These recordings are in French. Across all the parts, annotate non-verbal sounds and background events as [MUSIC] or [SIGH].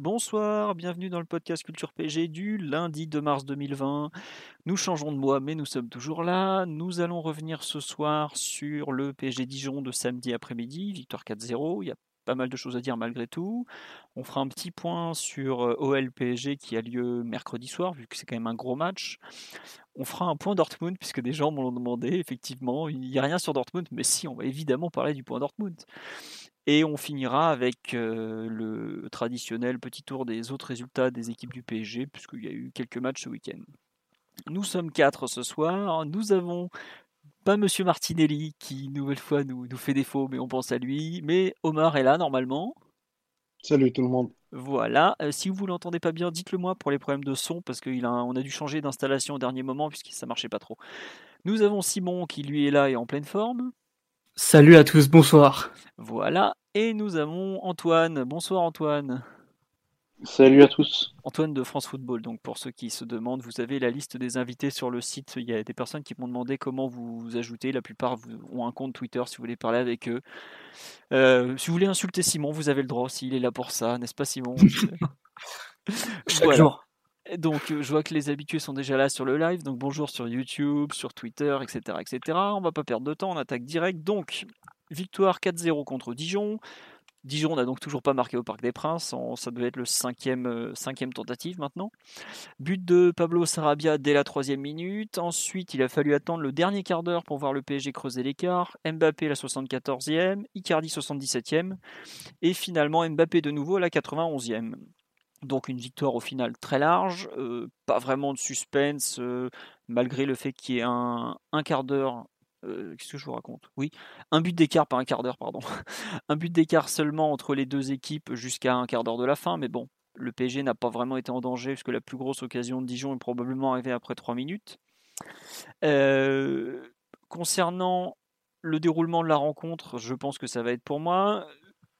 Bonsoir, bienvenue dans le podcast Culture PG du lundi 2 mars 2020. Nous changeons de mois, mais nous sommes toujours là. Nous allons revenir ce soir sur le PG Dijon de samedi après-midi, victoire 4-0. Il y a pas mal de choses à dire malgré tout. On fera un petit point sur euh, OL PSG qui a lieu mercredi soir, vu que c'est quand même un gros match. On fera un point Dortmund, puisque des gens m'ont demandé, effectivement. Il n'y a rien sur Dortmund, mais si, on va évidemment parler du point Dortmund. Et on finira avec le traditionnel petit tour des autres résultats des équipes du PSG, puisqu'il y a eu quelques matchs ce week-end. Nous sommes quatre ce soir. Nous avons pas Monsieur Martinelli qui, nouvelle fois, nous, nous fait défaut, mais on pense à lui. Mais Omar est là normalement. Salut tout le monde. Voilà. Euh, si vous l'entendez pas bien, dites-le moi pour les problèmes de son, parce qu'on a, a dû changer d'installation au dernier moment, puisque ça marchait pas trop. Nous avons Simon qui lui est là et en pleine forme. Salut à tous, bonsoir. Voilà. Et nous avons Antoine. Bonsoir Antoine. Salut à tous. Antoine de France Football. Donc pour ceux qui se demandent, vous avez la liste des invités sur le site. Il y a des personnes qui m'ont demandé comment vous, vous ajoutez. La plupart ont un compte Twitter si vous voulez parler avec eux. Euh, si vous voulez insulter Simon, vous avez le droit s'il est là pour ça, n'est-ce pas Simon? [LAUGHS] Chaque voilà. jour. Donc je vois que les habitués sont déjà là sur le live. Donc bonjour sur YouTube, sur Twitter, etc. etc. On va pas perdre de temps, on attaque direct. Donc victoire 4-0 contre Dijon. Dijon n'a donc toujours pas marqué au Parc des Princes, ça devait être le cinquième, euh, cinquième tentative maintenant. But de Pablo Sarabia dès la troisième minute. Ensuite, il a fallu attendre le dernier quart d'heure pour voir le PSG creuser l'écart. Mbappé la 74e, Icardi 77e, et finalement Mbappé de nouveau à la 91e. Donc une victoire au final très large, euh, pas vraiment de suspense, euh, malgré le fait qu'il y ait un, quart d'heure euh, qu'est-ce que je vous raconte? Oui, un but d'écart, pas un quart d'heure, pardon. [LAUGHS] un but d'écart seulement entre les deux équipes jusqu'à un quart d'heure de la fin, mais bon, le PSG n'a pas vraiment été en danger puisque la plus grosse occasion de Dijon est probablement arrivée après 3 minutes. Concernant le déroulement de la rencontre, je pense que ça va être pour moi.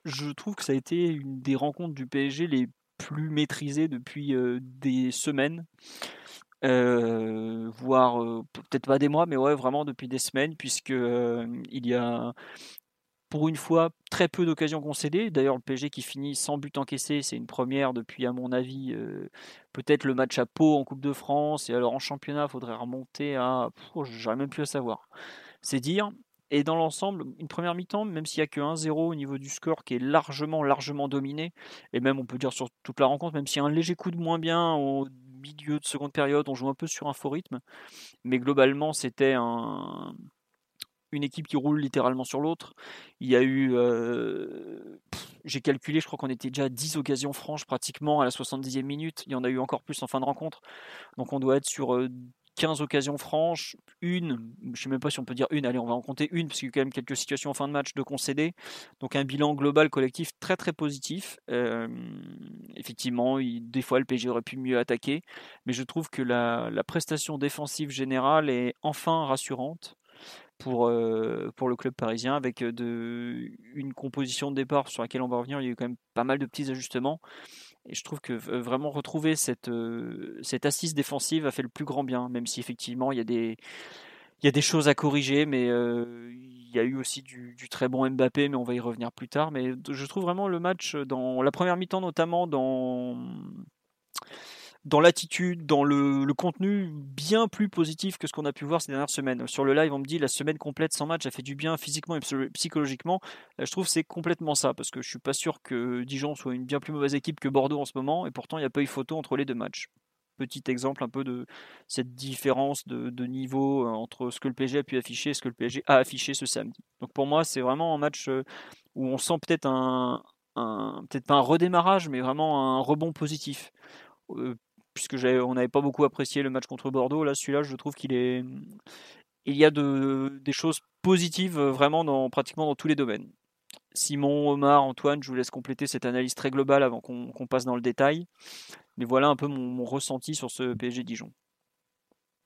Je trouve que ça a été une des rencontres du PSG les plus maîtrisées depuis euh, des semaines. Euh, voire euh, peut-être pas des mois, mais ouais, vraiment depuis des semaines, puisque il y a pour une fois très peu d'occasions concédées. D'ailleurs, le PSG qui finit sans but encaissé, c'est une première depuis, à mon avis, peut-être le match à Pau en Coupe de France. Et alors en championnat, il faudrait remonter à. J'aurais même plus à savoir. C'est dire. Et dans l'ensemble, une première mi-temps, même s'il n'y a que 1-0 au niveau du score qui est largement, largement dominé, et même on peut dire sur toute la rencontre, même s'il y a un léger coup de moins bien au milieu de seconde période, on joue un peu sur un faux rythme, mais globalement c'était un, une équipe qui roule littéralement sur l'autre. Il y a eu, euh, j'ai calculé, je crois qu'on était déjà à 10 occasions franches pratiquement à la 70e minute. Il y en a eu encore plus en fin de rencontre. Donc on doit être sur euh, 15 occasions franches, une, je ne sais même pas si on peut dire une, allez, on va en compter une, parce qu'il y a quand même quelques situations en fin de match de concéder. Donc un bilan global collectif très très positif. Euh, effectivement, des fois le PG aurait pu mieux attaquer, mais je trouve que la, prestation défensive générale est enfin rassurante pour, euh, le club parisien avec de, une composition de départ sur laquelle on va revenir. Il y a eu quand même pas mal de petits ajustements. Je trouve que vraiment retrouver cette, cette assise défensive a fait le plus grand bien, même si effectivement il y a des, il y a des choses à corriger, mais il y a eu aussi du, très bon Mbappé, mais on va y revenir plus tard. Mais je trouve vraiment le match, dans la première mi-temps notamment, dans dans l'attitude, dans le, contenu bien plus positif que ce qu'on a pu voir ces dernières semaines. Sur le live, on me dit la semaine complète sans match a fait du bien physiquement et psychologiquement. je trouve c'est complètement ça, parce que je suis pas sûr que Dijon soit une bien plus mauvaise équipe que Bordeaux en ce moment, et pourtant il n'y a pas eu photo entre les deux matchs. Petit exemple un peu de cette différence de, niveau euh, entre ce que le PSG a pu afficher et ce que le PSG a affiché ce samedi. Donc pour moi, c'est vraiment un match euh, où on sent peut-être un, peut-être pas un redémarrage, mais vraiment un rebond positif. Euh, puisque on n'avait pas beaucoup apprécié le match contre Bordeaux. Là, celui-là, je trouve qu'il est, il y a de, des choses positives vraiment dans pratiquement dans tous les domaines. Simon, Omar, Antoine, je vous laisse compléter cette analyse très globale avant qu'on passe dans le détail. Mais voilà un peu mon, ressenti sur ce PSG Dijon.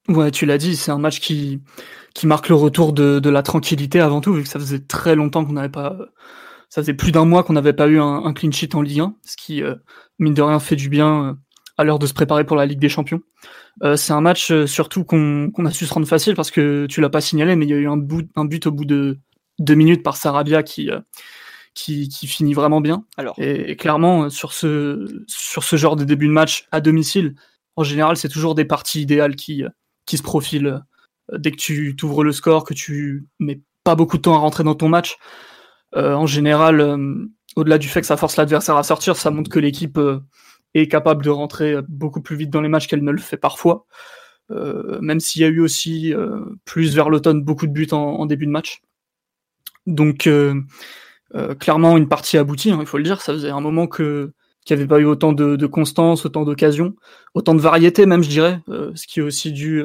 Ouais, tu l'as dit, c'est un match qui, marque le retour de, la tranquillité avant tout, vu que ça faisait très longtemps qu'on n'avait pas. Ça faisait plus d'un mois qu'on n'avait pas eu un, clean sheet en Ligue 1, ce qui, euh, mine de rien, fait du bien euh, à l'heure de se préparer pour la Ligue des Champions. Euh, c'est un match surtout qu'on a su se rendre facile parce que tu l'as pas signalé, mais il y a eu un, bout, un but au bout de deux minutes par Sarabia qui, qui, qui, finit vraiment bien. Alors. Et, clairement, sur ce, sur ce genre de début de match à domicile, en général, c'est toujours des parties idéales qui, qui se profilent euh, dès que tu t'ouvres le score, que tu mets pas beaucoup de temps à rentrer dans ton match. Euh, en général, euh, au-delà du fait que ça force l'adversaire à sortir, ça montre que l'équipe est capable de rentrer beaucoup plus vite dans les matchs qu'elle ne le fait parfois. même s'il y a eu aussi plus vers l'automne beaucoup de buts en, début de match. Donc clairement une partie aboutie, hein, il faut le dire. Ça faisait un moment que qu'il n'y avait pas eu autant de, de constance, autant d'occasions, autant de variété même, je dirais, ce qui est aussi dû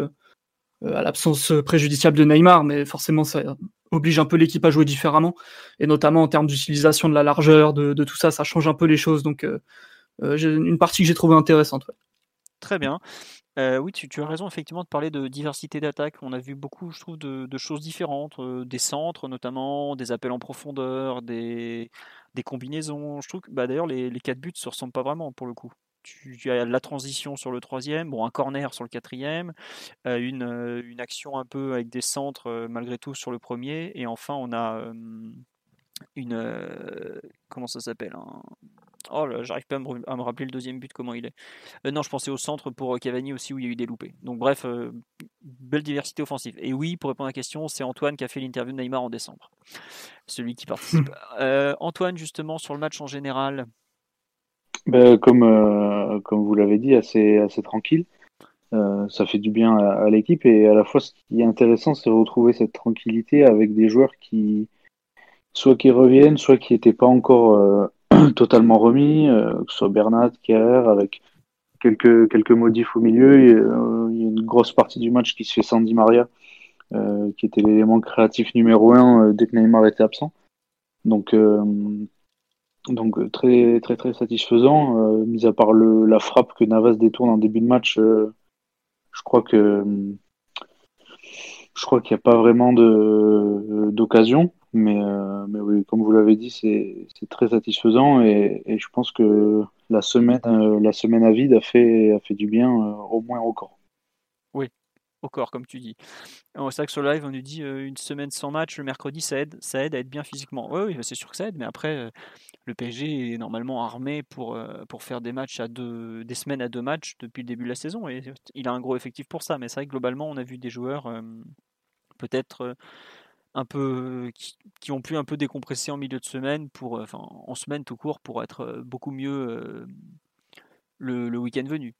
euh, à l'absence préjudiciable de Neymar, mais forcément ça oblige un peu l'équipe à jouer différemment, et notamment en termes d'utilisation de la largeur, de, tout ça, ça change un peu les choses. Donc euh, euh, une partie que j'ai trouvée intéressante. Très bien. oui, tu, as raison effectivement de parler de diversité d'attaque. On a vu beaucoup, je trouve, de, choses différentes, des centres notamment, des appels en profondeur, des, combinaisons. Je trouve que bah, d'ailleurs les, les quatre buts se ressemblent pas vraiment pour le coup tu, as la transition sur le troisième, bon, un corner sur le quatrième, euh, une, euh, une, action un peu avec des centres euh, malgré tout sur le premier, et enfin on a une. comment ça s'appelle Oh là, j'arrive pas à me, rappeler le deuxième but, comment il est. non, je pensais au centre pour Cavani aussi où il y a eu des loupés. Donc bref, belle diversité offensive. Et oui, pour répondre à la question, c'est Antoine qui a fait l'interview de Neymar en décembre. Celui qui participe. [LAUGHS] Antoine, justement, sur le match en général, ben, comme, euh, comme vous l'avez dit, assez, assez tranquille. Euh, ça fait du bien à, l'équipe et à la fois ce qui est intéressant, c'est retrouver cette tranquillité avec des joueurs qui soit qui reviennent, soit qui n'étaient pas encore euh, totalement remis, que ce soit Bernat, Kerrer, avec quelques, quelques modifs au milieu. Il y, a une grosse partie du match qui se fait sans Di Maria, qui était l'élément créatif numéro un dès que Neymar était absent. Donc donc euh, très très très satisfaisant, euh, mis à part le, la frappe que Navas détourne en début de match. Euh, je crois que je crois qu'il n'y a pas vraiment d'occasion, mais mais oui, comme vous l'avez dit, c'est très satisfaisant et, et, je pense que la semaine la semaine à vide a fait a fait du bien au moins au corps. Oui, au corps, comme tu dis. C'est vrai que sur live, on nous dit une semaine sans match, le mercredi, ça aide, ça aide à être bien physiquement. Oui, c'est sûr que ça aide, mais après, le PSG est normalement armé pour, euh, pour faire des matchs à deux, des semaines à deux matchs depuis le début de la saison. Et il a un gros effectif pour ça. Mais c'est vrai que globalement, on a vu des joueurs euh, peut-être euh, un peu qui, ont pu un peu décompresser en milieu de semaine pour, enfin en semaine tout court pour être beaucoup mieux le, week-end venu.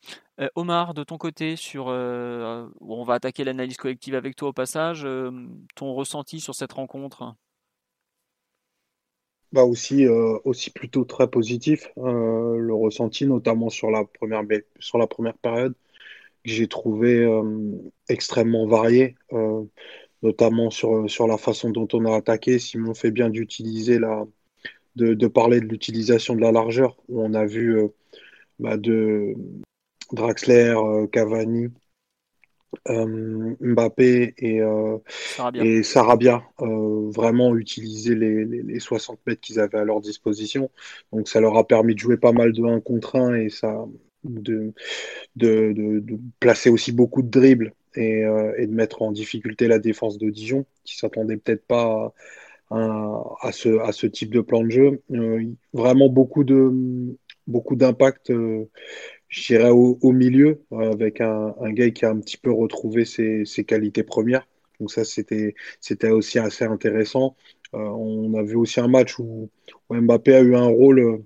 Omar, de ton côté, sur, on va attaquer l'analyse collective avec toi au passage. ton ressenti sur cette rencontre? Bah aussi, euh, aussi plutôt très positif. Euh, le ressenti, notamment sur la première, sur la première période, que j'ai trouvé euh, extrêmement varié, notamment sur, sur la façon dont on a attaqué. Simon fait bien d'utiliser la, de, de parler de l'utilisation de la largeur, où on a vu bah, de Draxler, Cavani, euh, Mbappé et, euh, Sarabia, et Sarabia euh, vraiment utiliser les, les, 60 mètres qu'ils avaient à leur disposition. Donc ça leur a permis de jouer pas mal de 1 contre 1 et ça de, de, de, placer aussi beaucoup de dribbles et, et, de mettre en difficulté la défense de Dijon qui s'attendait peut-être pas à, ce, à ce type de plan de jeu. vraiment beaucoup de beaucoup d'impact je dirais au, milieu, euh, avec un, un, gars qui a un petit peu retrouvé ses, ses qualités premières. Donc ça, c'était aussi assez intéressant. Euh, on a vu aussi un match où, Mbappé a eu un rôle euh,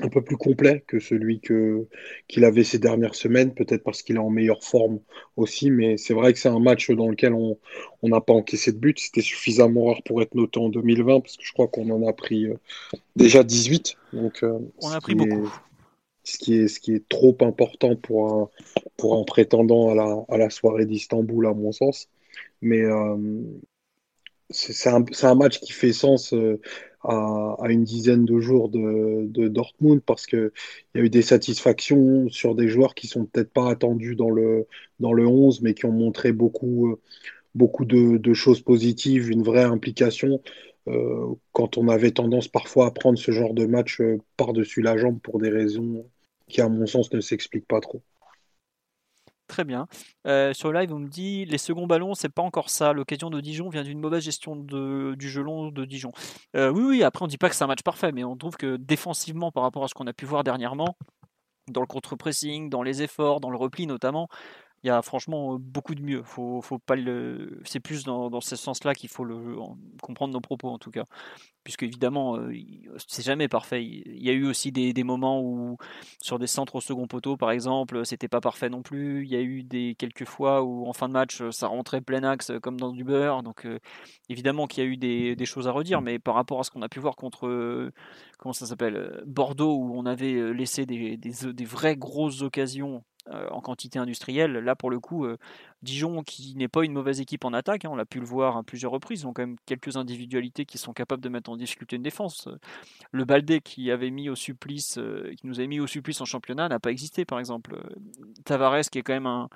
un peu plus complet que celui que qu'il avait ces dernières semaines, peut-être parce qu'il est en meilleure forme aussi, mais c'est vrai que c'est un match dans lequel on n'a pas encaissé de but. C'était suffisamment rare pour être noté en 2020, parce que je crois qu'on en a pris déjà 18. Donc, on a pris beaucoup ce qui est, ce qui est trop important pour un, pour un prétendant à la, à la soirée d'Istanbul, à mon sens. Mais c'est un, match qui fait sens à, à, une dizaine de jours de, Dortmund parce qu'il y a eu des satisfactions sur des joueurs qui sont peut-être pas attendus dans le, dans le 11, mais qui ont montré beaucoup, beaucoup de, choses positives, une vraie implication. Euh, quand on avait tendance parfois à prendre ce genre de match euh, par-dessus la jambe pour des raisons qui, à mon sens, ne s'expliquent pas trop. Très bien. Euh, sur le live, on me dit les seconds ballons, c'est pas encore ça. L'occasion de Dijon vient d'une mauvaise gestion du jeu long de Dijon. oui, oui, après, on dit pas que c'est un match parfait, mais on trouve que défensivement, par rapport à ce qu'on a pu voir dernièrement, dans le contre-pressing, dans les efforts, dans le repli notamment, il y a franchement beaucoup de mieux. C'est plus dans, ce sens-là qu'il faut comprendre nos propos en tout cas. Puisque évidemment, c'est jamais parfait. Il y a eu aussi des, moments où, sur des centres au second poteau par exemple, c'était pas parfait non plus. Il y a eu des quelques fois où en fin de match, ça rentrait plein axe comme dans du beurre. Donc évidemment qu'il y a eu des, choses à redire, mais par rapport à ce qu'on a pu voir contre, comment ça s'appelle, Bordeaux, où on avait laissé des vraies grosses occasions euh, en quantité industrielle. Là, pour le coup, euh, Dijon, qui n'est pas une mauvaise équipe en attaque, hein, on l'a pu le voir à plusieurs reprises, ils ont quand même quelques individualités qui sont capables de mettre en difficulté une défense. Le Baldé qui avait mis au supplice, euh, qui nous avait mis au supplice en championnat, n'a pas existé, par exemple. Tavares, qui est quand même un,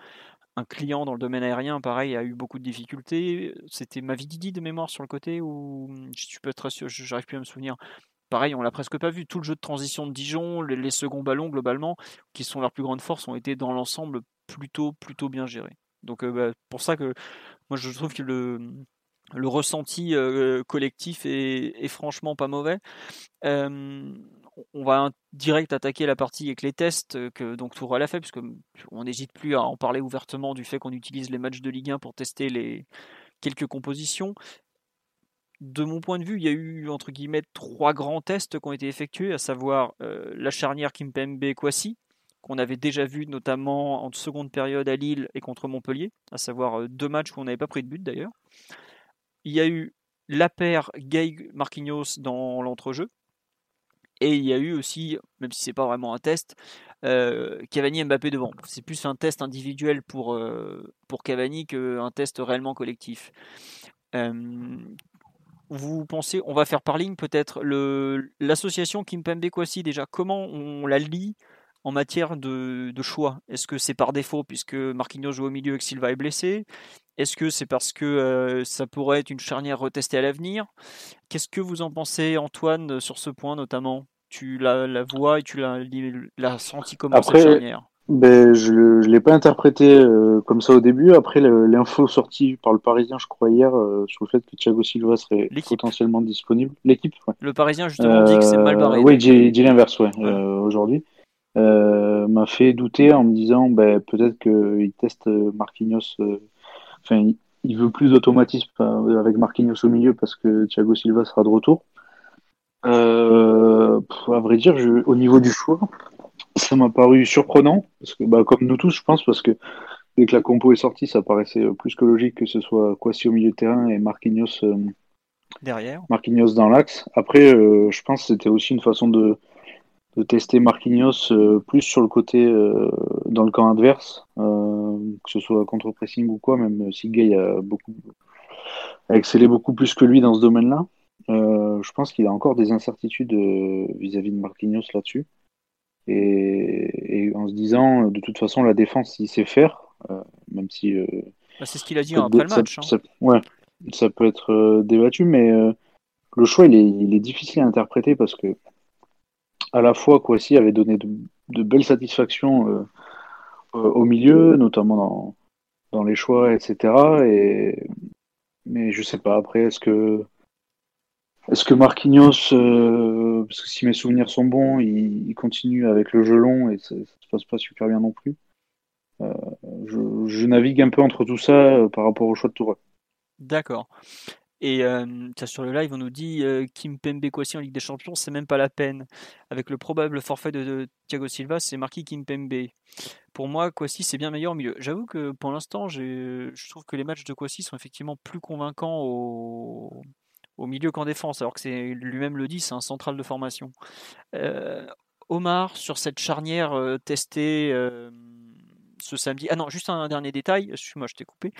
client dans le domaine aérien, pareil, a eu beaucoup de difficultés. C'était Mavididi de mémoire sur le côté, ou je suis pas très sûr, j'arrive plus à me souvenir pareil, on l'a presque pas vu. Tout le jeu de transition de Dijon, les, seconds ballons globalement, qui sont leur plus grande force, ont été dans l'ensemble plutôt plutôt bien gérés. Donc euh, bah, pour ça que moi je trouve que le, ressenti euh, collectif est, franchement pas mauvais. on va direct attaquer la partie avec les tests que donc Tourelle a fait, puisque on n'hésite plus à en parler ouvertement du fait qu'on utilise les matchs de Ligue 1 pour tester les quelques compositions de mon point de vue, il y a eu entre guillemets trois grands tests qui ont été effectués, à savoir la charnière Kimpembe-Kwasi, qu'on avait déjà vu notamment en seconde période à Lille et contre Montpellier, à savoir deux matchs où on n'avait pas pris de but d'ailleurs. Il y a eu la paire Gay-Marquinhos dans l'entrejeu. Et il y a eu aussi, même si c'est pas vraiment un test, Cavani Mbappé devant. C'est plus un test individuel pour, pour Cavani qu'un test réellement collectif vous pensez, on va faire par ligne peut-être, l'association Kimpembe Kwasi déjà, comment on la lit en matière de, choix? Est-ce que c'est par défaut puisque Marquinhos joue au milieu et que Silva est blessé? Est-ce que c'est parce que euh, ça pourrait être une charnière retestée à l'avenir? Qu'est-ce que vous en pensez Antoine sur ce point notamment? Tu la, la vois et tu l'as senti comment cette charnière? Ben, je ne l'ai pas interprété euh, comme ça au début. Après, l'info sortie par le Parisien, je crois, hier, euh, sur le fait que Thiago Silva serait potentiellement disponible. L'équipe, ouais. Le Parisien, justement, dit que c'est mal barré. Euh, oui, j'ai dit l'inverse, ouais, aujourd'hui. m'a fait douter en me disant ben, peut-être qu'il teste Marquinhos. Enfin, il veut plus d'automatisme avec Marquinhos au milieu parce que Thiago Silva sera de retour. à vrai dire, je, au niveau du choix, ça m'a paru surprenant, parce que, bah, comme nous tous, je pense, parce que dès que la compo est sortie, ça paraissait plus que logique que ce soit Kwasi au milieu de terrain et Marquinhos euh, derrière. Marquinhos dans l'axe. Après, euh, je pense que c'était aussi une façon de, de tester Marquinhos euh, plus sur le côté dans le camp adverse, que ce soit contre pressing ou quoi, même si Gay a beaucoup a excellé beaucoup plus que lui dans ce domaine-là. je pense qu'il a encore des incertitudes vis-à-vis -vis de Marquinhos là-dessus. Et, en se disant, de toute façon, la défense, il sait faire, euh, même si. Euh, bah, c'est ce qu'il a dit après le match. Ça, hein. ouais, ça peut être euh, débattu, mais le choix, il est, il est, difficile à interpréter parce que, à la fois, Kwasi avait donné de, belles satisfactions au milieu, notamment dans, dans les choix, etc. Et, mais je sais pas, après, est-ce que est-ce que Marquinhos, euh, parce que si mes souvenirs sont bons, il, continue avec le jeu long et ça, ne se passe pas super bien non plus. Euh, je, navigue un peu entre tout ça euh, par rapport au choix de Tourelle. D'accord. Et sur le live, on nous dit Kim Pembe en Ligue des Champions, c'est même pas la peine. Avec le probable forfait de, Thiago Silva, c'est marqué Kim Pembe. Pour moi, Kwasi, c'est bien meilleur au milieu. J'avoue que pour l'instant, je trouve que les matchs de Kwasi sont effectivement plus convaincants au, au milieu qu'en défense, alors que c'est lui-même le dit, c'est un central de formation. Euh, Omar, sur cette charnière euh, testée, euh, ce samedi. Ah non, juste un dernier détail, excuse-moi, je t'ai coupé.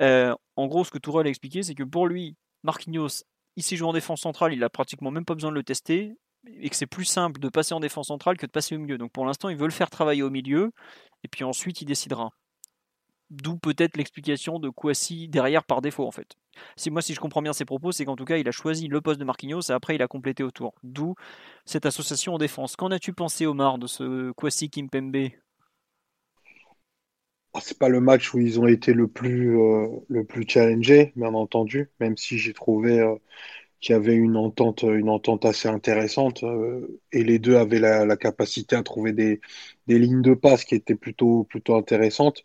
en gros, ce que Tourelle a expliqué, c'est que pour lui, Marquinhos, s'est joué en défense centrale, il a pratiquement même pas besoin de le tester, et que c'est plus simple de passer en défense centrale que de passer au milieu. Donc pour l'instant, il veut le faire travailler au milieu, et puis ensuite, il décidera. D'où peut-être l'explication de Kwasi derrière par défaut en fait. Si moi si je comprends bien ses propos, c'est qu'en tout cas il a choisi le poste de Marquinhos et après il a complété autour. D'où cette association en défense. Qu'en as-tu pensé Omar de ce Kwasi Kimpembe? Ah, C'est pas le match où ils ont été le plus euh, le plus challengé, bien entendu, même si j'ai trouvé euh, qu'il y avait une entente une entente assez intéressante euh, et les deux avaient la, capacité à trouver des, des lignes de passe qui étaient plutôt plutôt intéressantes.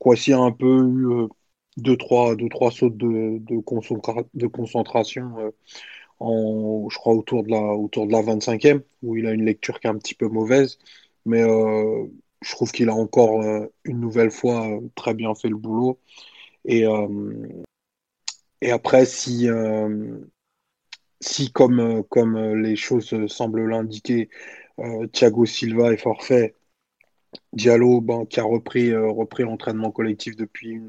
Kwasi a un peu eu euh, deux, trois, deux, trois sautes de, de, concentration euh, en, je crois, autour de la, autour de la 25e, où il a une lecture qui est un petit peu mauvaise. Mais euh, je trouve qu'il a encore une nouvelle fois très bien fait le boulot. Et, et après, si, si comme, comme les choses semblent l'indiquer, Thiago Silva est forfait Diallo, ben, qui a repris, euh, repris l'entraînement collectif depuis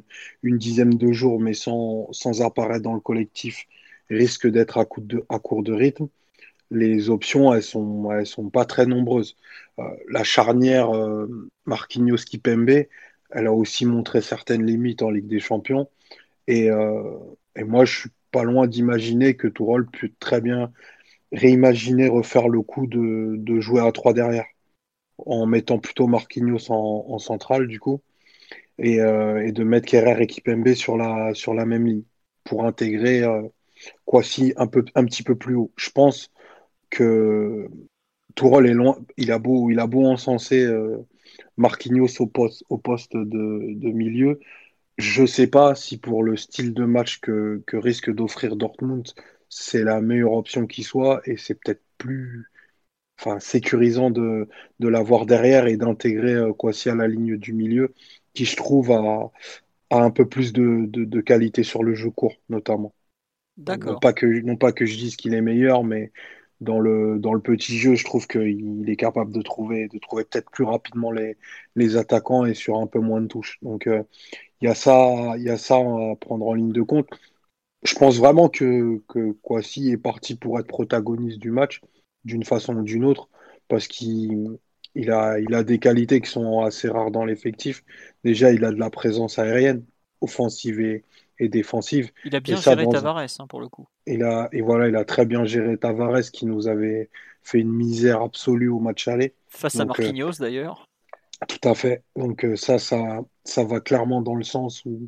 une, dizaine de jours, mais sans, sans apparaître dans le collectif, risque d'être à, court de rythme. Les options, elles sont, sont pas très nombreuses. Euh, la charnière euh, Marquinhos-Kipembe, elle a aussi montré certaines limites en Ligue des Champions. Et, et moi, je suis pas loin d'imaginer que Tourol peut très bien réimaginer, refaire le coup de, de jouer à trois derrière en mettant plutôt Marquinhos en, centrale du coup et, euh, de mettre Kerrer et Kipembe sur la, sur la même ligne pour intégrer euh, un, un petit peu plus haut. Je pense que Tourol est loin, il a beau, il a beau encenser euh, Marquinhos au poste, au poste de, de milieu. Je ne sais pas si pour le style de match que, que risque d'offrir Dortmund, c'est la meilleure option qui soit et c'est peut-être plus enfin, sécurisant de, de l'avoir derrière et d'intégrer euh, Kwasi à la ligne du milieu, qui je trouve a, a un peu plus de, de, qualité sur le jeu court, notamment. D'accord. Non pas que, non pas que je dise qu'il est meilleur, mais dans le, dans le petit jeu, je trouve qu'il est capable de trouver, de trouver peut-être plus rapidement les, les attaquants et sur un peu moins de touches. Donc, euh, il y, a ça, y a ça à prendre en ligne de compte. Je pense vraiment que, que Kwasi est parti pour être protagoniste du match d'une façon ou d'une autre, parce qu'il il a, il a des qualités qui sont assez rares dans l'effectif. Déjà, il a de la présence aérienne, offensive et, et défensive. Il a bien géré Tavares, hein, pour le coup. Il a, et voilà, il a très bien géré Tavares, qui nous avait fait une misère absolue au match aller. Face à euh, Marquinhos, d'ailleurs. Tout à fait. Donc euh, ça, ça, ça va clairement dans le sens où,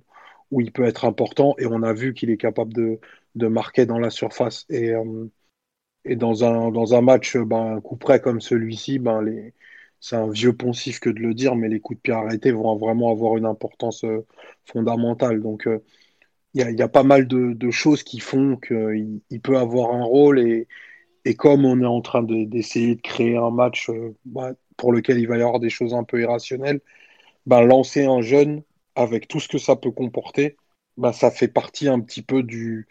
où il peut être important, et on a vu qu'il est capable de, de marquer dans la surface. Et, euh, et dans un, dans un match, ben, un coup près comme celui-ci, ben, les... c'est un vieux poncif que de le dire, mais les coups de pied arrêtés vont vraiment avoir une importance euh, fondamentale. Donc, euh, il y, a, pas mal de, choses qui font qu'il il peut avoir un rôle. Et, et comme on est en train d'essayer de, créer un match euh, ben, pour lequel il va y avoir des choses un peu irrationnelles, ben, lancer un jeune avec tout ce que ça peut comporter, ben, ça fait partie un petit peu du,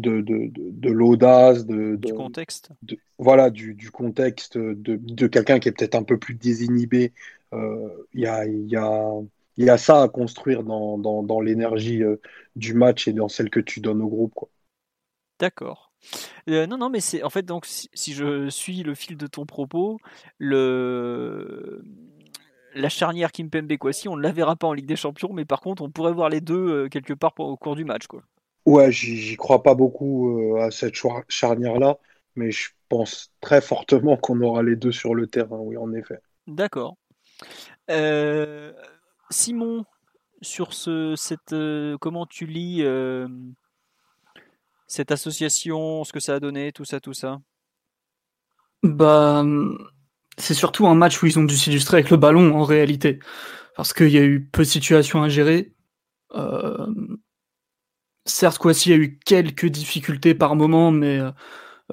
de, de, de, l'audace, de, du contexte. voilà, du, du contexte, de, quelqu'un qui est peut-être un peu plus désinhibé. Euh, il y, a, y, a, y, a, ça à construire dans, dans, dans l'énergie euh, du match et dans celle que tu donnes au groupe. D'accord. Euh, non, non, mais c'est en fait donc si, je suis le fil de ton propos, le la charnière Kimpembe Kwasi, on ne la verra pas en Ligue des Champions, mais par contre, on pourrait voir les deux quelque part au cours du match, quoi. Ouais, j'y crois pas beaucoup euh, à cette charnière-là, mais je pense très fortement [LAUGHS] qu'on aura les deux sur le terrain, oui, en effet. D'accord. Euh, Simon, sur ce, cette, euh, comment tu lis cette association, ce que ça a donné, tout ça, tout ça? Bah, c'est surtout un match où ils ont dû s'illustrer avec le ballon en réalité, parce qu'il y a eu peu de situations à gérer. Certes, Kwasi a eu quelques difficultés par moment, mais euh,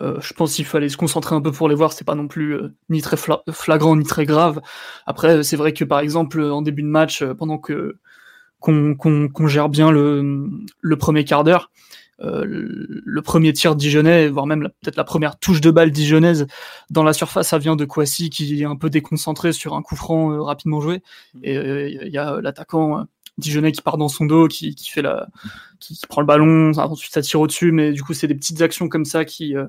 euh, je pense qu'il fallait se concentrer un peu pour les voir. C'est pas non plus euh, ni très flagrant ni très grave. Après, c'est vrai que par exemple en début de match, pendant que qu'on gère bien le, le premier quart d'heure, le premier tir dijonnais, voire même peut-être la première touche de balle dijonnaise dans la surface, ça vient de Kwasi qui est un peu déconcentré sur un coup franc rapidement joué. Mmh. Et il y a l'attaquant Dijonais qui part dans son dos, qui, qui fait la, qui, prend le ballon, ensuite ça tire au-dessus, mais du coup c'est des petites actions comme ça qui euh,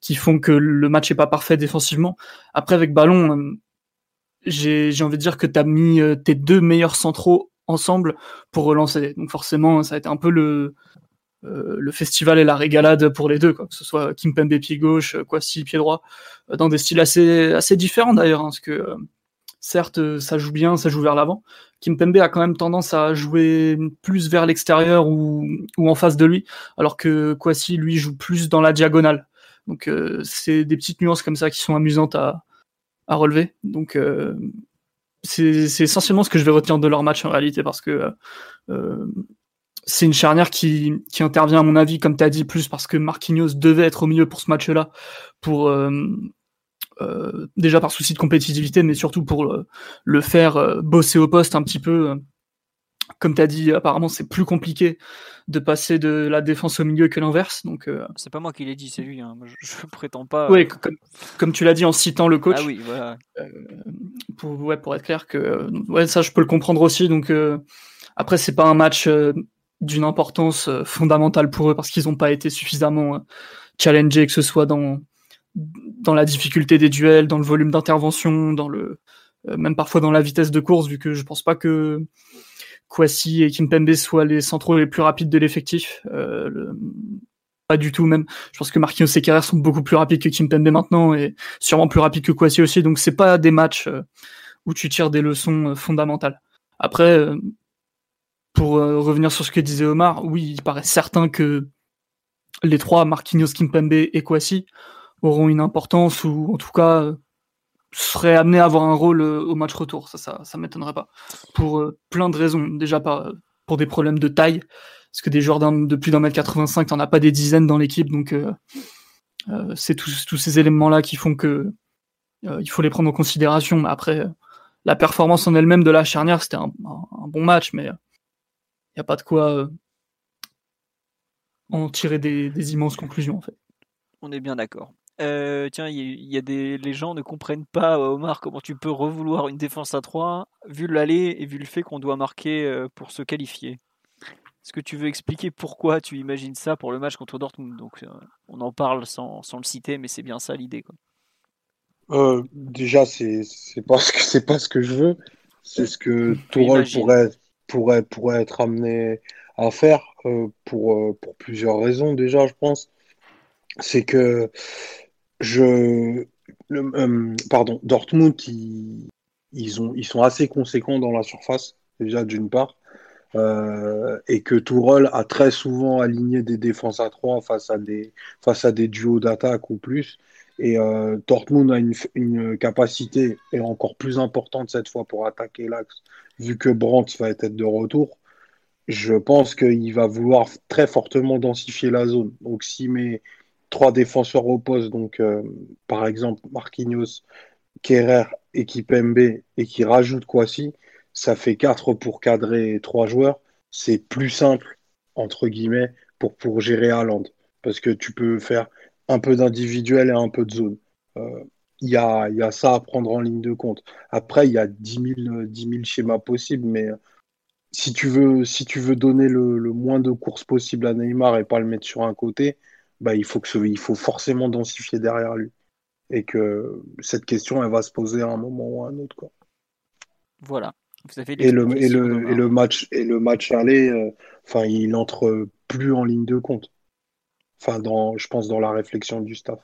qui font que le match est pas parfait défensivement. Après avec ballon, euh, j'ai envie de dire que tu mis euh, tes deux meilleurs centraux ensemble pour relancer. Donc forcément ça a été un peu le le festival et la régalade pour les deux, quoi. que ce soit Kimpembe pied gauche, Kwasi pied droit, dans des styles assez assez différents d'ailleurs, hein, parce que certes ça joue bien, ça joue vers l'avant, Kimpembe a quand même tendance à jouer plus vers l'extérieur ou, en face de lui, alors que Kwasi, lui, joue plus dans la diagonale. Donc euh, c'est des petites nuances comme ça qui sont amusantes à, relever. Donc euh, c'est essentiellement ce que je vais retenir de leur match en réalité, parce que euh, c'est une charnière qui, qui, intervient à mon avis, comme tu as dit, plus parce que Marquinhos devait être au milieu pour ce match-là, pour euh, déjà par souci de compétitivité, mais surtout pour le, faire euh, bosser au poste un petit peu. Euh, comme tu as dit, apparemment c'est plus compliqué de passer de la défense au milieu que l'inverse. Donc c'est pas moi qui l'ai dit, c'est lui. Hein. Je, prétends pas. Oui, comme, tu l'as dit en citant le coach. Ah oui, voilà. pour, ouais, pour être clair que ouais, ça je peux le comprendre aussi. Donc après c'est pas un match d'une importance fondamentale pour eux parce qu'ils n'ont pas été suffisamment challengés que ce soit dans dans la difficulté des duels, dans le volume d'intervention, dans le euh, même parfois dans la vitesse de course, vu que je pense pas que Kwasi et Kimpembe soient les centraux les plus rapides de l'effectif. Euh, pas du tout même. Je pense que Marquinhos et Kerrer sont beaucoup plus rapides que Kimpembe maintenant et sûrement plus rapides que Kwasi aussi. Donc c'est pas des matchs euh, où tu tires des leçons fondamentales. Après, pour revenir sur ce que disait Omar, oui, il paraît certain que les trois, Marquinhos, Kimpembe et Kwasi, auront une importance ou en tout cas euh, seraient amenés à avoir un rôle euh, au match retour. Ça, ça, ça m'étonnerait pas. Pour euh, plein de raisons. Déjà pas pour des problèmes de taille, parce que des joueurs de plus d'un mètre 85, t'en as pas des dizaines dans l'équipe, donc c'est tous, ces éléments-là qui font que il faut les prendre en considération. Mais après, la performance en elle-même de la charnière, c'était un, bon match, mais il n'y a pas de quoi en tirer des, des immenses conclusions en fait. On est bien d'accord. Euh, tiens, il y, a des les gens ne comprennent pas euh, Omar comment tu peux revouloir une défense à 3 vu l'aller et vu le fait qu'on doit marquer euh, pour se qualifier. Est-ce que tu veux expliquer pourquoi tu imagines ça pour le match contre Dortmund? Donc on en parle sans, sans le citer, mais c'est bien ça l'idée quoi. déjà, c'est c'est pas ce que c'est pas ce que je veux. C'est ce que Tourelle pourrait pourrait pourrait être amené à faire pour pour plusieurs raisons déjà, je pense. C'est que je, euh, pardon, Dortmund, ils, ils, ont, ils sont assez conséquents dans la surface, déjà d'une part, euh, et que Tourelle a très souvent aligné des défenses à trois face à des, face à des duos d'attaque ou plus. Et euh, Dortmund a une, une, capacité et encore plus importante cette fois pour attaquer l'axe, vu que Brandt va être de retour. Je pense qu'il va vouloir très fortement densifier la zone. Donc, si mes, trois défenseurs au poste, donc euh, par exemple Marquinhos, Kerrer et Kipembe, et qui rajoute Kwasi, ça fait quatre pour cadrer trois joueurs. C'est plus simple, entre guillemets, pour, pour gérer Haaland. Parce que tu peux faire un peu d'individuel et un peu de zone. Euh, il y, a, y, a, ça à prendre en ligne de compte. Après, il y a 10 000, schémas possibles, mais si tu veux, si tu veux donner le, le, moins de courses possible à Neymar et pas le mettre sur un côté, bah, il, faut que il faut forcément densifier derrière lui. Et que cette question, elle va se poser à un moment ou à un autre. Quoi. Voilà. Vous avez et, le, et, le, et le match et le match aller, euh, il entre plus en ligne de compte. Enfin, dans, je pense dans la réflexion du staff.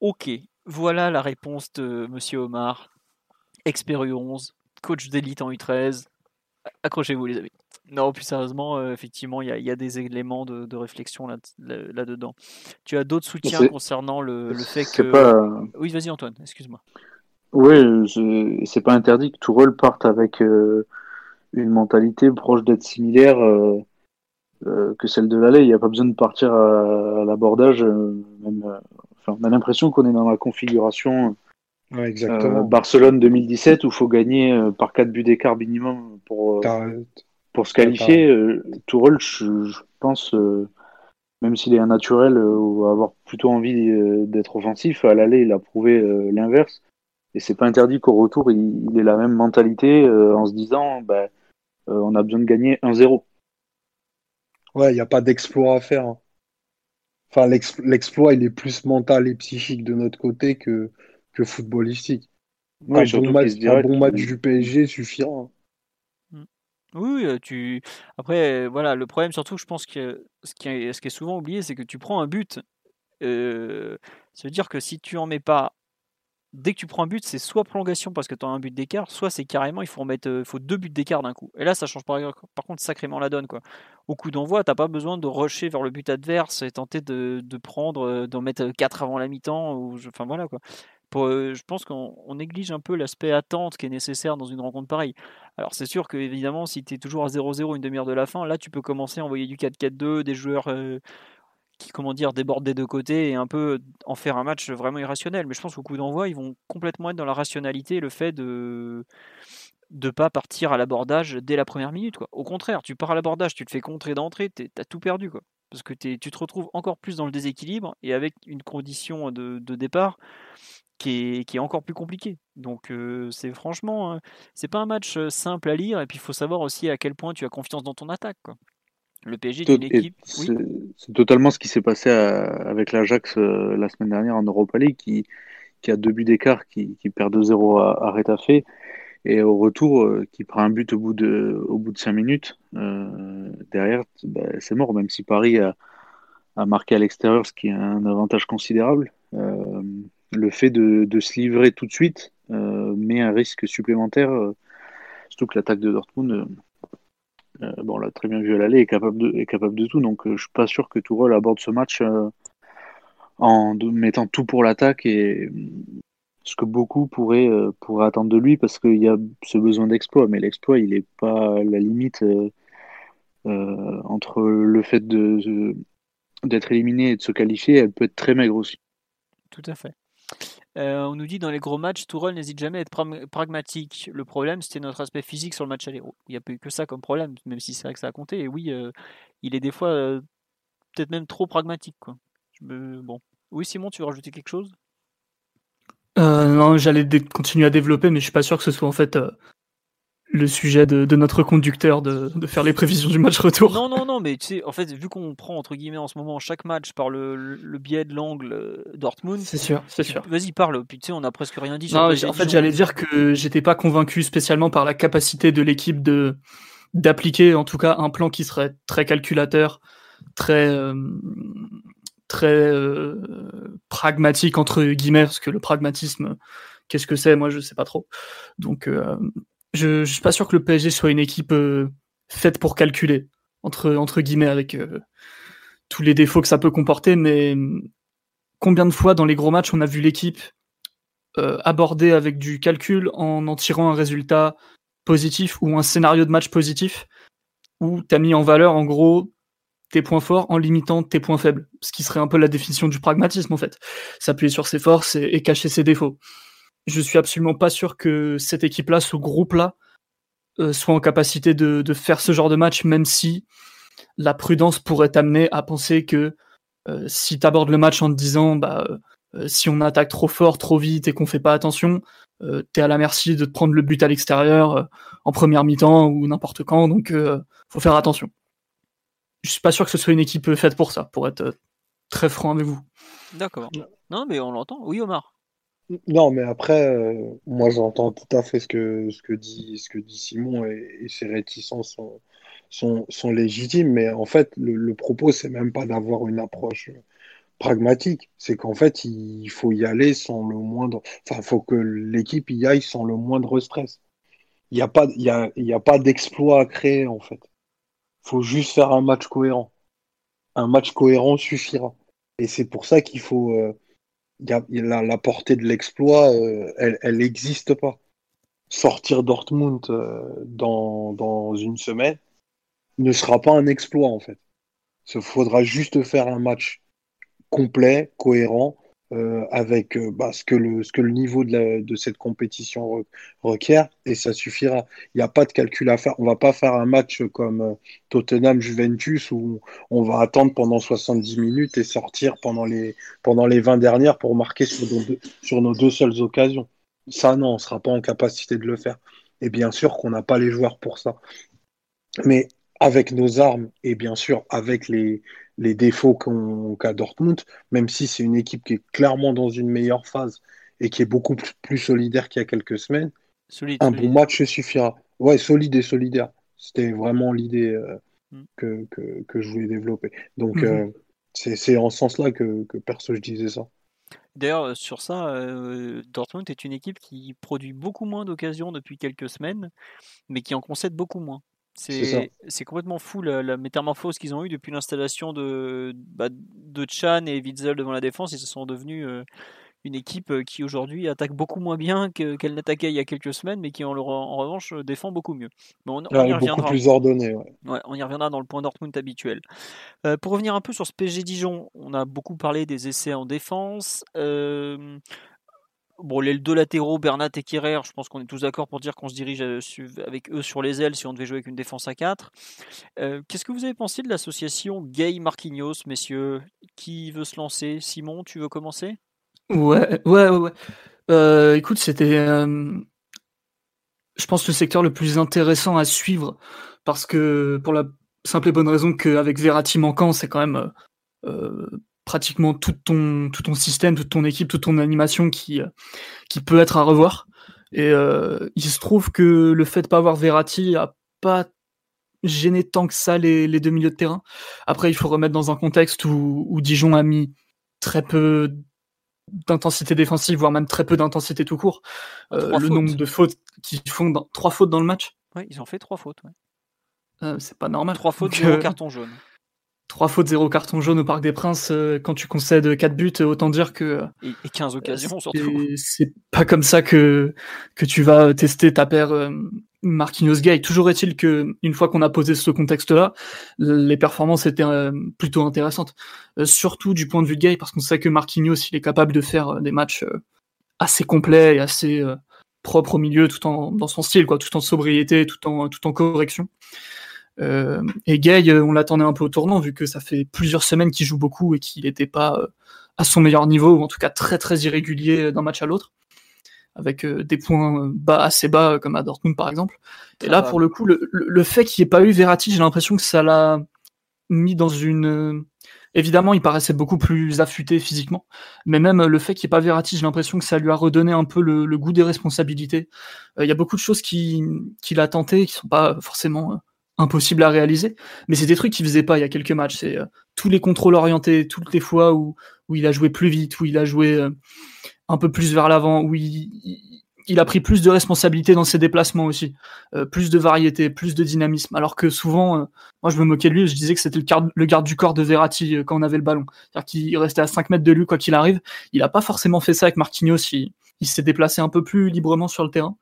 Ok, voilà la réponse de Monsieur Omar, expérience, coach d'élite en U13. Accrochez-vous les amis. Non, plus sérieusement, euh, effectivement, il y, a des éléments de, réflexion là-dedans. tu as d'autres soutiens concernant le, fait que. Oui, vas-y Antoine, excuse-moi. Oui, c'est pas interdit que Tourelle parte avec euh, une mentalité proche d'être similaire euh, que celle de l'allée. Il n'y a pas besoin de partir à, l'abordage. on a l'impression qu'on est dans la configuration Barcelone 2017 où il faut gagner par 4 buts d'écart minimum pour pour se qualifier, euh, Tourelle, je, pense, même s'il est un naturel ou avoir plutôt envie d'être offensif, à l'aller, il a prouvé l'inverse. Et c'est pas interdit qu'au retour, il, ait la même mentalité en se disant, bah, on a besoin de gagner 1-0. Ouais, il n'y a pas d'exploit à faire. Hein. Enfin, l'exploit, il est plus mental et psychique de notre côté que, que footballistique. un, bon match, du PSG suffira. Hein. Mm. Oui, euh, tu. Après, voilà, le problème surtout, je pense que ce qui est, ce qui est souvent oublié, c'est que tu prends un but. Euh, ça veut dire que si tu en mets pas dès que tu prends un but, c'est soit prolongation parce que tu as un but d'écart, soit c'est carrément il faut remettre, euh, faut deux buts d'écart d'un coup. Et là, ça change par, par, contre sacrément la donne. Quoi. Au coup d'envoi, t'as pas besoin de rusher vers le but adverse et tenter de, de prendre, euh, d'en mettre quatre avant la mi-temps. Ou, enfin voilà quoi. Euh, je pense qu'on néglige un peu l'aspect attente qui est nécessaire dans une rencontre pareille. Alors c'est sûr que évidemment, si tu es toujours à 0-0 une demi-heure de la fin, là tu peux commencer à envoyer du 4-4-2, des joueurs qui comment dire débordent des deux côtés et un peu en faire un match vraiment irrationnel. Mais je pense qu'au coup d'envoi, ils vont complètement être dans la rationalité, le fait de de pas partir à l'abordage dès la première minute. Au contraire, tu pars à l'abordage, tu te fais contrer d'entrée, tu as tout perdu. Parce que tu te retrouves encore plus dans le déséquilibre et avec une condition de, départ qui est, qui est, encore plus compliquée. Donc euh, c'est franchement, hein, c'est pas un match simple à lire et puis il faut savoir aussi à quel point tu as confiance dans ton attaque. Quoi. Le PSG est une équipe. C'est totalement ce qui s'est passé avec l'Ajax euh, la semaine dernière en Europa League, qui, qui a deux buts d'écart, qui, qui, perd 2-0 à, à Retafe, et au retour, euh, qui prend un but au bout de, au bout de 5 minutes. Euh, derrière, bah, c'est mort, même si Paris a, a marqué à l'extérieur, ce qui est un avantage considérable. Le fait de, se livrer tout de suite met un risque supplémentaire, surtout que l'attaque de Dortmund euh, bon, on l'a très bien vu à l'aller, est capable de, est capable de tout. Donc, euh, je suis pas sûr que Tourelle aborde ce match euh, en mettant tout pour l'attaque et ce que beaucoup pourraient, attendre de lui parce qu'il y a ce besoin d'exploit. Mais l'exploit, il n'est pas la limite entre le fait d'être éliminé et de se qualifier. Elle peut être très maigre aussi. Tout à fait. Euh, on nous dit dans les gros matchs, Tourelle n'hésite jamais à être pragmatique. Le problème, c'était notre aspect physique sur le match aller. Il n'y a eu que ça comme problème, même si c'est vrai que ça a compté. Et oui, euh, il est des fois euh, peut-être même trop pragmatique. Bon. Oui, Simon, tu veux rajouter quelque chose? Non, j'allais continuer à développer, mais je suis pas sûr que ce soit en fait le sujet de, notre conducteur de, faire les prévisions du match retour. Non, non, non, mais tu sais, en fait, vu qu'on prend entre guillemets en ce moment chaque match par le, biais de l'angle euh, Dortmund. C'est sûr, c'est sûr. Vas-y, parle. Puis tu sais, on a presque rien dit. Sur non, en fait, j'allais dire que j'étais pas convaincu spécialement par la capacité de l'équipe de d'appliquer, en tout cas, un plan qui serait très calculateur, très euh, très euh, pragmatique entre guillemets, parce que le pragmatisme, qu'est-ce que c'est? Moi, je sais pas trop. Donc je, suis pas sûr que le PSG soit une équipe euh, faite pour calculer entre entre guillemets avec euh, tous les défauts que ça peut comporter. Mais combien de fois dans les gros matchs on a vu l'équipe euh, aborder avec du calcul en en tirant un résultat positif ou un scénario de match positif où tu as mis en valeur en gros tes points forts en limitant tes points faibles, ce qui serait un peu la définition du pragmatisme en fait, s'appuyer sur ses forces et cacher ses défauts je suis absolument pas sûr que cette équipe-là, ce groupe-là, euh, soit en capacité de, faire ce genre de match, même si la prudence pourrait t'amener à penser que euh, si tu abordes le match en te disant bah euh, si on attaque trop fort, trop vite et qu'on fait pas attention, t'es à la merci de te prendre le but à l'extérieur en première mi-temps ou n'importe quand, donc faut faire attention. Je suis pas sûr que ce soit une équipe faite pour ça, pour être très franc avec vous. D'accord. Non, mais on l'entend. Oui, Omar. Non, mais après, euh, moi j'entends tout à fait ce que, ce que, dit, ce que dit Simon et, ses réticences sont, sont, légitimes, mais en fait, le, propos, c'est même pas d'avoir une approche pragmatique, c'est qu'en fait, il faut y aller sans le moindre. Enfin, faut que l'équipe y aille sans le moindre stress. Il n'y a pas, y a, y a pas d'exploit à créer, en fait. Faut juste faire un match cohérent. Un match cohérent suffira. Et c'est pour ça qu'il faut. Euh, la, portée de l'exploit, euh, elle n'existe pas. Sortir Dortmund euh, dans, une semaine ne sera pas un exploit en fait. Il faudra juste faire un match complet, cohérent, euh, avec euh, bah, ce, que le, niveau de, cette compétition requiert et ça suffira. Il n'y a pas de calcul à faire. On va pas faire un match comme euh, Tottenham-Juventus où on va attendre pendant 70 minutes et sortir pendant les, pendant les 20 dernières pour marquer sur nos deux seules occasions. Ça, non, on ne sera pas en capacité de le faire. Et bien sûr qu'on n'a pas les joueurs pour ça. Mais avec nos armes et bien sûr avec les, les défauts qu'a Dortmund, même si c'est une équipe qui est clairement dans une meilleure phase et qui est beaucoup plus solidaire qu'il y a quelques semaines, un bon match suffira. Ouais, solide et solidaire. C'était vraiment l'idée euh, mm. que, que, je voulais développer. Donc, mm-hmm. euh, c'est en ce sens-là que, que perso je disais ça. D'ailleurs, euh, sur ça, Dortmund est une équipe qui produit beaucoup moins d'occasions depuis quelques semaines, mais qui en concède beaucoup moins. C'est complètement fou la, métamorphose qu'ils ont eue depuis l'installation de, bah, de Chan et Witzel devant la défense. Ils se sont devenus euh, une équipe euh, qui aujourd'hui attaque beaucoup moins bien qu'elle n'attaquait il y a quelques semaines, mais qui en, en revanche défend beaucoup mieux. on, y reviendra. Beaucoup plus ordonné. on y reviendra dans le point Dortmund habituel. Euh, pour revenir un peu sur ce PSG Dijon, on a beaucoup parlé des essais en défense. Bon, les deux latéraux, Bernat et Kerrer, je pense qu'on est tous d'accord pour dire qu'on se dirige euh, avec eux sur les ailes si on devait jouer avec une défense à 4. Euh, qu'est-ce que vous avez pensé de l'association Gay-Marquinhos, messieurs? Qui veut se lancer? Simon, tu veux commencer? Ouais, ouais, ouais. Euh, écoute, c'était, je pense, le secteur le plus intéressant à suivre parce que, pour la simple et bonne raison qu'avec Verratti manquant, c'est quand même pratiquement tout ton, tout ton système, toute ton équipe, toute ton animation qui, euh, qui peut être à revoir. Et euh, il se trouve que le fait de pas avoir Verratti a pas gêné tant que ça les, les deux milieux de terrain. Après, il faut remettre dans un contexte où, où Dijon a mis très peu d'intensité défensive, voire même très peu d'intensité tout court. Euh, le nombre de fautes qu'ils font, dans, trois fautes dans le match. Oui, ils ont fait trois fautes. c'est pas normal. Trois fautes, zéro carton jaune. Trois fautes, zéro carton jaune au Parc des Princes, euh, quand tu concèdes quatre buts, autant dire que. Et, 15 occasions surtout. C'est pas comme ça que, que tu vas tester ta paire euh, Marquinhos Gay. Toujours est-il que, une fois qu'on a posé ce contexte-là, les performances étaient euh, plutôt intéressantes. surtout du point de vue de Gay, parce qu'on sait que Marquinhos, il est capable de faire des matchs assez complets et assez propres au milieu, tout en, dans son style, quoi, tout en sobriété, tout en, tout en correction. Euh, et Gay, euh, on l'attendait un peu au tournant, vu que ça fait plusieurs semaines qu'il joue beaucoup et qu'il n'était pas euh, à son meilleur niveau, ou en tout cas très très irrégulier d'un match à l'autre, avec des points bas, assez bas, comme à Dortmund par exemple. Et là, pour le coup, le, le fait qu'il n'y ait pas eu Verratti, j'ai l'impression que ça l'a mis dans une... Évidemment, il paraissait beaucoup plus affûté physiquement, mais même le fait qu'il n'y ait pas Verratti, j'ai l'impression que ça lui a redonné un peu le, goût des responsabilités. Il y a beaucoup de choses qu'il a tenté qui sont pas forcément impossible à réaliser. Mais c'est des trucs qu'il faisait pas il y a quelques matchs. C'est euh, tous les contrôles orientés, toutes les fois où, où il a joué plus vite, où il a joué euh, un peu plus vers l'avant, où il, il, a pris plus de responsabilités dans ses déplacements aussi, euh, plus de variété, plus de dynamisme. Alors que souvent, moi je me moquais de lui, je disais que c'était le, garde, le garde du corps de Verratti quand on avait le ballon. C'est-à-dire qu'il restait à 5 mètres de lui quoi qu'il arrive. Il a pas forcément fait ça avec Marquinhos. Il, il s'est déplacé un peu plus librement sur le terrain.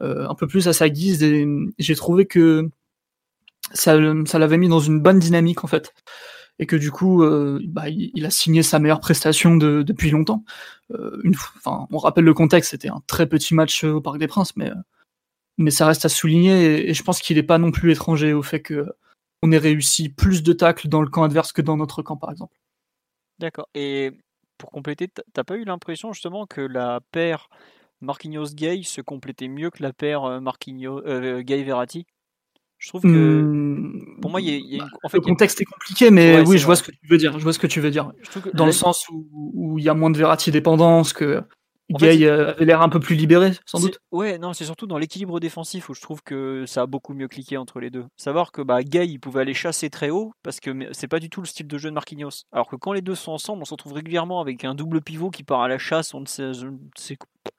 un peu plus à sa guise et j'ai trouvé que ça, ça l'avait mis dans une bonne dynamique en fait et que du coup euh, bah, il, a signé sa meilleure prestation de, depuis longtemps. Euh, une, enfin, on rappelle le contexte, c'était un très petit match au Parc des Princes, mais mais ça reste à souligner et, je pense qu'il n'est pas non plus étranger au fait que on ait réussi plus de tacles dans le camp adverse que dans notre camp par exemple. D'accord. Et pour compléter, t'as pas eu l'impression justement que la paire Marquinhos Gay se complétait mieux que la paire euh, Marquinhos Gay Verratti je trouve que hmm, pour moi, il y a, bah, en fait, le contexte est compliqué, mais oui, je vois ce que tu veux dire. Je vois ce que tu veux dire. Dans le sens où, il y a moins de Verratti dépendance, que Gay euh, avait l'air un peu plus libéré, sans doute. Ouais, non, c'est surtout dans l'équilibre défensif où je trouve que ça a beaucoup mieux cliqué entre les deux. Savoir que bah, Gay, il pouvait aller chasser très haut parce que c'est pas du tout le style de jeu de Marquinhos. Alors que quand les deux sont ensemble, on se retrouve régulièrement avec un double pivot qui part à la chasse. On ne sait,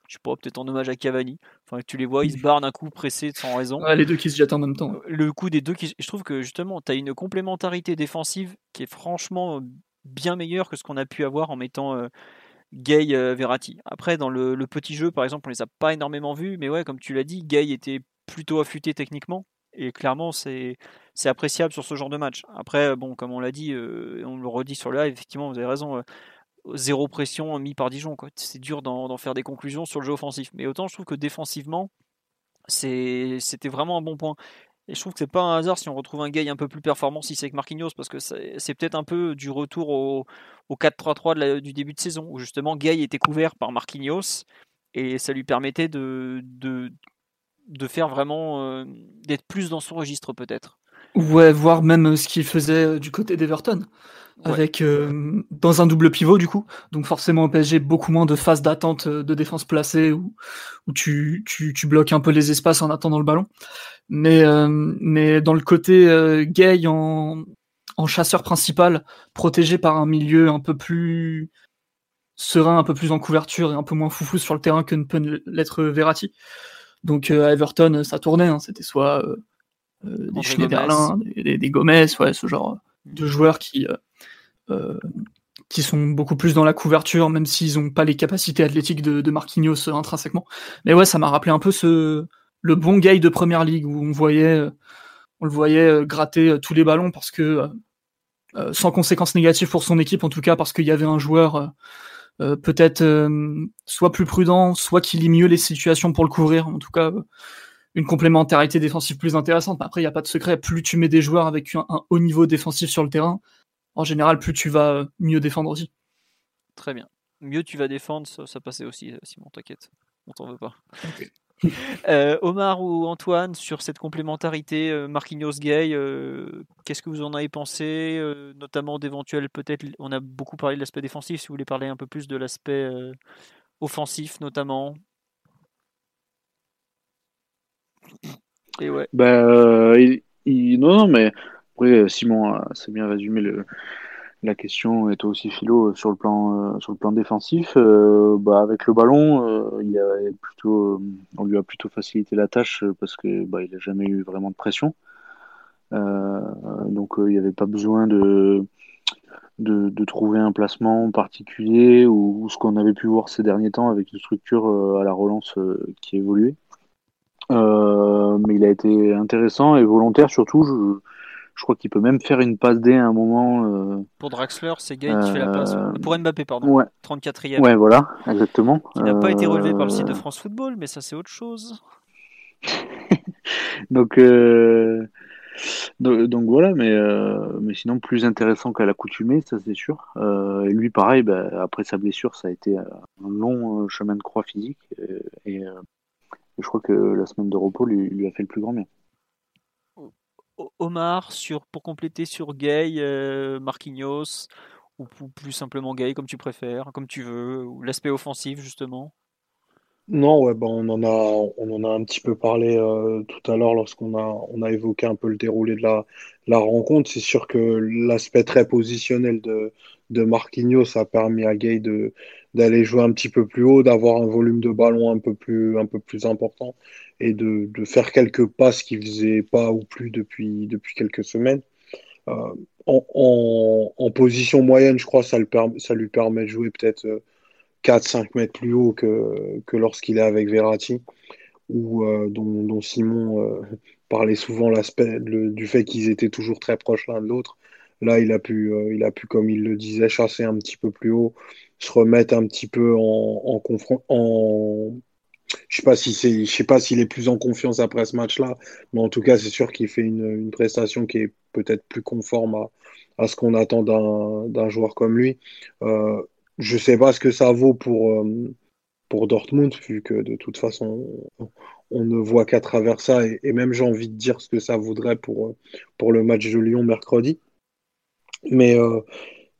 je sais pas, peut-être en hommage à Cavani. Enfin, tu les vois, ils se barrent d'un coup pressé sans raison. les deux qui se jettent en même temps. Le coup des deux qui. Je trouve que justement, tu as une complémentarité défensive qui est franchement bien meilleure que ce qu'on a pu avoir en mettant. Euh, Gay euh, Verratti. Après, dans le, petit jeu, par exemple, on les a pas énormément vus, mais ouais, comme tu l'as dit, Gay était plutôt affûté techniquement. Et clairement, c'est appréciable sur ce genre de match. Après, bon, comme on l'a dit, euh, on le redit sur le live, effectivement, vous avez raison. Zéro pression mis par Dijon. C'est dur d'en faire des conclusions sur le jeu offensif. Mais autant je trouve que défensivement, c'était vraiment un bon point. Et je trouve que c'est pas un hasard si on retrouve un gay un peu plus performant si c'est avec Marquinhos, parce que c'est peut-être un peu du retour au, 4-3-3 du début de saison, où justement Gay était couvert par Marquinhos, et ça lui permettait de, de, de faire vraiment euh, d'être plus dans son registre peut-être. Ouais, voir même euh, ce qu'il faisait euh, du côté d'Everton, avec dans un double pivot du coup. Donc forcément au PSG beaucoup moins de phases d'attente de défense placée où, où tu, tu, tu, bloques un peu les espaces en attendant le ballon. Mais mais dans le côté gay en, en chasseur principal, protégé par un milieu un peu plus serein, un peu plus en couverture et un peu moins foufou sur le terrain que ne peut l'être Verratti. Donc à Everton, ça tournait, hein. c'était soit euh, des Schneiderlin, des, des, Gomez, ouais, ce genre de joueurs qui, euh, euh, qui sont beaucoup plus dans la couverture, même s'ils n'ont pas les capacités athlétiques de, de Marquinhos intrinsèquement. Mais ouais, ça m'a rappelé un peu ce, le bon gay de première ligue où on voyait, on le voyait gratter tous les ballons parce que sans conséquences négatives pour son équipe, en tout cas parce qu'il y avait un joueur peut-être soit plus prudent, soit qui lit mieux les situations pour le couvrir. En tout cas, une complémentarité défensive plus intéressante. Après, il n'y a pas de secret. Plus tu mets des joueurs avec un, haut niveau défensif sur le terrain, en général, plus tu vas euh, mieux défendre aussi. Très bien. Mieux tu vas défendre, ça, passait aussi, euh, Simon, t'inquiète. On t'en veut pas. [LAUGHS] Euh, Omar ou Antoine, sur cette complémentarité Marquinhos Gay, qu'est-ce que vous en avez pensé Notamment d'éventuels, peut-être, on a beaucoup parlé de l'aspect défensif, si vous voulez parler un peu plus de l'aspect offensif, notamment. Bah, euh, non, mais après, Simon c'est bien résumé la question, et toi aussi, Philo, sur le plan, euh, sur le plan défensif. Euh, bah, avec le ballon, il a plutôt, on lui a plutôt facilité la tâche parce que bah, n'a jamais eu vraiment de pression. donc, il n'y avait pas besoin de, de, trouver un placement particulier ou, ce qu'on avait pu voir ces derniers temps avec une structure à la relance qui évoluait. Euh, mais il a été intéressant et volontaire surtout. Je, je crois qu'il peut même faire une passe D à un moment. Euh, pour Draxler, c'est Gay qui fait la passe. Euh, pour Mbappé, pardon. Ouais. 34e. Ouais, voilà, exactement. Il n'a pas été relevé par le site de France Football, mais ça, c'est autre chose. [LAUGHS] donc, donc, voilà, mais, mais sinon, plus intéressant qu'à l'accoutumée, ça c'est sûr. et lui, pareil, bah, après sa blessure, ça a été un long chemin de croix physique. et je crois que la semaine de repos lui, a fait le plus grand bien. Omar, sur, pour compléter sur Gay, euh, Marquinhos, ou plus simplement Gay, comme tu préfères, comme tu veux, ou l'aspect offensif justement Non, ouais, bah, on, en a, on en a un petit peu parlé euh, tout à l'heure lorsqu'on a, on a évoqué un peu le déroulé de la, la rencontre. C'est sûr que l'aspect très positionnel de, de Marquinhos a permis à Gay de, d'aller jouer un petit peu plus haut, d'avoir un volume de ballon un peu plus, important et de, faire quelques passes qu'il faisait pas ou plus depuis, quelques semaines. Euh, en, position moyenne, je crois, ça, ça lui permet de jouer peut-être 4-5 euh, mètres plus haut que, lorsqu'il est avec Verratti, ou euh, dont, Simon [LAUGHS] parlait souvent l'aspect du fait qu'ils étaient toujours très proches l'un de l'autre. Là, il a pu, euh, il a pu, comme il le disait, chasser un petit peu plus haut, se remettre un petit peu en, en. Je sais pas si je sais pas s'il est plus en confiance après ce match-là, mais en tout cas, c'est sûr qu'il fait une, une, prestation qui est peut-être plus conforme à, à ce qu'on attend d'un joueur comme lui. Euh, je sais pas ce que ça vaut pour euh, pour Dortmund, vu que de toute façon, on, ne voit qu'à travers ça, et, et même j'ai envie de dire ce que ça voudrait pour pour le match de Lyon mercredi. Mais euh,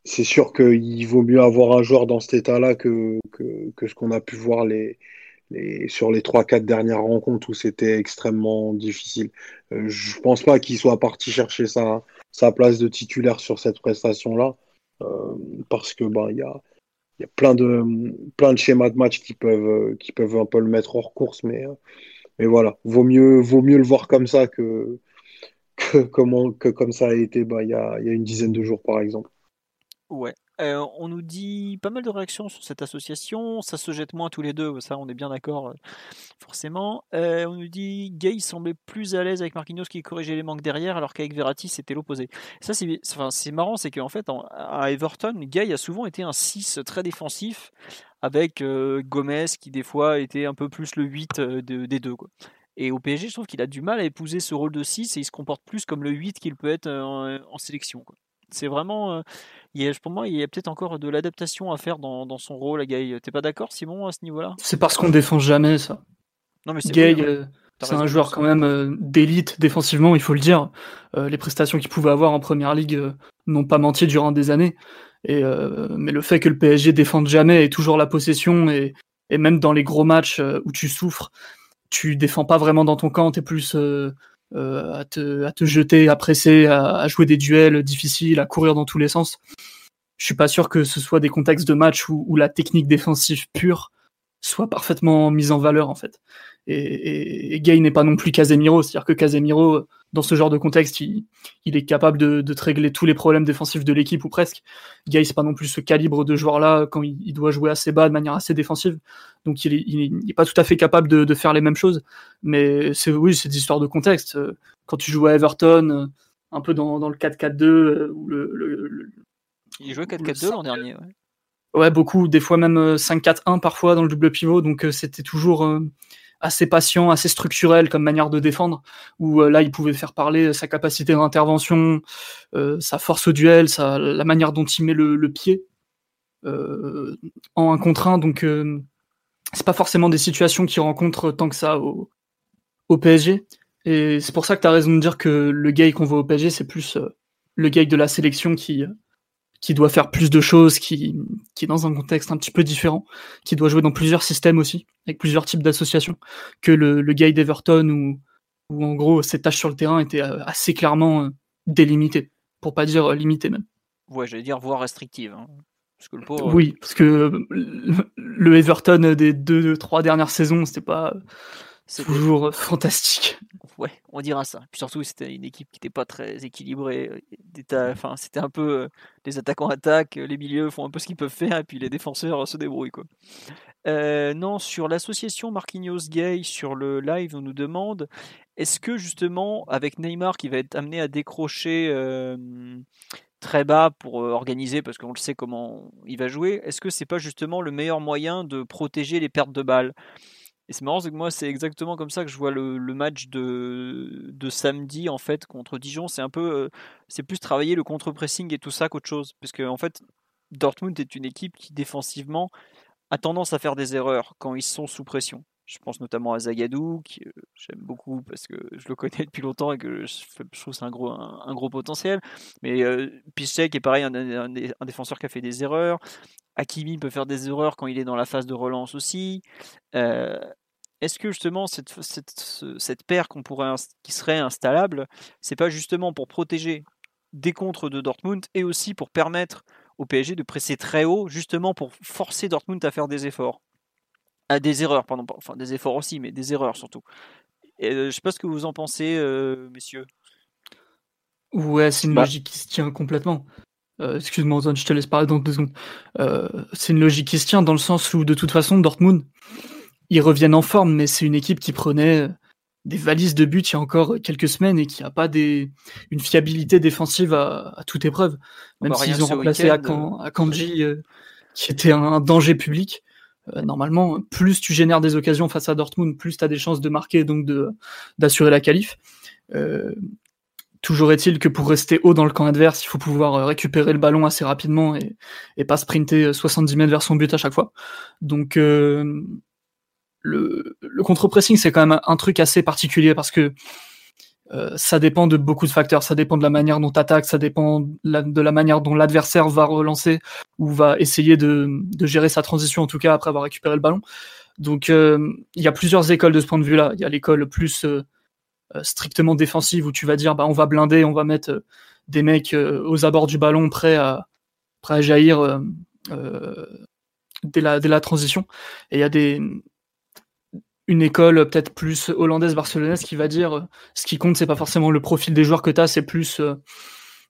c'est sûr qu'il vaut mieux avoir un joueur dans cet état-là que, que, que, ce qu'on a pu voir les, les, sur les 3-4 dernières rencontres où c'était extrêmement difficile. Euh, je pense pas qu'il soit parti chercher sa, sa place de titulaire sur cette prestation-là, euh, parce que ben, il y a, y a plein de, plein de schémas de match qui peuvent, qui peuvent un peu le mettre hors course, mais, mais voilà, vaut mieux, vaut mieux le voir comme ça que, comment, que comme ça a été bah, il, y a, y a une dizaine de jours, par exemple. Ouais. Euh, on nous dit pas mal de réactions sur cette association. Ça se jette moins tous les deux, ça, on est bien d'accord, euh, forcément. Euh, on nous dit Gay semblait plus à l'aise avec Marquinhos qui corrigeait les manques derrière, alors qu'avec Verratti, c'était l'opposé. Ça, c'est enfin, marrant, c'est qu'en fait, à Everton, Gay a souvent été un 6 très défensif, avec Gomez qui, des fois, était un peu plus le 8 des deux. Quoi. Et au PSG, je trouve qu'il a du mal à épouser ce rôle de 6 et il se comporte plus comme le 8 qu'il peut être en, sélection. C'est vraiment pour moi, il y a peut-être encore de l'adaptation à faire dans, son rôle à Gay. T'es pas d'accord, Simon, à ce niveau-là? C'est parce qu'on défend jamais ça. Non, mais Gay, euh, c'est un joueur quand même euh, d'élite défensivement, il faut le dire. Euh, les prestations qu'il pouvait avoir en première ligue n'ont pas menti durant des années. Et, mais le fait que le PSG défende jamais et toujours la possession et, et même dans les gros matchs où tu souffres, tu défends pas vraiment dans ton camp, t'es plus à, te, à te jeter, à presser, à, jouer des duels difficiles, à courir dans tous les sens je suis pas sûr que ce soit des contextes de match où, la technique défensive pure soit parfaitement mise en valeur en fait. Et, et, Gay n'est pas non plus Casemiro, c'est-à-dire que Casemiro, dans ce genre de contexte, il, est capable de, de régler tous les problèmes défensifs de l'équipe ou presque. Gay c'est pas non plus ce calibre de joueur-là quand il, doit jouer assez bas de manière assez défensive, donc il est, il est, pas tout à fait capable de, de faire les mêmes choses. Mais c'est oui, c'est des histoires de contexte. Quand tu joues à Everton, un peu dans, dans le 4-4-2 où le, le, il jouait 4-4-2 l'an dernier. Ouais. ouais. beaucoup, des fois même 5-4-1 euh, parfois dans le double pivot, donc euh, c'était toujours euh, assez patient, assez structurel comme manière de défendre, où là il pouvait faire parler sa capacité d'intervention, sa force au duel, la manière dont il met le, pied en un contre un, donc c'est pas forcément des situations qu'il rencontre tant que ça au, au PSG. Et c'est pour ça que tu as raison de dire que le gay qu'on voit au PSG, c'est plus le gay de la sélection qui, qui doit faire plus de choses, qui, qui est dans un contexte un petit peu différent, qui doit jouer dans plusieurs systèmes aussi, avec plusieurs types d'associations, que le, le guy d'Everton où, où en gros ses tâches sur le terrain étaient euh, assez clairement euh, délimitées, pour pas dire euh, limitées même. Ouais, j'allais dire voire restrictives. Hein. Parce que le Oui, parce que le Everton des deux, trois dernières saisons, c'était pas toujours fantastique. Ouais, on dira ça. Puis surtout, c'était une équipe qui n'était pas très équilibrée. Enfin, c'était un peu euh, les attaquants attaquent, les milieux font un peu ce qu'ils peuvent faire, et puis les défenseurs se débrouillent. Quoi. Euh, non, sur l'association Marquinhos Gay, sur le live, on nous demande est-ce que justement, avec Neymar qui va être amené à décrocher euh, très bas pour organiser, parce qu'on le sait comment il va jouer, est-ce que c'est pas justement le meilleur moyen de protéger les pertes de balles? Et c'est marrant, c'est que moi, c'est exactement comme ça que je vois le, match de, samedi en fait contre Dijon. C'est un peu, euh, c'est plus travailler le contre-pressing et tout ça qu'autre chose, parce que en fait, Dortmund est une équipe qui défensivement a tendance à faire des erreurs quand ils sont sous pression. Je pense notamment à Zagadou, que euh, j'aime beaucoup parce que je le connais [LAUGHS] depuis longtemps et que je, trouve c'est un gros, un, gros potentiel. Mais euh, Piszczek est pareil, un, défenseur qui a fait des erreurs. Hakimi peut faire des erreurs quand il est dans la phase de relance aussi. Euh, est-ce que justement cette, cette, paire qu'on pourrait qui serait installable, c'est pas justement pour protéger des contres de Dortmund et aussi pour permettre au PSG de presser très haut, justement pour forcer Dortmund à faire des efforts, à des erreurs, pardon, enfin des efforts aussi, mais des erreurs surtout. Et, euh, je sais pas ce que vous en pensez, euh, messieurs. Ouais, c'est une bah logique qui se tient complètement. Euh, excuse-moi, je te laisse parler dans deux secondes. C'est une logique qui se tient dans le sens où, de toute façon, Dortmund, ils reviennent en forme, mais c'est une équipe qui prenait des valises de but il y a encore quelques semaines et qui n'a pas des, une fiabilité défensive à, toute épreuve. Même s'ils ont remplacé Akanji, qui était un, danger public. Normalement, plus tu génères des occasions face à Dortmund, plus tu as des chances de marquer, donc d'assurer la qualif. Euh, Toujours est-il que pour rester haut dans le camp adverse, il faut pouvoir euh, récupérer le ballon assez rapidement et, et pas sprinter 70 euh, mètres vers son but à chaque fois. Donc euh, le, le contre-pressing, c'est quand même un truc assez particulier parce que euh, ça dépend de beaucoup de facteurs. Ça dépend de la manière dont tu attaques, ça dépend de la manière dont l'adversaire va relancer ou va essayer de, de, gérer sa transition, en tout cas après avoir récupéré le ballon. Donc il y a plusieurs écoles de ce point de vue-là. Il y a l'école plus euh, strictement défensive où tu vas dire bah on va blinder, on va mettre euh, des mecs euh, aux abords du ballon prêts à, prêts à jaillir dès, la, dès la transition. Et il y a des, une école peut-être plus hollandaise barcelonaise qui va dire ce qui compte c'est pas forcément le profil des joueurs que tu as c'est plus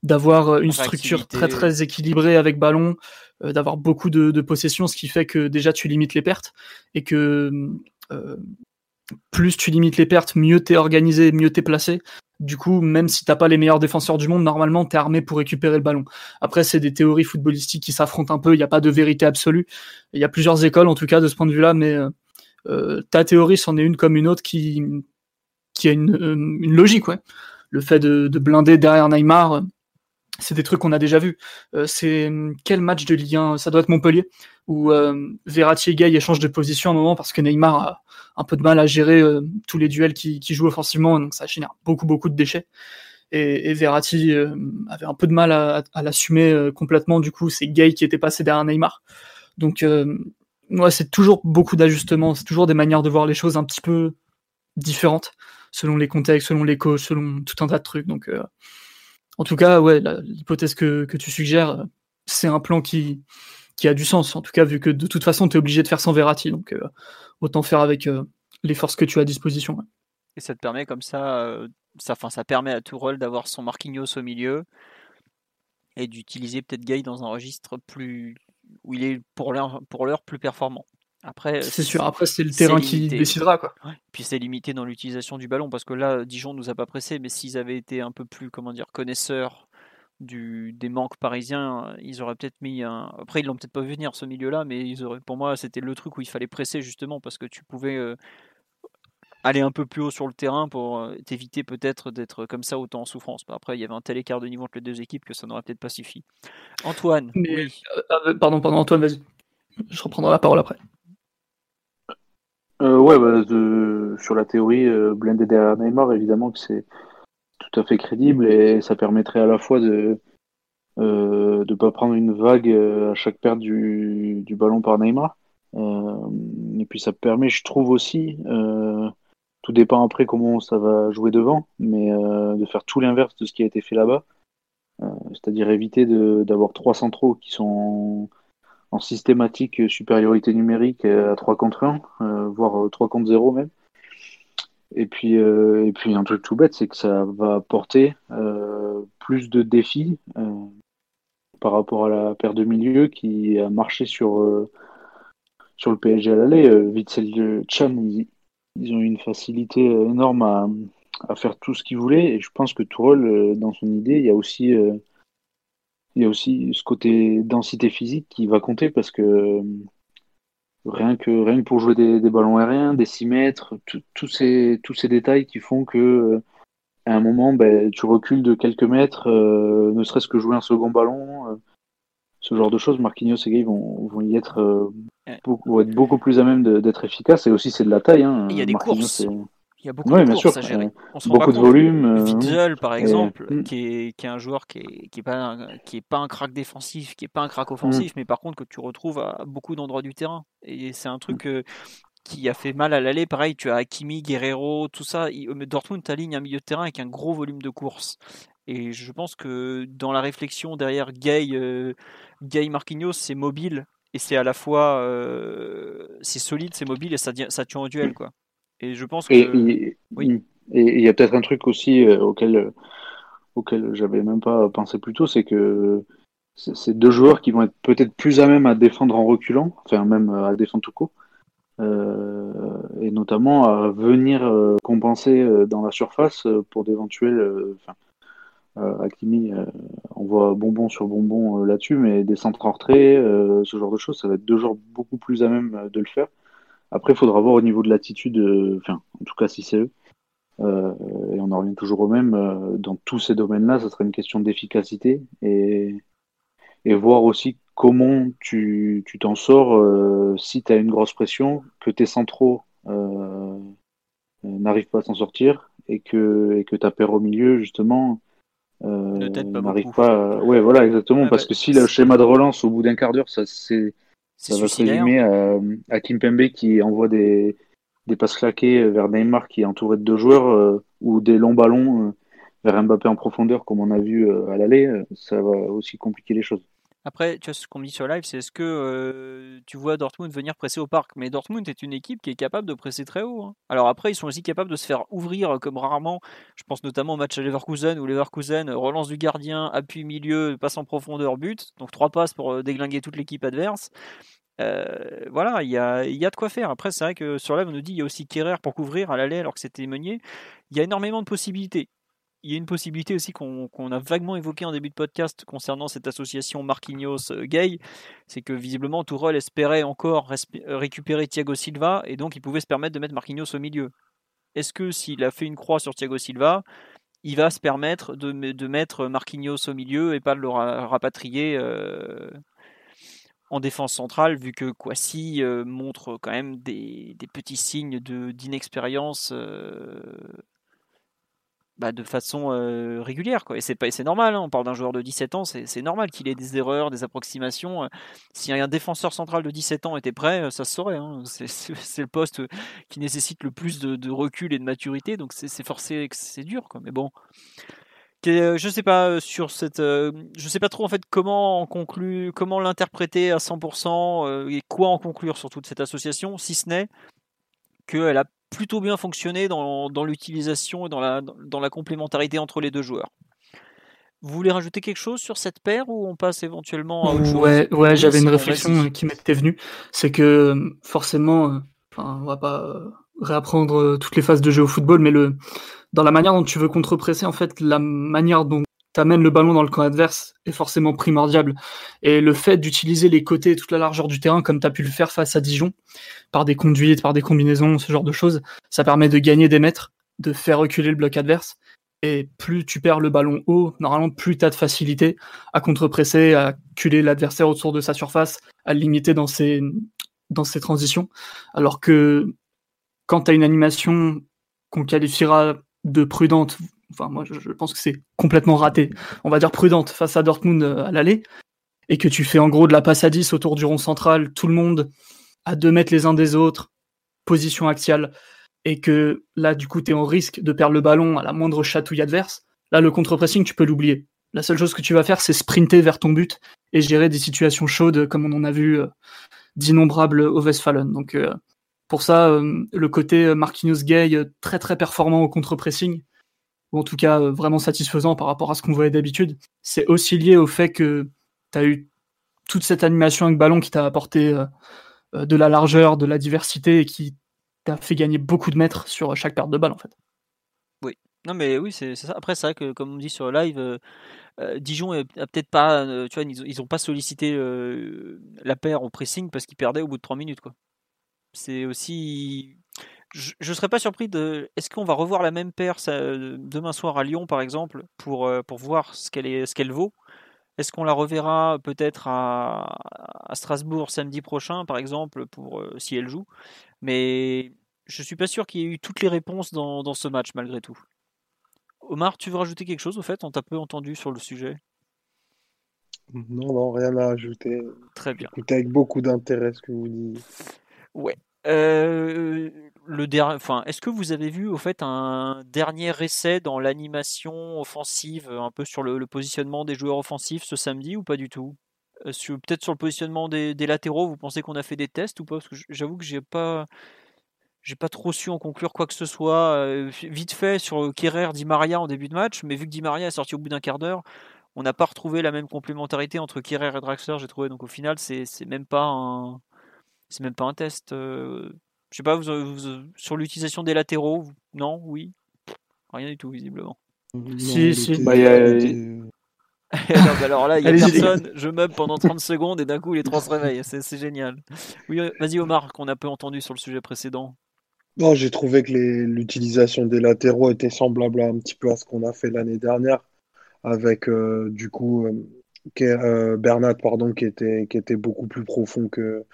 d'avoir une structure très très équilibrée avec ballon, d'avoir beaucoup de, de possession, ce qui fait que déjà tu limites les pertes et que plus tu limites les pertes, mieux t'es organisé, mieux t'es placé. Du coup, même si t'as pas les meilleurs défenseurs du monde, normalement t'es armé pour récupérer le ballon. Après, c'est des théories footballistiques qui s'affrontent un peu. Il n'y a pas de vérité absolue. Il y a plusieurs écoles, en tout cas, de ce point de vue-là, mais euh, euh, ta théorie, c'en est une comme une autre qui qui a une, euh, une logique, ouais. Le fait de, de blinder derrière Neymar, c'est des trucs qu'on a déjà vus. c'est quel match de Ligue 1 Ça doit être Montpellier où Verratti et Gay échangent de position à un moment parce que Neymar a un peu de mal à gérer euh, tous les duels qui, qui, jouent offensivement, donc ça génère beaucoup beaucoup de déchets. Et, et Verratti euh, avait un peu de mal à, à l'assumer euh, complètement. Du coup, c'est Gay qui était passé derrière Neymar. Donc, c'est toujours beaucoup d'ajustements, c'est toujours des manières de voir les choses un petit peu différentes selon les contextes, selon les coachs, selon tout un tas de trucs. Donc, en tout cas, ouais, l'hypothèse que, tu suggères, c'est un plan qui, a du sens. En tout cas, vu que de toute façon, tu es obligé de faire sans Verratti. Donc, autant faire avec euh, les forces que tu as à disposition. Et ça te permet comme ça, euh, ça, ça permet à Tourelle d'avoir son Marquinhos au milieu et d'utiliser peut-être Gay dans un registre plus où il est pour l'heure pour l'heure plus performant. Après, c'est sûr. Après, c'est le terrain qui décidera quoi. Puis c'est limité dans l'utilisation du ballon parce que là, Dijon nous a pas pressé, mais s'ils avaient été un peu plus, comment dire, connaisseurs du, des manques parisiens, ils auraient peut-être mis un. Après, ils l'ont peut-être pas vu venir ce milieu-là, mais ils auraient, pour moi, c'était le truc où il fallait presser justement parce que tu pouvais euh, aller un peu plus haut sur le terrain pour euh, t'éviter peut-être d'être comme ça autant en souffrance. Après, il y avait un tel écart de niveau entre les deux équipes que ça n'aurait peut-être pas suffi. Antoine. oui. Euh, pardon, pardon, Antoine, vas-y. Je reprendrai la parole après. ouais, bah, sur la théorie, blindé derrière Neymar, évidemment que c'est tout à fait crédible et ça permettrait à la fois de ne euh, pas prendre une vague euh, à chaque perte du, du ballon par Neymar. Euh, et puis ça permet, je trouve aussi, tout dépend après comment ça va jouer devant, mais de faire tout l'inverse de ce qui a été fait là-bas. C'est-à-dire éviter d'avoir trois centraux qui sont en, systématique supériorité numérique à 3 contre 1, voire 3 contre 0 même. Et puis, euh, et puis un truc tout bête, c'est que ça va apporter euh, plus de défis euh, par rapport à la paire de milieu qui a marché sur, sur le PSG à l'aller. Witzel Chan, ils, ils, ont une facilité énorme à, faire tout ce qu'ils voulaient. Et je pense que Tourelle, dans son idée, il y a aussi, il y a aussi ce côté densité physique qui va compter parce que Rien que, rien que pour jouer des, ballons aériens, des 6 mètres, tous ces, tous ces détails qui font que euh, à un moment, ben, tu recules de quelques mètres, euh, ne serait-ce que jouer un second ballon, euh, ce genre de choses. Marquinhos et Gay vont, vont y être, beaucoup, être beaucoup plus à même d'être efficaces. Et aussi, c'est de la taille. Hein. Il y a des courses. Il y a beaucoup de courses à gérer. On beaucoup de volume. Euh, Witzel, par exemple, mm. qui, est, qui est un joueur qui est, qui est, pas, un, qui est pas un crack défensif, qui est pas un crack offensif, mm. mais par contre que tu retrouves à beaucoup d'endroits du terrain. Et c'est un truc mm. euh, qui a fait mal à l'aller. Pareil, tu as Hakimi, Guerrero, tout ça. Dortmund t'aligne un milieu de terrain avec un gros volume de course. Et je pense que dans la réflexion derrière Gay, euh, Gay Marquinhos, c'est mobile et c'est à la fois euh, c'est solide, c'est mobile et ça, ça tue en duel quoi. Et je pense que. Et, oui. Et il y a peut-être un truc aussi euh, auquel, auquel j'avais même pas pensé plus tôt, c'est que c'est deux joueurs qui vont être peut-être plus à même à défendre en reculant, enfin même à défendre tout court, euh, et notamment à venir euh, compenser dans la surface pour d'éventuels. Enfin, Akimi voit bonbon sur bonbon là-dessus, mais des centres en retrait, ce genre de choses, ça va être deux joueurs beaucoup plus à même de le faire. Après, il faudra voir au niveau de l'attitude, euh, enfin, en tout cas si c'est eux. Euh, et on en revient toujours au même, euh, dans tous ces domaines-là, ça sera une question d'efficacité et, voir aussi comment tu t'en sors si tu as une grosse pression, que tes centraux n'arrivent pas à s'en sortir et que, et que au milieu, justement, n'arrive pas. Ouais, voilà, exactement. parce bah, que si le schéma de relance au bout d'un quart d'heure, ça c'est ça va se résumer à, à Kimpembe qui envoie des, des passes claquées vers Neymar qui est entouré de deux joueurs euh, ou des longs ballons euh, vers Mbappé en profondeur comme on a vu euh, à l'aller. Ça va aussi compliquer les choses. Après, tu vois, ce qu'on me dit sur live, c'est est-ce que tu vois Dortmund venir presser au parc? Mais Dortmund est une équipe qui est capable de presser très haut. Hein. Alors après, ils sont aussi capables de se faire ouvrir comme rarement. Je pense notamment au match à Leverkusen où Leverkusen relance du gardien, appui milieu, passe en profondeur, but. Donc trois passes pour déglinguer toute l'équipe adverse. Voilà, il y a, y a, de quoi faire. Après, c'est vrai que sur live, on nous dit il y a aussi Kerrer pour couvrir à l'aller alors que c'était Meunier. Il y a énormément de possibilités il y a une possibilité aussi qu'on a vaguement évoquée en début de podcast concernant cette association Marquinhos-Gay, c'est que visiblement Tourelle espérait encore récupérer Thiago Silva et donc il pouvait se permettre de mettre Marquinhos au milieu. Est-ce que s'il a fait une croix sur Thiago Silva, il va se permettre de, mettre Marquinhos au milieu et pas de le rapatrier euh, en défense centrale, vu que Kwasi euh, montre quand même des, petits signes d'inexpérience euh, bah, de façon euh, régulière. Quoi. Et c'est, normal, hein. on parle d'un joueur de 17 ans, c'est, normal qu'il ait des erreurs, des approximations. Euh. Si un défenseur central de 17 ans était prêt, euh, ça se saurait. Hein. C'est, le poste qui nécessite le plus de, recul et de maturité, donc c'est, forcé que c'est dur. Quoi. Mais bon. Je sais pas sur cette, je sais pas trop en fait comment en conclure, comment l'interpréter à 100% et quoi en conclure sur toute cette association, si ce n'est qu'elle a plutôt bien fonctionné dans, dans l'utilisation et dans la, dans la complémentarité entre les deux joueurs. Vous voulez rajouter quelque chose sur cette paire ou on passe éventuellement à autre ouais, Ouais, j'avais une réflexion qui m'était venue. C'est que forcément, euh, enfin, on va pas euh, réapprendre euh, toutes les phases de jeu au football, mais le, dans la manière dont tu veux contrepresser, en fait, la manière dont t'amènes le ballon dans le camp adverse est forcément primordial. Et le fait d'utiliser les côtés et toute la largeur du terrain, comme tu as pu le faire face à Dijon, par des conduites, par des combinaisons, ce genre de choses, ça permet de gagner des mètres, de faire reculer le bloc adverse. Et plus tu perds le ballon haut, normalement, plus tu as de facilité à contrepresser, à culer l'adversaire autour de sa surface, à le limiter dans ses, dans ses transitions. Alors que quand tu as une animation qu'on qualifiera de prudente, enfin moi je, pense que c'est complètement raté, on va dire prudente face à Dortmund euh, à l'aller, et que tu fais en gros de la passe à 10 autour du rond central, tout le monde à 2 mètres les uns des autres, position axiale, et que là du coup tu es en risque de perdre le ballon à la moindre chatouille adverse, là le contre-pressing tu peux l'oublier. La seule chose que tu vas faire c'est sprinter vers ton but et gérer des situations chaudes comme on en a vu euh, d'innombrables au Westfalen. Donc euh, pour ça, le côté Marquinhos Gay très très performant au contre-pressing, ou en tout cas euh, vraiment satisfaisant par rapport à ce qu'on voyait d'habitude, c'est aussi lié au fait que tu as eu toute cette animation avec ballon qui t'a apporté euh, euh, de la largeur, de la diversité et qui t'a fait gagner beaucoup de mètres sur chaque perte de balle en fait. Oui, non mais oui, c'est ça. Après, c'est vrai que comme on dit sur live, Dijon a peut-être pas, tu vois, ils ont, pas sollicité la paire au pressing parce qu'ils perdaient au bout de 3 minutes quoi. C'est aussi je ne serais pas surpris de. Est-ce qu'on va revoir la même paire demain soir à Lyon, par exemple, pour, euh, pour voir ce qu'elle est, ce qu'elle vaut? Est-ce qu'on la reverra peut-être à, à, Strasbourg samedi prochain, par exemple, pour euh, si elle joue? Mais je suis pas sûr qu'il y ait eu toutes les réponses dans, dans, ce match, malgré tout. Omar, tu veux rajouter quelque chose au fait? On t'a peu entendu sur le sujet. Non, non, rien à ajouter. Très bien. Écoutez avec beaucoup d'intérêt ce que vous dites. Ouais. Euh, le dernier, enfin, est-ce que vous avez vu au fait un dernier essai dans l'animation offensive, un peu sur le, positionnement des joueurs offensifs ce samedi ou pas du tout? Euh, Peut-être sur le positionnement des, latéraux, vous pensez qu'on a fait des tests ou pas? Parce que j'avoue que j'ai pas, j'ai pas trop su en conclure quoi que ce soit. Euh, vite fait sur Kerrer, Di Maria en début de match, mais vu que Di Maria est sorti au bout d'un quart d'heure, on n'a pas retrouvé la même complémentarité entre Kerrer et Draxler. J'ai trouvé donc au final c'est même pas un c'est même pas un test. Euh, je sais pas, vous, sur l'utilisation des latéraux, non, oui, rien du tout visiblement. Si, si. [LAUGHS] Bah, alors là, il y a personne, je meuble pendant 30 secondes et d'un coup les trois se réveillent, c'est génial. Oui, euh, vas-y Omar, qu'on a peu entendu sur le sujet précédent. Non, j'ai trouvé que l'utilisation des latéraux était semblable un petit peu à ce qu'on a fait l'année dernière, avec euh, du coup euh, Bernat, pardon, qui était, qui était beaucoup plus profond que,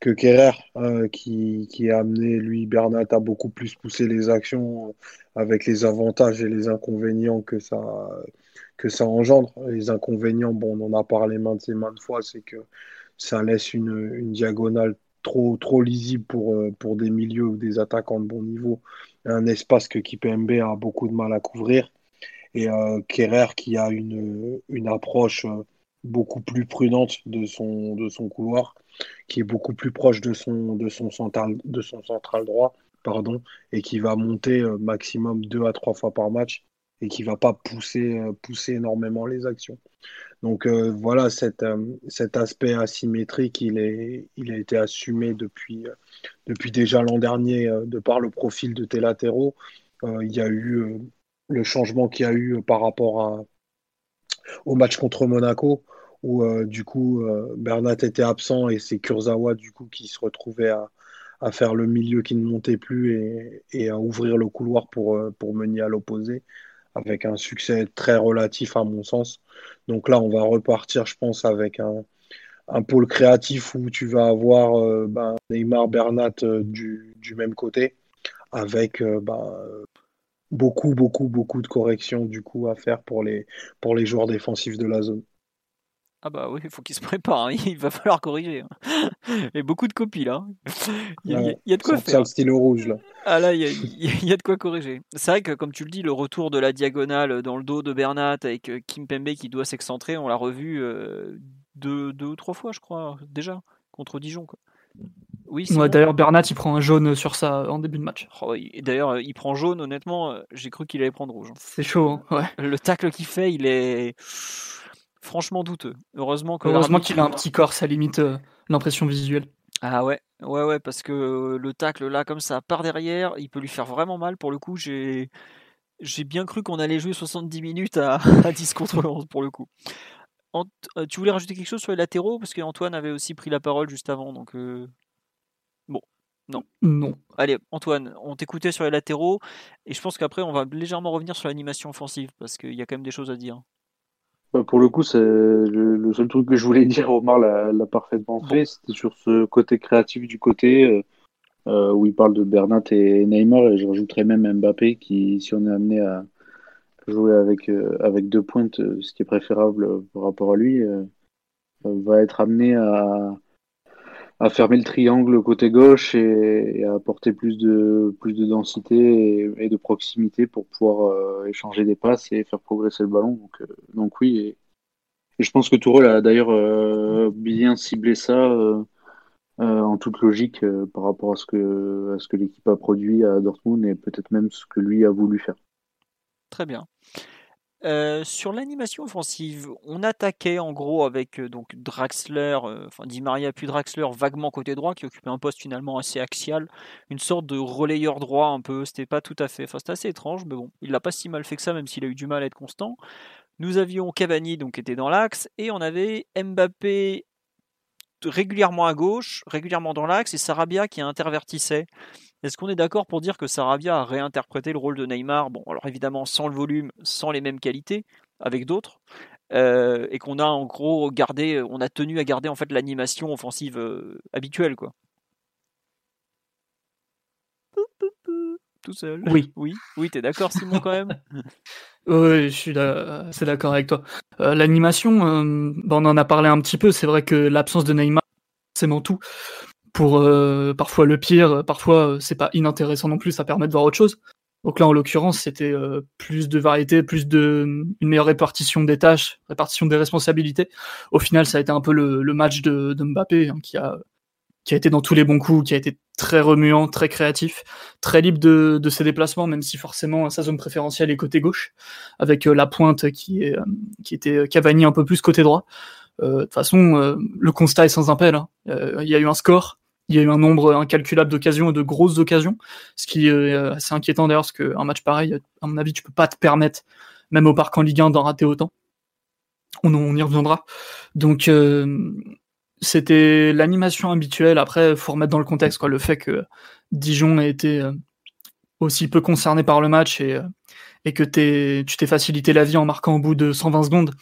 que Kerrer, euh, qui, qui a amené, lui, Bernat, à beaucoup plus pousser les actions avec les avantages et les inconvénients que ça, que ça engendre. Les inconvénients, bon, on en a parlé maintes et maintes fois, c'est que ça laisse une, une diagonale trop, trop lisible pour, euh, pour des milieux ou des attaquants de bon niveau. Un espace que Kipembe a beaucoup de mal à couvrir. Et euh, Kerrer qui a une, une approche beaucoup plus prudente de son, de son couloir, qui est beaucoup plus proche de son, de son, central, de son central droit, pardon, et qui va monter maximum deux à trois fois par match et qui va pas pousser, pousser énormément les actions. Donc euh, voilà, cet, euh, cet aspect asymétrique, il, est, il a été assumé depuis, euh, depuis déjà l'an dernier de par le profil de tes latéraux. il y a eu le changement qu'il y a eu par rapport à, au match contre Monaco, où du coup Bernat était absent et c'est Kurzawa du coup qui se retrouvait à, faire le milieu qui ne montait plus et, à ouvrir le couloir pour, pour mener à l'opposé avec un succès très relatif à mon sens. Donc là, on va repartir, je pense, avec un, pôle créatif où tu vas avoir euh, ben, Neymar, Bernat euh, du, même côté, avec euh, ben, beaucoup, beaucoup, beaucoup de corrections du coup à faire pour les, pour les joueurs défensifs de la zone. Ah bah oui, il faut qu'il se prépare, hein. [LAUGHS] il va falloir corriger. Hein. [LAUGHS] Et beaucoup de copies là. Il y a, de quoi faire. le stylo rouge là. Ah là, il y, a, de quoi corriger. C'est vrai que comme tu le dis, le retour de la diagonale dans le dos de Bernat avec euh, Kim Pembe qui doit s'excentrer, on l'a revu euh, deux, deux, ou trois fois je crois déjà contre Dijon. Quoi. Oui, d'ailleurs, Bernat il prend un jaune sur ça en début de match. Oh, d'ailleurs, il prend jaune, honnêtement, j'ai cru qu'il allait prendre rouge. Hein. C'est chaud, hein, ouais. Le tacle qu'il fait, il est franchement douteux. Heureusement qu'il a un petit corps, ça limite euh, l'impression visuelle. Ah ouais, ouais, ouais, parce que euh, le tacle là, comme ça, par derrière, il peut lui faire vraiment mal. Pour le coup, j'ai j'ai bien cru qu'on allait jouer 70 minutes à, [LAUGHS] 10 contre 11 pour le coup. Euh, tu voulais rajouter quelque chose sur les latéraux? Parce qu'Antoine avait aussi pris la parole juste avant. Donc, non. Non. Allez, Antoine, on t'écoutait sur les latéraux. Et je pense qu'après, on va légèrement revenir sur l'animation offensive. Parce qu'il y a quand même des choses à dire. Bah, pour le coup, c'est le, seul truc que je voulais [LAUGHS] dire, Omar l'a parfaitement fait. C'était sur ce côté créatif du côté euh, euh, où il parle de Bernat et Neymar, et je rajouterais même Mbappé qui, si on est amené à jouer avec, euh, avec deux pointes, ce qui est préférable par rapport à lui, va être amené à, à fermer le triangle côté gauche et, à apporter plus de, plus de densité et, de proximité pour pouvoir euh, échanger des passes et faire progresser le ballon. Donc, euh, donc oui, et, je pense que Tourelle a d'ailleurs euh, bien ciblé ça en toute logique par rapport à ce que, à ce que l'équipe a produit à Dortmund et peut-être même ce que lui a voulu faire. Très bien. Euh, sur l'animation offensive, on attaquait en gros avec euh, donc Draxler, euh, enfin Di Maria puis Draxler vaguement côté droit, qui occupait un poste finalement assez axial, une sorte de relayeur droit un peu. C'était pas tout à fait, enfin c'était assez étrange, mais bon, il l'a pas si mal fait que ça, même s'il a eu du mal à être constant. Nous avions Cavani donc qui était dans l'axe et on avait Mbappé régulièrement à gauche, régulièrement dans l'axe et Sarabia qui intervertissait. Est-ce qu'on est d'accord pour dire que Sarabia a réinterprété le rôle de Neymar Bon, alors évidemment sans le volume, sans les mêmes qualités, avec d'autres, euh, et qu'on a en gros gardé, on a tenu à garder en fait l'animation offensive euh, habituelle, quoi? Tout seul. Oui. [LAUGHS] Oui, oui, t'es d'accord, Simon, quand même? [LAUGHS] Oui, je suis assez d'accord avec toi. Euh, l'animation, bah, on en a parlé un petit peu. C'est vrai que l'absence de Neymar, c'est tout pour euh, parfois le pire, parfois euh, c'est pas inintéressant non plus, ça permet de voir autre chose. Donc là, en l'occurrence, c'était euh, plus de variété, plus de une meilleure répartition des tâches, répartition des responsabilités. Au final, ça a été un peu le, match de, Mbappé hein, qui a qui a été dans tous les bons coups, qui a été très remuant, très créatif, très libre de, de ses déplacements, même si forcément sa zone préférentielle est côté gauche, avec la pointe qui est qui était Cavani un peu plus côté droit. De toute façon, le constat est sans appel. Hein. Il y a eu un score, il y a eu un nombre incalculable d'occasions et de grosses occasions, ce qui est euh, assez inquiétant d'ailleurs, parce qu'un match pareil, à mon avis, tu peux pas te permettre, même au parc en Ligue 1, d'en rater autant. On, on y reviendra. Donc, euh, c'était l'animation habituelle. Après, faut remettre dans le contexte quoi, le fait que Dijon a été euh, aussi peu concerné par le match et, et que tu t'es facilité la vie en marquant au bout de 120 secondes.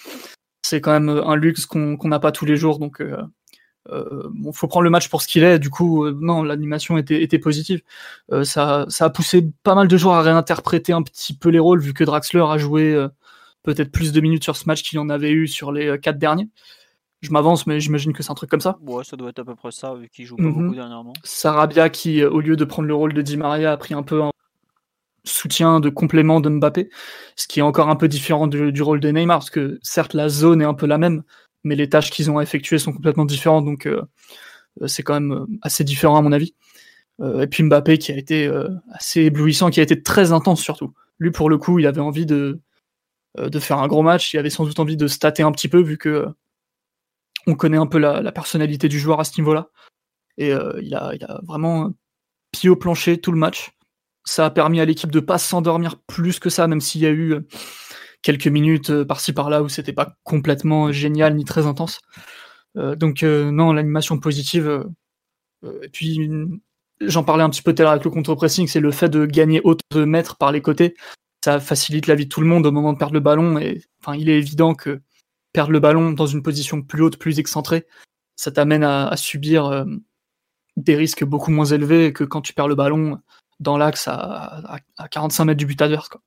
C'est quand même un luxe qu'on n'a pas tous les jours, donc euh, bon, faut prendre le match pour ce qu'il est. Du coup, euh, non, l'animation était, était positive. Euh, ça, ça a poussé pas mal de joueurs à réinterpréter un petit peu les rôles, vu que Draxler a joué euh, peut-être plus de minutes sur ce match qu'il en avait eu sur les quatre derniers. Je m'avance, mais j'imagine que c'est un truc comme ça. Ouais, ça doit être à peu près ça, vu qu'il joue pas beaucoup mhm. dernièrement. Sarabia, qui, au lieu de prendre le rôle de Di Maria, a pris un peu un soutien de complément de Mbappé, ce qui est encore un peu différent du, rôle de Neymar, parce que certes la zone est un peu la même, mais les tâches qu'ils ont à effectuer sont complètement différentes, donc c'est quand même assez différent à mon avis. et puis Mbappé qui a été assez éblouissant, qui a été très intense surtout. Lui pour le coup, il avait envie de de faire un gros match, il avait sans doute envie de stater un petit peu vu que on connaît un peu la, personnalité du joueur à ce niveau-là. Et il, a, il a vraiment pied au plancher tout le match. Ça a permis à l'équipe de pas s'endormir plus que ça, même s'il y a eu quelques minutes euh, par-ci par-là où c'était pas complètement génial ni très intense. Euh, donc euh, non, l'animation positive. et puis j'en parlais un petit peu tout à l'heure avec le contre-pressing, c'est le fait de gagner de mètres par les côtés. Ça facilite la vie de tout le monde au moment de perdre le ballon. Et enfin, il est évident que perdre le ballon dans une position plus haute, plus excentrée, ça t'amène à, subir des risques beaucoup moins élevés que quand tu perds le ballon dans l'axe à, à, 45 mètres du but adverse. Quoi.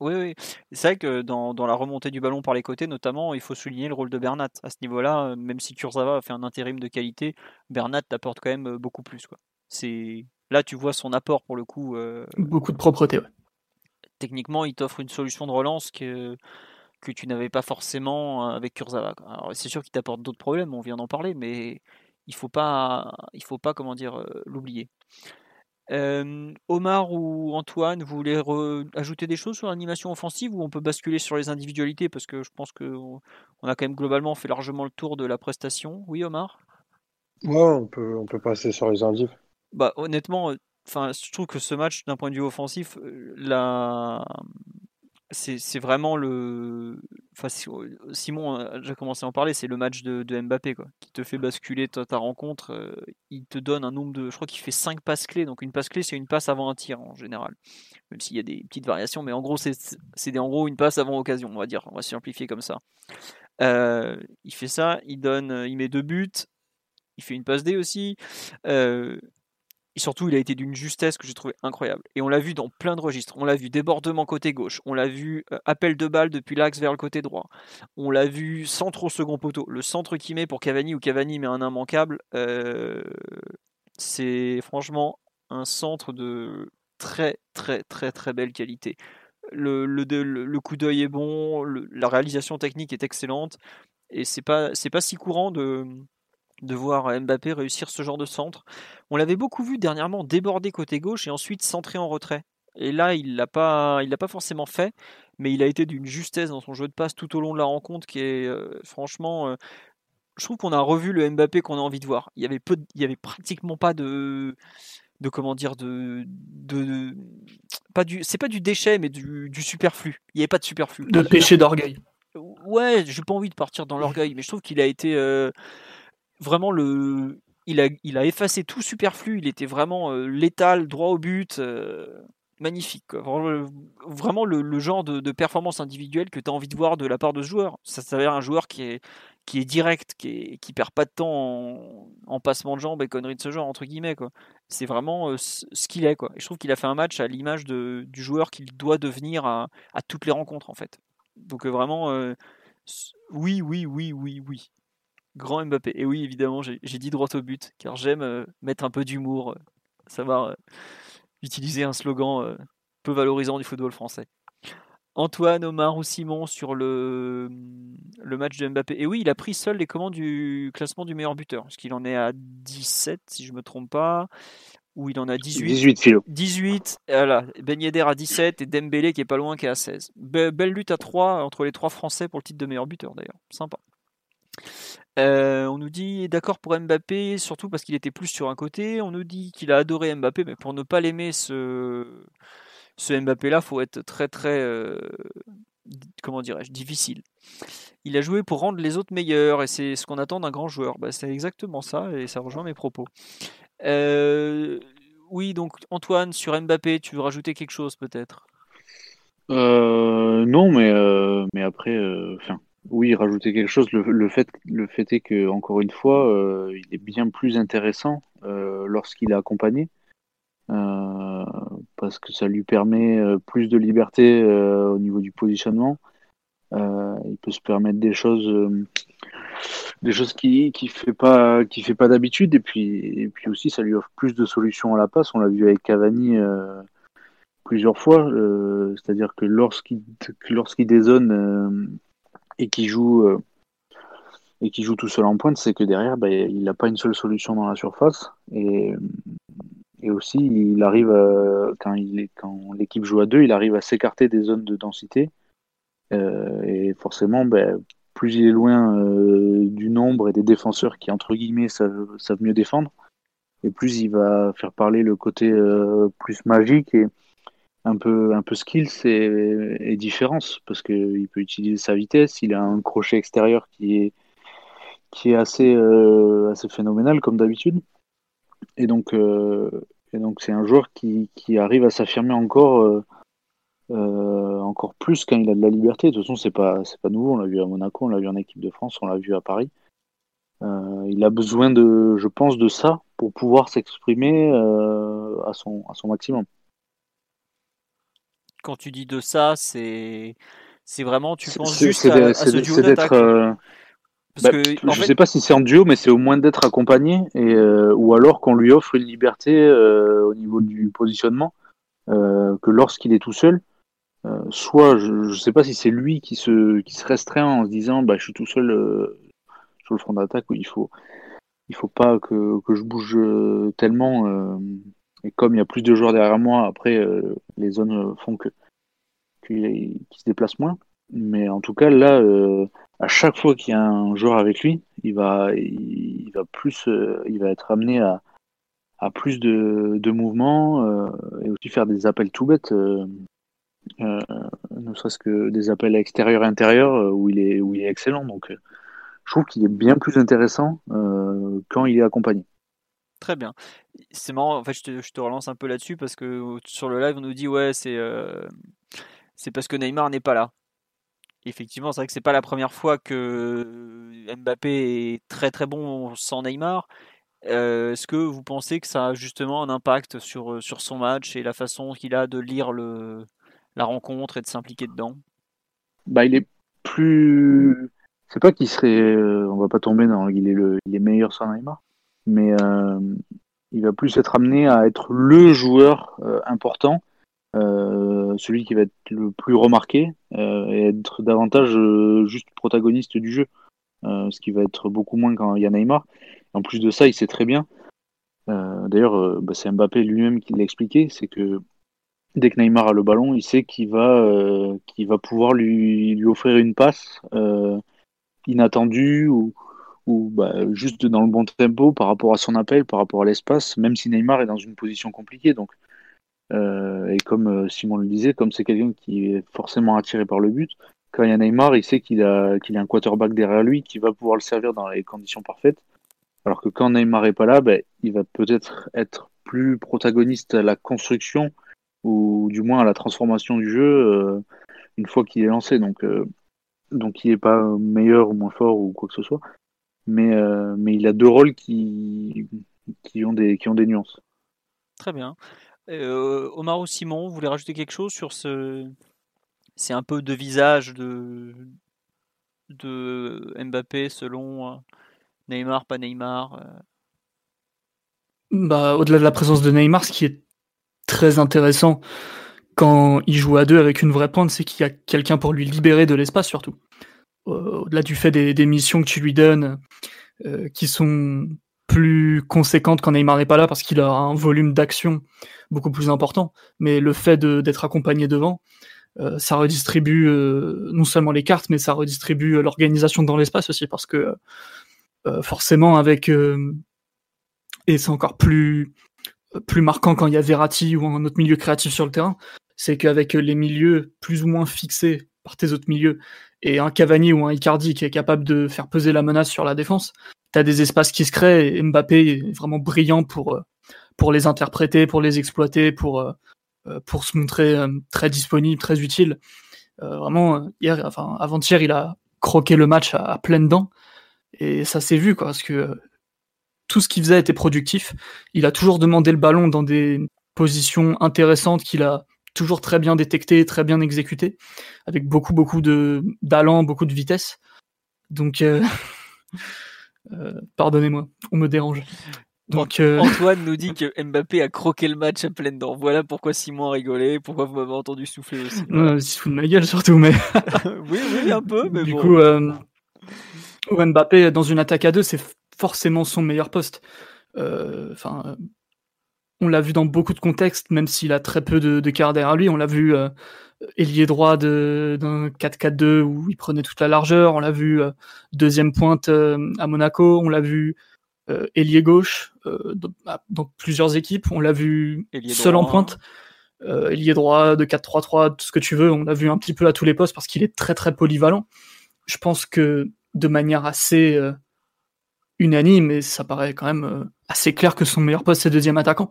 Oui, oui. C'est vrai que dans, dans, la remontée du ballon par les côtés, notamment, il faut souligner le rôle de Bernat. À ce niveau-là, euh, même si Kurzawa a fait un intérim de qualité, Bernat t'apporte quand même euh, beaucoup plus. Quoi. C'est... Là, tu vois son apport pour le coup. Euh, beaucoup de propreté, ouais. Techniquement, il t'offre une solution de relance que, que tu n'avais pas forcément avec Kurzawa. Alors, c'est sûr qu'il t'apporte d'autres problèmes, on vient d'en parler, mais il faut pas, il faut pas comment dire, l'oublier. Omar ou Antoine, vous voulez ajouter des choses sur l'animation offensive ou on peut basculer sur les individualités? Parce que je pense qu'on a quand même globalement fait largement le tour de la prestation. Oui, Omar? Ouais, on peut, on peut passer sur les individus. Bah, honnêtement, enfin, je trouve que ce match, d'un point de vue offensif, la, c'est vraiment le. Enfin, Simon a déjà commencé à en parler, c'est le match de, Mbappé, quoi, qui te fait basculer ta, ta rencontre. Euh, il te donne un nombre de. Je crois qu'il fait 5 passes clés. Donc, une passe clé, c'est une passe avant un tir en général. Même s'il y a des petites variations, mais en gros, c'est en gros une passe avant occasion, on va dire. On va simplifier comme ça. Euh, il fait ça, il donne, il met deux buts, il fait une passe D aussi. Euh, et surtout, il a été d'une justesse que j'ai trouvé incroyable. Et on l'a vu dans plein de registres. On l'a vu débordement côté gauche. On l'a vu euh, appel de balle depuis l'axe vers le côté droit. On l'a vu centre au second poteau. Le centre qui met pour Cavani ou Cavani met un immanquable. Euh, c'est franchement un centre de très très très très belle qualité. Le, le, coup d'œil est bon, la réalisation technique est excellente. Et c'est pas, c'est pas si courant de, de voir Mbappé réussir ce genre de centre. On l'avait beaucoup vu dernièrement déborder côté gauche et ensuite centrer en retrait. Et là, il l'a pas, il l'a pas forcément fait, mais il a été d'une justesse dans son jeu de passe tout au long de la rencontre qui est euh, franchement. Euh, je trouve qu'on a revu le Mbappé qu'on a envie de voir. Il y avait peu, il y avait pratiquement pas de, de comment dire, de, de, pas du, c'est pas du déchet, mais du, superflu. Il n'y avait pas de superflu. De péché d'orgueil. Ouais, j'ai pas envie de partir dans l'orgueil, mais je trouve qu'il a été euh, vraiment le. Il a, il a effacé tout superflu, il était vraiment euh, létal, droit au but, euh, magnifique. Vraiment le, genre de, performance individuelle que tu as envie de voir de la part de ce joueur. Ça s'avère un joueur qui est, qui est direct, qui, est, qui perd pas de temps en, passement de jambes et conneries de ce genre, entre guillemets. C'est vraiment euh, ce qu'il est. Quoi. Et je trouve qu'il a fait un match à l'image du joueur qu'il doit devenir à, à, toutes les rencontres, en fait. Donc vraiment, oui, oui, oui, oui, oui. Grand Mbappé. Et oui, évidemment, j'ai dit droit au but, car j'aime euh, mettre un peu d'humour, euh, savoir euh, utiliser un slogan peu valorisant du football français. Antoine, Omar ou Simon sur le, le match de Mbappé. Et oui, il a pris seul les commandes du classement du meilleur buteur, parce qu'il en est à 17, si je ne me trompe pas, ou il en a 18. 18, Philo. 18, voilà. Ben Yedder à 17 et Dembélé qui est pas loin, qui est à 16. belle lutte à 3 entre les trois Français pour le titre de meilleur buteur, d'ailleurs. Sympa. Euh, on nous dit d'accord pour Mbappé, surtout parce qu'il était plus sur un côté. On nous dit qu'il a adoré Mbappé, mais pour ne pas l'aimer, ce, ce Mbappé-là, faut être très très, euh, comment dirais-je, difficile. Il a joué pour rendre les autres meilleurs, et c'est ce qu'on attend d'un grand joueur. Bah, c'est exactement ça, et ça rejoint mes propos. Euh, oui, donc Antoine, sur Mbappé, tu veux rajouter quelque chose peut-être? Non, mais, mais après, enfin oui, rajouter quelque chose. Le, fait, le fait est que, encore une fois, euh, il est bien plus intéressant euh, lorsqu'il est accompagné, euh, parce que ça lui permet plus de liberté au niveau du positionnement. il peut se permettre des choses, des choses qui qui fait pas qui fait pas d'habitude, et puis et puis aussi ça lui offre plus de solutions à la passe. On l'a vu avec Cavani plusieurs fois, c'est-à-dire que lorsqu'il lorsqu'il dézone et qui joue euh, et qui joue tout seul en pointe, c'est que derrière, bah, il n'a pas une seule solution dans la surface. Et, et aussi, il arrive, quand, il quand l'équipe joue à deux, il arrive à s'écarter des zones de densité. Euh, et forcément, bah, plus il est loin euh, du nombre et des défenseurs qui, entre guillemets, savent, mieux défendre, et plus il va faire parler le côté euh, plus magique un peu, un peu skills et, et différence, parce qu'il peut utiliser sa vitesse, il a un crochet extérieur qui est assez, euh, assez phénoménal comme d'habitude. Et donc, euh, et donc c'est un joueur qui, arrive à s'affirmer encore, euh, encore plus quand il a de la liberté. De toute façon, c'est pas, c'est pas nouveau. On l'a vu à Monaco, on l'a vu en équipe de France, on l'a vu à Paris. Il a besoin de, je pense, de ça pour pouvoir s'exprimer à, à son maximum. Quand tu dis de ça, c'est, c'est vraiment, tu penses juste à, à, ce duo d'attaque? bah, que, je ne fait... sais pas si c'est en duo, mais c'est au moins d'être accompagné, et, euh, ou alors qu'on lui offre une liberté euh, au niveau du positionnement, euh, que lorsqu'il est tout seul, soit je ne sais pas si c'est lui qui se, qui se restreint en se disant bah, je suis tout seul sur le front d'attaque il faut, il faut pas que, que je bouge tellement, et comme il y a plus de joueurs derrière moi, après les zones font que se déplace moins. Mais en tout cas, là, euh, à chaque fois qu'il y a un joueur avec lui, il va, plus, euh, il va être amené à, plus de, mouvements euh, et aussi faire des appels tout bêtes, euh, euh, ne serait-ce que des appels intérieurs où où il est excellent. Donc, je trouve qu'il est bien plus intéressant quand il est accompagné. Très bien. C'est marrant, en fait, je te, relance un peu là-dessus parce que sur le live, on nous dit ouais, c'est c'est parce que Neymar n'est pas là effectivement, c'est vrai que c'est pas la première fois que Mbappé est très très bon sans Neymar. Euh, Est-ce que vous pensez que ça a justement un impact sur, sur son match et la façon qu'il a de lire le, la rencontre et de s'impliquer dedans? Bah, il est plus. C'est pas qu'il serait. Euh, on va pas tomber dans. Il est, le, il est meilleur sans Neymar, mais euh, il va plus être amené à être le joueur euh, important euh, celui qui va être le plus remarqué et être davantage juste protagoniste du jeu, ce qui va être beaucoup moins quand il y a Neymar. En plus de ça, il sait très bien. D'ailleurs, bah, c'est Mbappé lui-même qui l'a expliqué, c'est que dès que Neymar a le ballon, il sait qu'il va, euh, va pouvoir lui, lui offrir une passe inattendue ou, ou bah, juste dans le bon tempo par rapport à son appel, par rapport à l'espace, même si Neymar est dans une position compliquée. Donc, euh, et comme euh, Simon le disait, comme c'est quelqu'un qui est forcément attiré par le but, quand il y a Neymar, il sait qu'il a, qu'il a un quarterback derrière lui qui va pouvoir le servir dans les conditions parfaites. Alors que quand Neymar est pas là, ben, il va peut-être être plus protagoniste à la construction ou du moins à la transformation du jeu euh, une fois qu'il est lancé. Donc, donc il n'est pas meilleur ou moins fort ou quoi que ce soit. Mais, euh, mais il a deux rôles qui, qui, ont des, qui ont des nuances. Très bien. Euh, Omar ou Simon, vous voulez rajouter quelque chose sur ce. C'est un peu de visage de, de Mbappé selon euh, Neymar, pas Neymar bah, Au-delà de la présence de Neymar, ce qui est très intéressant quand il joue à deux avec une vraie pointe, c'est qu'il y a quelqu'un pour lui libérer de l'espace surtout. Au-delà du fait des, missions que tu lui donnes, euh, qui sont plus conséquente quand Neymar n'est pas là parce qu'il a un volume d'action beaucoup plus important. Mais le fait d'être accompagné devant, euh, ça redistribue euh, non seulement les cartes, mais ça redistribue l'organisation dans l'espace aussi parce que euh, forcément avec et c'est encore plus plus marquant quand il y a Verratti ou un autre milieu créatif sur le terrain, c'est qu'avec les milieux plus ou moins fixés par tes autres milieux et un Cavani ou un Icardi qui est capable de faire peser la menace sur la défense, tu as des espaces qui se créent et Mbappé est vraiment brillant pour, pour les interpréter, pour les exploiter, pour, pour se montrer très disponible, très utile. Euh, vraiment, hier, enfin, avant-hier, il a croqué le match à, à pleines dents et ça s'est vu, quoi, parce que tout ce qu'il faisait était productif. Il a toujours demandé le ballon dans des positions intéressantes qu'il a toujours très bien détecté, très bien exécuté, avec beaucoup, beaucoup de d'allant, beaucoup de vitesse. Donc, euh, [LAUGHS] euh, pardonnez-moi, on me dérange. Donc, euh... Antoine nous dit [LAUGHS] que Mbappé a croqué le match à pleine dents. Voilà pourquoi Simon a rigolé, pourquoi vous m'avez entendu souffler aussi. Voilà. Il se fout de ma gueule surtout, mais. [LAUGHS] oui, oui, un peu, mais du bon. coup, Mbappé, dans une attaque à deux, c'est forcément son meilleur poste. Enfin, on l'a vu dans beaucoup de contextes, même s'il a très peu de, de derrière lui. On l'a vu euh, ailier droit d'un 4-4-2 où il prenait toute la largeur. On l'a vu euh, deuxième pointe euh, à Monaco. On l'a vu euh, ailier gauche dans, dans, plusieurs équipes. On l'a vu seul en pointe. ailier droit de 4-3-3, tout ce que tu veux. On l'a vu un petit peu à tous les postes parce qu'il est très très polyvalent. Je pense que de manière assez unanime et ça paraît quand même euh, assez clair que son meilleur poste c'est deuxième attaquant.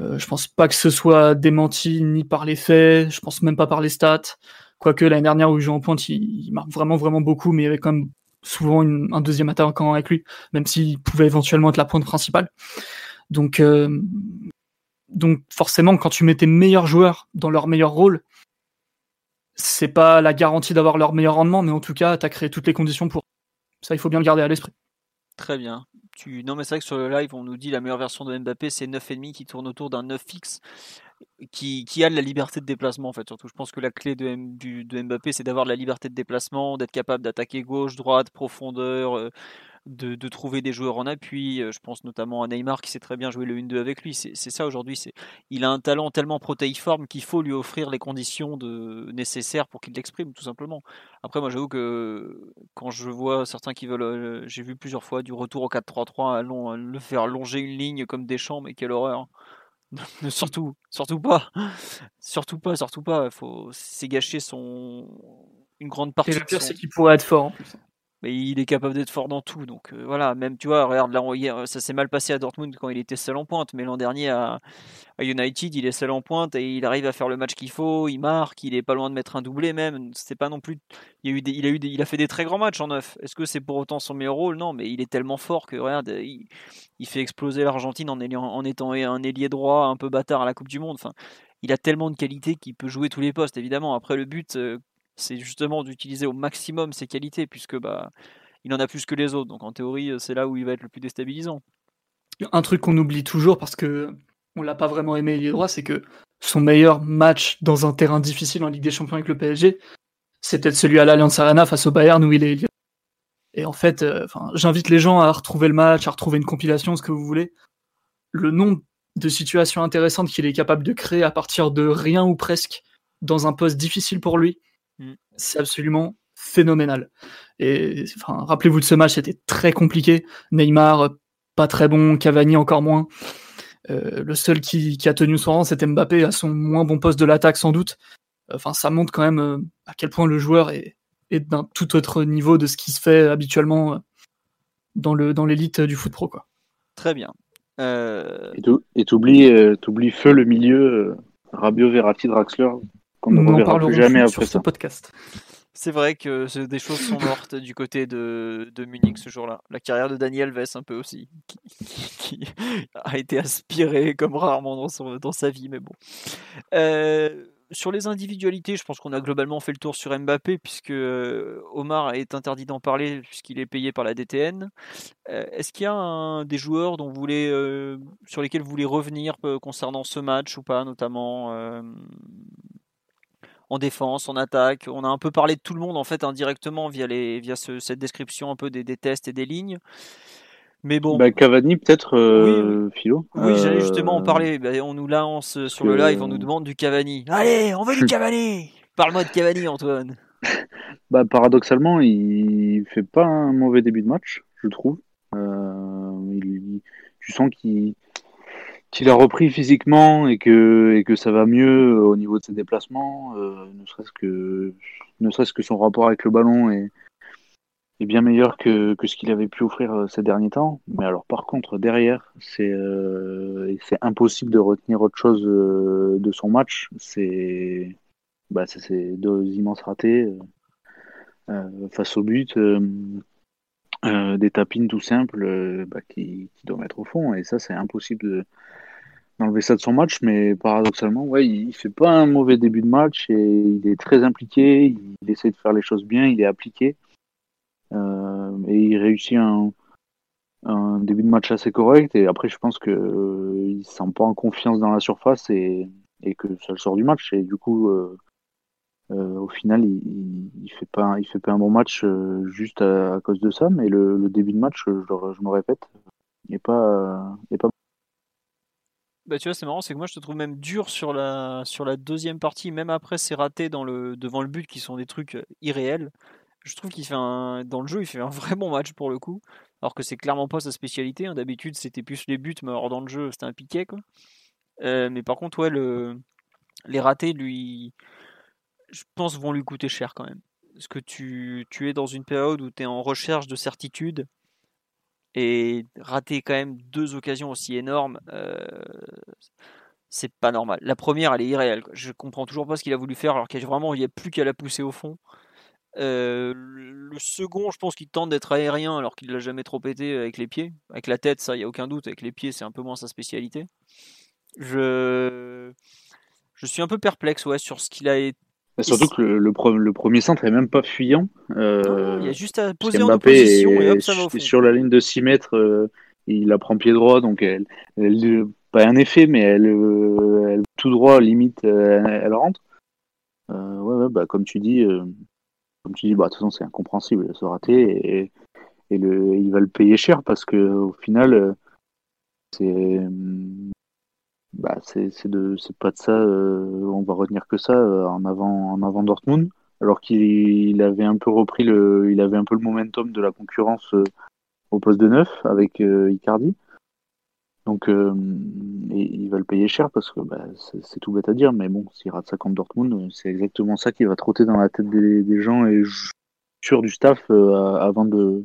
Euh, je pense pas que ce soit démenti ni par les faits, je pense même pas par les stats. Quoique l'année dernière où il joue en pointe, il, marque vraiment vraiment beaucoup, mais il y avait quand même souvent un deuxième attaquant avec lui, même s'il pouvait éventuellement être la pointe principale. Donc, euh, donc forcément, quand tu mets tes meilleurs joueurs dans leur meilleur rôle, c'est pas la garantie d'avoir leur meilleur rendement, mais en tout cas, tu as créé toutes les conditions pour. Ça, il faut bien le garder à l'esprit. Très bien. Tu... Non, mais c'est vrai que sur le live, on nous dit la meilleure version de Mbappé, c'est 9,5 qui tourne autour d'un 9 fixe, qui, a de la liberté de déplacement, en fait. Surtout, je pense que la clé de, de Mbappé, c'est d'avoir la liberté de déplacement, d'être capable d'attaquer gauche, droite, profondeur. Euh, de, de, trouver des joueurs en appui. Euh, je pense notamment à Neymar qui sait très bien jouer le 1-2 avec lui. C'est ça aujourd'hui. Il a un talent tellement protéiforme qu'il faut lui offrir les conditions de, nécessaires pour qu'il l'exprime, tout simplement. Après, moi, j'avoue que quand je vois certains qui veulent. Euh, j'ai vu plusieurs fois du retour au 4-3-3, le faire longer une ligne comme des champs, mais quelle horreur! [LAUGHS] surtout, surtout pas, surtout pas, surtout pas. Faut, c'est gâcher son une grande partie. Et le pire, c'est qu'il pourrait être fort en plus mais il est capable d'être fort dans tout. Donc euh, voilà, même tu vois, regarde, là, hier, ça s'est mal passé à Dortmund quand il était seul en pointe, mais l'an dernier à, United, il est seul en pointe et il arrive à faire le match qu'il faut, il marque, il est pas loin de mettre un doublé même. C'est pas non plus, il a eu, il a eu, il a fait des très grands matchs en neuf. Est-ce que c'est pour autant son meilleur rôle? Non, mais il est tellement fort que regarde, il, fait exploser l'Argentine en, en étant un ailier droit un peu bâtard à la Coupe du Monde. Enfin, il a tellement de qualité qu'il peut jouer tous les postes. Évidemment, après le but, euh, c'est justement d'utiliser au maximum ses qualités, puisque bah, il en a plus que les autres. Donc en théorie, c'est là où il va être le plus déstabilisant. Un truc qu'on oublie toujours parce que on l'a pas vraiment aimé il est droit, c'est que son meilleur match dans un terrain difficile en Ligue des Champions avec le PSG, c'est peut-être celui à l'Allianz Arena face au Bayern où il est. Et en fait, euh, j'invite les gens à retrouver le match, à retrouver une compilation, ce que vous voulez. Le nombre de situations intéressantes qu'il est capable de créer à partir de rien ou presque dans un poste difficile pour lui. C'est absolument phénoménal. Et enfin, rappelez-vous de ce match, c'était très compliqué. Neymar, pas très bon, Cavani encore moins. Euh, le seul qui, a tenu son rang, c'était Mbappé à son moins bon poste de l'attaque sans doute. Enfin, ça montre quand même euh, à quel point le joueur est, d'un tout autre niveau de ce qui se fait habituellement euh, dans le dans l'élite du foot pro quoi. Très bien. Et t'oublies feu le milieu Rabio Verratti Draxler qu'on ne reverra plus jamais [LAUGHS] après ce podcast. C'est vrai que des choses sont mortes du côté de, de Munich ce jour-là. La carrière de Daniel Vess un peu aussi, qui, [LAUGHS] a été aspirée comme rarement dans, dans sa vie, mais bon. Euh, sur les individualités, je pense qu'on a globalement fait le tour sur Mbappé, puisque euh, Omar est interdit d'en parler puisqu'il est payé par la DTN. Euh, est-ce qu'il y a un, des joueurs dont vous voulez, sur lesquels vous voulez revenir concernant ce match ou pas, notamment en défense, en attaque. On a un peu parlé de tout le monde en fait indirectement via, les, via cette description un peu des, tests et des lignes. Mais bon. Bah, Cavani peut-être, euh, Philo. Oui, j'allais justement en euh, parler. Bah, on nous lance sur le live, on nous demande du Cavani. Allez, on veut du [LAUGHS] Cavani. Parle-moi de Cavani, Antoine. [LAUGHS] bah, paradoxalement, il fait pas un mauvais début de match, je trouve. Euh, tu sens qu'il qu'il a repris physiquement et que, et que ça va mieux au niveau de ses déplacements, euh, ne serait-ce que, son rapport avec le ballon est, bien meilleur que, ce qu'il avait pu offrir euh, ces derniers temps. Mais alors par contre derrière, c'est euh, impossible de retenir autre chose de son match. C'est bah, c'est deux immenses ratés face au but. Des tapines tout simples bah, qui, qui doivent mettre au fond. Et ça c'est impossible de, d'enlever ça de son match, mais paradoxalement, ouais, il fait pas un mauvais début de match. Et il est très impliqué, il essaie de faire les choses bien, il est appliqué. Euh, et il réussit un, début de match assez correct. Et après, je pense que euh, il se sent pas en confiance dans la surface et, que ça le sort du match. Et du coup, euh, au final, il, il, fait pas, il fait pas un bon match juste à, cause de ça, mais le, début de match, je, je me répète, il n'est pas, pas bah, tu vois, c'est marrant, c'est que moi je te trouve même dur sur la, sur la deuxième partie, même après c'est raté dans le, devant le but qui sont des trucs irréels. Je trouve qu'il fait un, dans le jeu, il fait un vrai bon match pour le coup, alors que c'est clairement pas sa spécialité. Hein. D'habitude, c'était plus les buts, mais alors dans le jeu, c'était un piquet quoi. Euh, mais par contre, ouais, le, les ratés, lui, je pense, vont lui coûter cher quand même. Parce que tu, tu es dans une période où tu es en recherche de certitude et rater quand même deux occasions aussi énormes, euh, c'est pas normal. La première, elle est irréelle. Je comprends toujours pas ce qu'il a voulu faire alors qu'il vraiment il n'y a plus qu'à la pousser au fond. Euh, le second, je pense qu'il tente d'être aérien alors qu'il l'a jamais trop pété avec les pieds. Avec la tête, ça, il n'y a aucun doute. Avec les pieds, c'est un peu moins sa spécialité. Je, je suis un peu perplexe ouais, sur ce qu'il a surtout que le, le, premier centre est même pas fuyant. Euh, il y a juste à poser en opposition et hop, ça va au fond. Sur la ligne de 6 mètres, euh, il la prend pied droit, donc elle, pas un effet, mais elle, elle tout droit, limite, elle, rentre. ouais, ouais, bah, comme tu dis, comme tu dis, bah, de toute façon, c'est incompréhensible, se rater et, et le, il va le payer cher parce que au final, euh, c'est bah, c'est de pas de ça euh, on va retenir que ça euh, en avant en avant Dortmund alors qu'il avait un peu repris le il avait un peu le momentum de la concurrence au poste de neuf avec Icardi donc, euh, il va le payer cher parce que bah, c'est tout bête à dire, mais bon, s'il rate ça contre Dortmund, c'est exactement ça qui va trotter dans la tête des, gens et sûr du staff euh, avant de,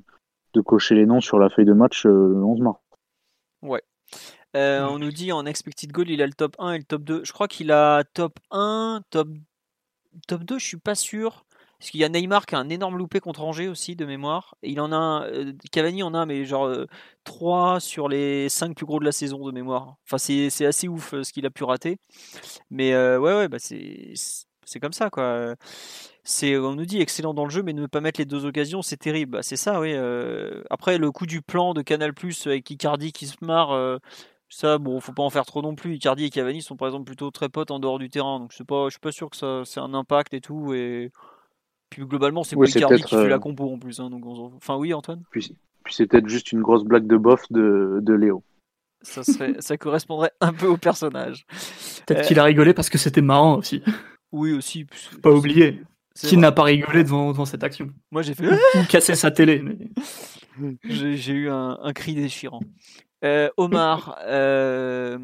cocher les noms sur la feuille de match euh, le 11 mars. Ouais. On nous dit en expected goal, il a le top 1 et le top 2. Je crois qu'il a top 1, top, top 2, je suis pas sûr. Parce qu'il y a Neymar qui a un énorme loupé contre Angers aussi de mémoire. Et il en a un, euh, Cavani en a, mais genre 3 euh, sur les 5 plus gros de la saison de mémoire. Enfin, c'est assez ouf euh, ce qu'il a pu rater. Mais ouais, ouais, bah c'est comme ça quoi. C'est, on nous dit excellent dans le jeu, mais ne pas mettre les deux occasions, c'est terrible. Bah, c'est ça, oui. après, le coup du plan de Canal Plus avec Icardi qui se marre. Ça, bon, faut pas en faire trop non plus. Icardi et Cavani sont par exemple plutôt très potes en dehors du terrain, donc je pas, je suis pas sûr que ça, c'est un impact et tout. Et puis globalement, c'est oui, Icardi qui fait la euh, compo en plus. Hein, donc Enfin, oui, Antoine? Puis, puis c'est peut-être juste une grosse blague de bof de, de Léo. Ça, serait, ça correspondrait un peu au personnage. Peut-être qu'il a rigolé parce que c'était marrant aussi. Oui, aussi. Pas oublier. Qui n'a pas rigolé devant, devant, cette action Moi, j'ai fait. Ou casser sa télé. j'ai eu un, un, cri déchirant. Euh, Omar, [LAUGHS] euh,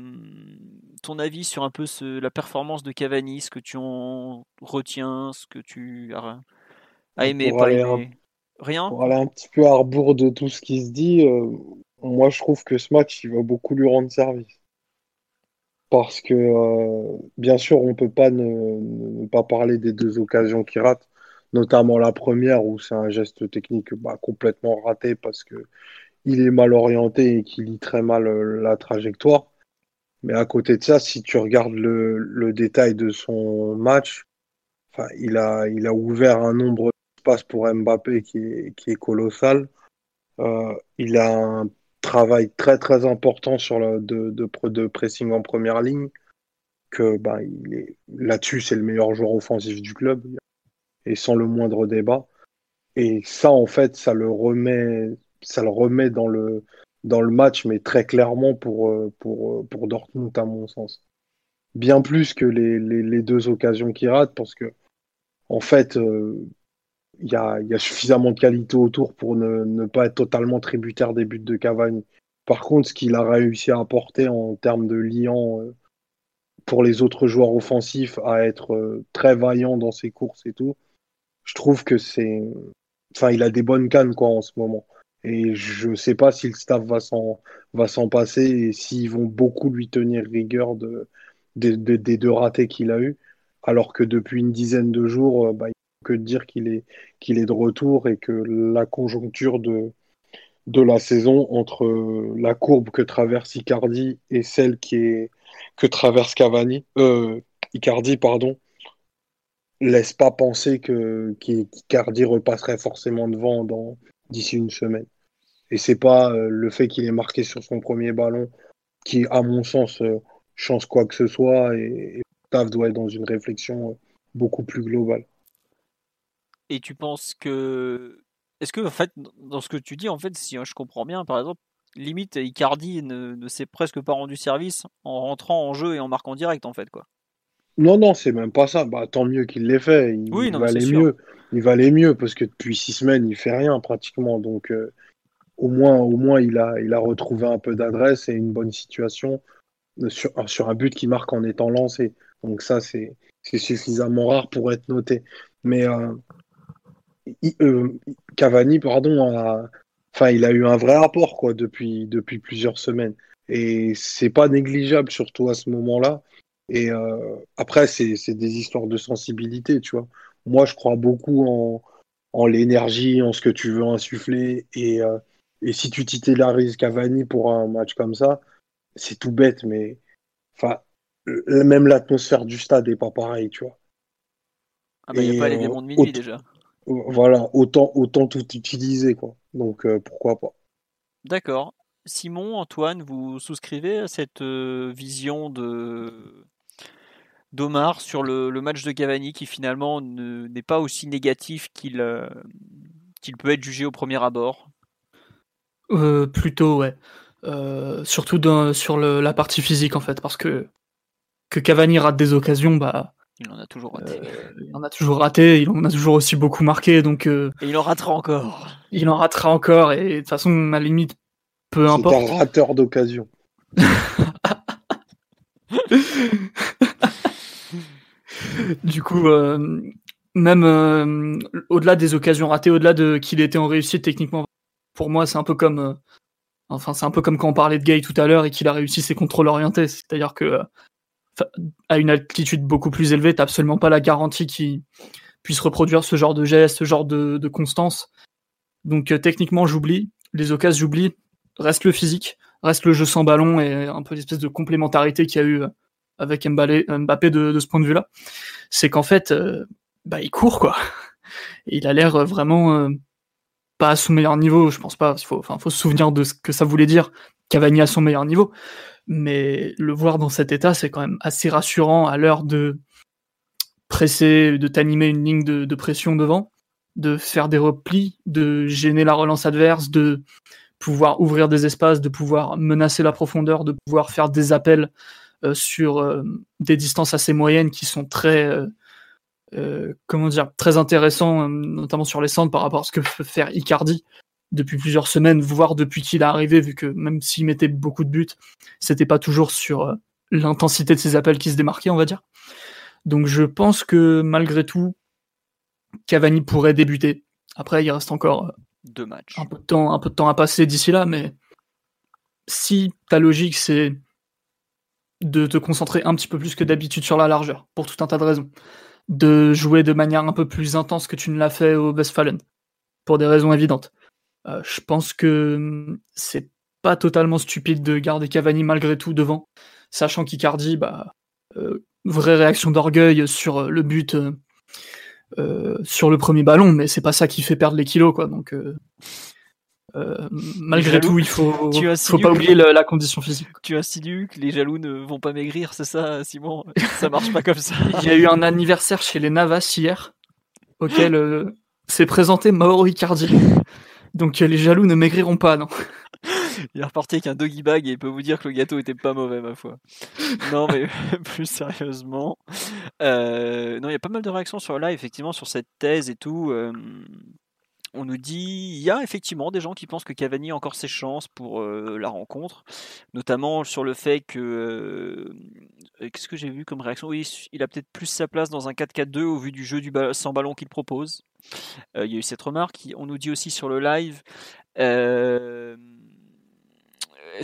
ton avis sur un peu ce, la performance de Cavani, ce que tu en retiens, ce que tu as, aimé, pas aimé? Rien? Pour aller un petit peu à rebours de tout ce qui se dit, euh, moi je trouve que ce match, il va beaucoup lui rendre service. Parce que, bien sûr, on ne peut pas ne, pas parler des deux occasions qu'il rate, notamment la première où c'est un geste technique bah, complètement raté parce que il est mal orienté et qu'il lit très mal euh, la trajectoire. Mais à côté de ça, si tu regardes le, détail de son match, il, a, il a ouvert un nombre d'espaces pour Mbappé qui est, qui est colossal. Euh, il a un travail très très important sur de, de, pressing en première ligne. Que bah, là-dessus, c'est le meilleur joueur offensif du club et sans le moindre débat. Et ça, en fait, ça le remet, ça le remet dans le, dans le match, mais très clairement pour, euh, pour, euh, pour Dortmund, à mon sens. Bien plus que les, les, deux occasions qu'il rate, parce que, en fait, euh, il y, a, y, a, suffisamment de qualité autour pour ne, pas être totalement tributaire des buts de Cavani. Par contre, ce qu'il a réussi à apporter en termes de liant pour les autres joueurs offensifs, à être très vaillant dans ses courses et tout, je trouve que c'est. Enfin, il a des bonnes cannes quoi en ce moment. Et je ne sais pas si le staff va s'en, passer et s'ils vont beaucoup lui tenir rigueur de, des deux ratés qu'il a eu. Alors que depuis une dizaine de jours, euh, bah, il faut que dire qu'il est, qu'il est de retour et que la conjoncture de, de la saison entre la courbe que traverse Icardi et celle qui est, que traverse Cavani, euh, Icardi, pardon, laisse pas penser que qu'Icardi repasserait forcément devant d'ici une semaine. Et c'est pas euh, le fait qu'il ait marqué sur son premier ballon qui, à mon sens, euh, change quoi que ce soit. Et, Tav doit être dans une réflexion euh, beaucoup plus global. Et tu penses que. Est-ce que, en fait, dans ce que tu dis, en fait, si je comprends bien, par exemple, limite, Icardi ne, ne s'est presque pas rendu service en rentrant en jeu et en marquant direct, en fait, quoi. Non, non, c'est même pas ça. Bah, tant mieux qu'il l'ait fait. Il, Oui, non, valait mieux. Il valait mieux parce que depuis six semaines, il fait rien pratiquement. Donc, euh, au moins, au moins, il a, il a retrouvé un peu d'adresse et une bonne situation sur, sur un but qui marque en étant lancé. Donc, ça, c'est, suffisamment rare pour être noté. Mais euh, euh, Cavani, pardon, enfin, il a eu un vrai apport quoi depuis, depuis plusieurs semaines. Et c'est pas négligeable, surtout à ce moment-là. Et euh, après, c'est des histoires de sensibilité, tu vois. Moi, je crois beaucoup en, en l'énergie, en ce que tu veux insuffler. Et, et si tu titularises Cavani pour un match comme ça, c'est tout bête, mais enfin, même l'atmosphère du stade est pas pareille, tu vois. Ah bah, il n'y a pas les euh, démons de minuit autre- déjà. Voilà, autant, autant tout utiliser, quoi. Donc, euh, pourquoi pas. D'accord. Simon, Antoine, vous souscrivez à cette euh, vision de d'Omar sur le, le match de Cavani qui finalement ne- n'est pas aussi négatif qu'il euh, qu'il peut être jugé au premier abord? Euh, plutôt, ouais. Euh, surtout dans- sur le- la partie physique, en fait, parce que que Cavani rate des occasions, bah, Il en a toujours raté. euh, il en a toujours raté, il en a toujours aussi beaucoup marqué, donc euh, Et il en ratera encore. il en ratera encore, et de toute façon, à la limite, peu C'est importe. un rateur d'occasion. [LAUGHS] Du coup, euh, même euh, au-delà des occasions ratées, au-delà de qu'il était en réussite techniquement, pour moi, c'est un peu comme, euh, enfin, c'est un peu comme quand on parlait de Gay tout à l'heure et qu'il a réussi ses contrôles orientés. C'est-à-dire que euh, à une altitude beaucoup plus élevée, t'as absolument pas la garantie qu'il puisse reproduire ce genre de geste, ce genre de, de constance. Donc euh, techniquement, j'oublie. Les occasions, j'oublie. Reste le physique, reste le jeu sans ballon et un peu l'espèce de complémentarité qu'il y a eu avec Mbappé, de, de ce point de vue-là. C'est qu'en fait, bah, il court, quoi. Et il a l'air vraiment pas à son meilleur niveau, je pense pas. Il faut, faut se souvenir de ce que ça voulait dire Cavani à son meilleur niveau. Mais le voir dans cet état, c'est quand même assez rassurant à l'heure de presser, de t'animer une ligne de, pression devant, de faire des replis, de gêner la relance adverse, de pouvoir ouvrir des espaces, de pouvoir menacer la profondeur, de pouvoir faire des appels euh, sur euh, des distances assez moyennes qui sont très euh, comment dire très intéressants, euh, notamment sur les centres par rapport à ce que peut faire Icardi depuis plusieurs semaines, voire depuis qu'il est arrivé, vu que même s'il mettait beaucoup de buts, c'était pas toujours sur euh, l'intensité de ses appels qui se démarquait, on va dire. Donc je pense que malgré tout, Cavani pourrait débuter. Après, il reste encore euh, Deux matchs. un peu de temps, un peu de temps à passer d'ici là, mais si ta logique c'est de te concentrer un petit peu plus que d'habitude sur la largeur, pour tout un tas de raisons, de jouer de manière un peu plus intense que tu ne l'as fait au Westfalen, pour des raisons évidentes. Euh, je pense que hum, c'est pas totalement stupide de garder Cavani malgré tout devant, sachant qu'Icardi, bah, euh, vraie réaction d'orgueil sur euh, le but sur le premier ballon, mais c'est pas ça qui fait perdre les kilos, quoi. Donc, euh, malgré tout, il faut, [LAUGHS] Tu as faut pas ou- oublier la condition physique. Tu insinues que les jaloux ne vont pas maigrir, c'est ça, Simon? Ça marche pas comme ça. Il y a eu un anniversaire chez les Navas hier, auquel euh, s'est présenté Mauro Icardi. Donc euh, les jaloux ne maigriront pas, non. [LAUGHS] Il est reparti avec un doggy bag et il peut vous dire que le gâteau était pas mauvais, ma foi. Non, mais [LAUGHS] plus sérieusement. euh, non, il y a pas mal de réactions sur là, effectivement, sur cette thèse et tout. On nous dit, il y a effectivement des gens qui pensent que Cavani a encore ses chances pour euh, la rencontre, notamment sur le fait que. euh, Qu'est-ce que j'ai vu comme réaction? Oui, il a peut-être plus sa place dans un 4-4-2 au vu du jeu du sans ballon qu'il propose. Euh, il y a eu cette remarque. On nous dit aussi sur le live. est-ce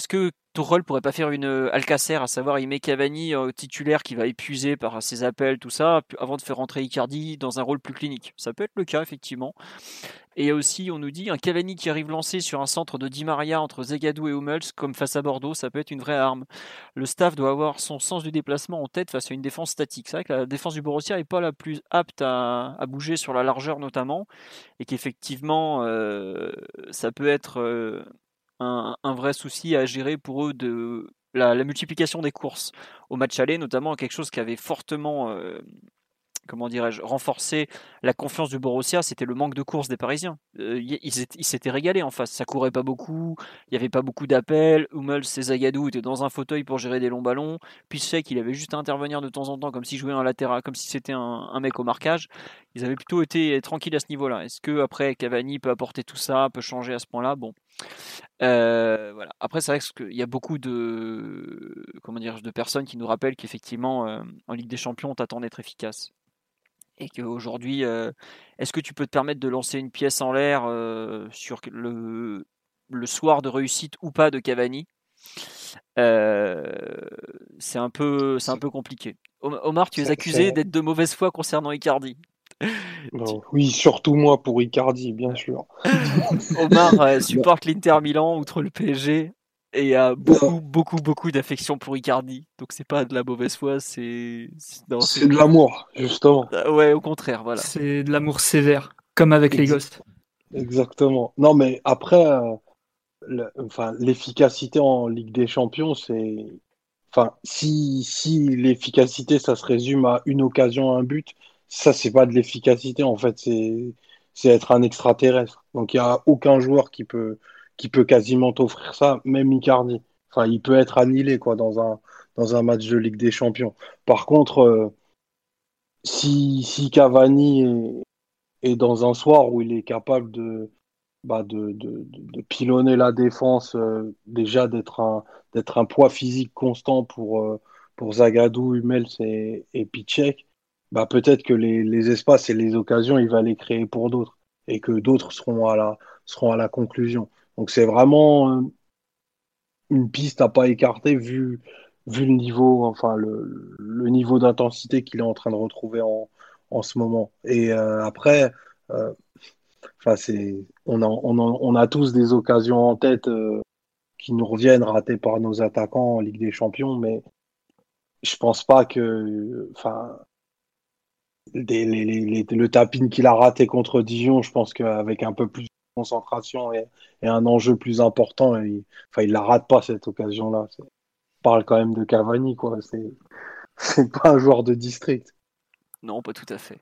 que Tourelle pourrait pas faire une euh, Alcacer, à savoir il met Cavani euh, titulaire qui va épuiser par ses appels, tout ça, avant de faire rentrer Icardi dans un rôle plus clinique Ça peut être le cas, effectivement. Et aussi, on nous dit un Cavani qui arrive lancé sur un centre de Di Maria entre Zegadou et Hummels, comme face à Bordeaux, ça peut être une vraie arme. Le staff doit avoir son sens du déplacement en tête face à une défense statique. C'est vrai que la défense du Borussia n'est pas la plus apte à, à bouger sur la largeur notamment, et qu'effectivement, euh, ça peut être euh, un, un vrai souci à gérer pour eux de la, multiplication des courses au match aller, notamment quelque chose qui avait fortement euh, comment dirais-je, renforcer la confiance du Borussia, c'était le manque de course des Parisiens. Euh, ils s'étaient régalés en face. Ça courait pas beaucoup, il n'y avait pas beaucoup d'appels. Hummels et Zagadou étaient dans un fauteuil pour gérer des longs ballons. Puis c'est qu'il avait juste à intervenir de temps en temps, comme s'il jouait un latéral, comme si c'était un, mec au marquage. Ils avaient plutôt été tranquilles à ce niveau-là. Est-ce que après Cavani peut apporter tout ça, peut changer à ce point-là? Bon. Euh, voilà. Après, c'est vrai qu'il y a beaucoup de, comment dire, de personnes qui nous rappellent qu'effectivement, euh, en Ligue des Champions, on t'attend d'être efficace et qu'aujourd'hui, euh, est-ce que tu peux te permettre de lancer une pièce en l'air sur le, le, soir de réussite ou pas de Cavani? C'est un, peu, un peu compliqué. Omar, tu es accusé d'être de mauvaise foi concernant Icardi. Oui, surtout moi pour Icardi, bien sûr. [LAUGHS] Omar supporte l'Inter Milan outre le PSG. Et a beaucoup, beaucoup, beaucoup d'affection pour Icardi. Donc c'est pas de la mauvaise foi, c'est. C'est de l'amour, justement. Ah ouais, au contraire, voilà. C'est de l'amour sévère, comme avec les gosses. Exactement. Non, mais après, euh, enfin, l'efficacité en Ligue des Champions, c'est. Enfin, si, si l'efficacité, ça se résume à une occasion, un but, ça, c'est pas de l'efficacité, en fait, c'est être un extraterrestre. Donc il n'y a aucun joueur qui peut qui peut quasiment t'offrir ça, même Icardi. Enfin, il peut être annihilé quoi dans un dans un match de Ligue des Champions. Par contre, euh, si, si Cavani est, dans un soir où il est capable de bah de, de, pilonner la défense, euh, déjà d'être un d'être un poids physique constant pour euh, pour Zagadou, Hummels et, et Pichek, bah peut-être que les, les espaces et les occasions, il va les créer pour d'autres et que d'autres seront à la seront à la conclusion. Donc c'est vraiment euh, une piste à pas écarter vu, vu le niveau, enfin le, le niveau d'intensité qu'il est en train de retrouver en, en ce moment. Et euh, après, euh, enfin c'est, on a, on, a, on a tous des occasions en tête qui nous reviennent ratées par nos attaquants en Ligue des Champions, mais je pense pas que, enfin, les, les, les, le tapin qu'il a raté contre Dijon, je pense qu'avec un peu plus concentration et, un enjeu plus important. Et, enfin, il la rate pas cette occasion-là. On parle quand même de Cavani, quoi. [LAUGHS] C'est pas un joueur de district. Non, pas tout à fait.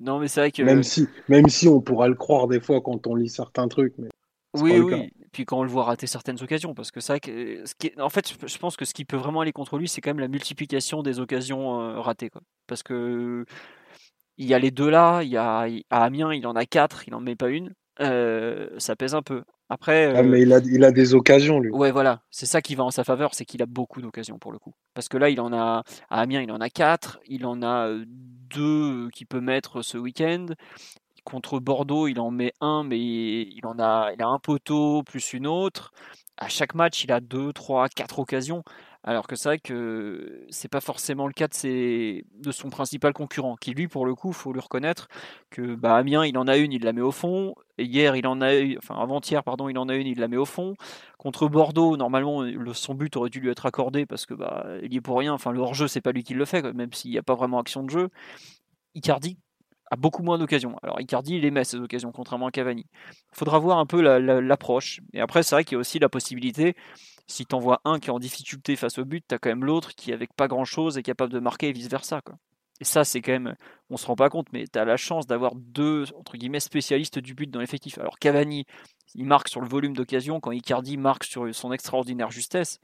Non, mais c'est vrai que même si, même si on pourrait le croire des fois quand on lit certains trucs, mais oui, oui. Puis quand on le voit rater certaines occasions, parce que c'est vrai que, ce qui en fait, je pense que ce qui peut vraiment aller contre lui, c'est quand même la multiplication des occasions euh, ratées, quoi. Parce que il y a les deux là, il y a à Amiens, il en a quatre, il en met pas une. Euh, ça pèse un peu. Après, ah, mais il a, il a des occasions, lui. Ouais, voilà. C'est ça qui va en sa faveur, c'est qu'il a beaucoup d'occasions pour le coup. Parce que là, il en a à Amiens, il en a 4. Il en a euh, deux qu'il peut mettre ce week-end. Contre Bordeaux, il en met un, mais il en a, il a un poteau plus une autre. À chaque match, il a deux, trois, quatre occasions. Alors que c'est vrai que c'est pas forcément le cas de, de son principal concurrent, qui lui, pour le coup, faut lui reconnaître que bah, Amiens, il en a une, il la met au fond. Hier, il en a eu, enfin avant-hier, pardon, il en a une, il la met au fond. Contre Bordeaux, normalement, le, son but aurait dû lui être accordé parce que bah, il est pour rien. Enfin, le hors-jeu, c'est pas lui qui le fait, même s'il n'y a pas vraiment action de jeu. Icardi a beaucoup moins d'occasions. Alors Icardi, il émet ces occasions, contrairement à Cavani. Il faudra voir un peu l'approche. et après, c'est vrai qu'il y a aussi la possibilité si tu envoies un qui est en difficulté face au but, tu quand même l'autre qui, avec pas grand chose, est capable de marquer et vice-versa. Et ça, c'est quand même, on se rend pas compte, mais tu as la chance d'avoir deux, entre guillemets, spécialistes du but dans l'effectif. Alors Cavani, il marque sur le volume d'occasion, quand Icardi marque sur son extraordinaire justesse,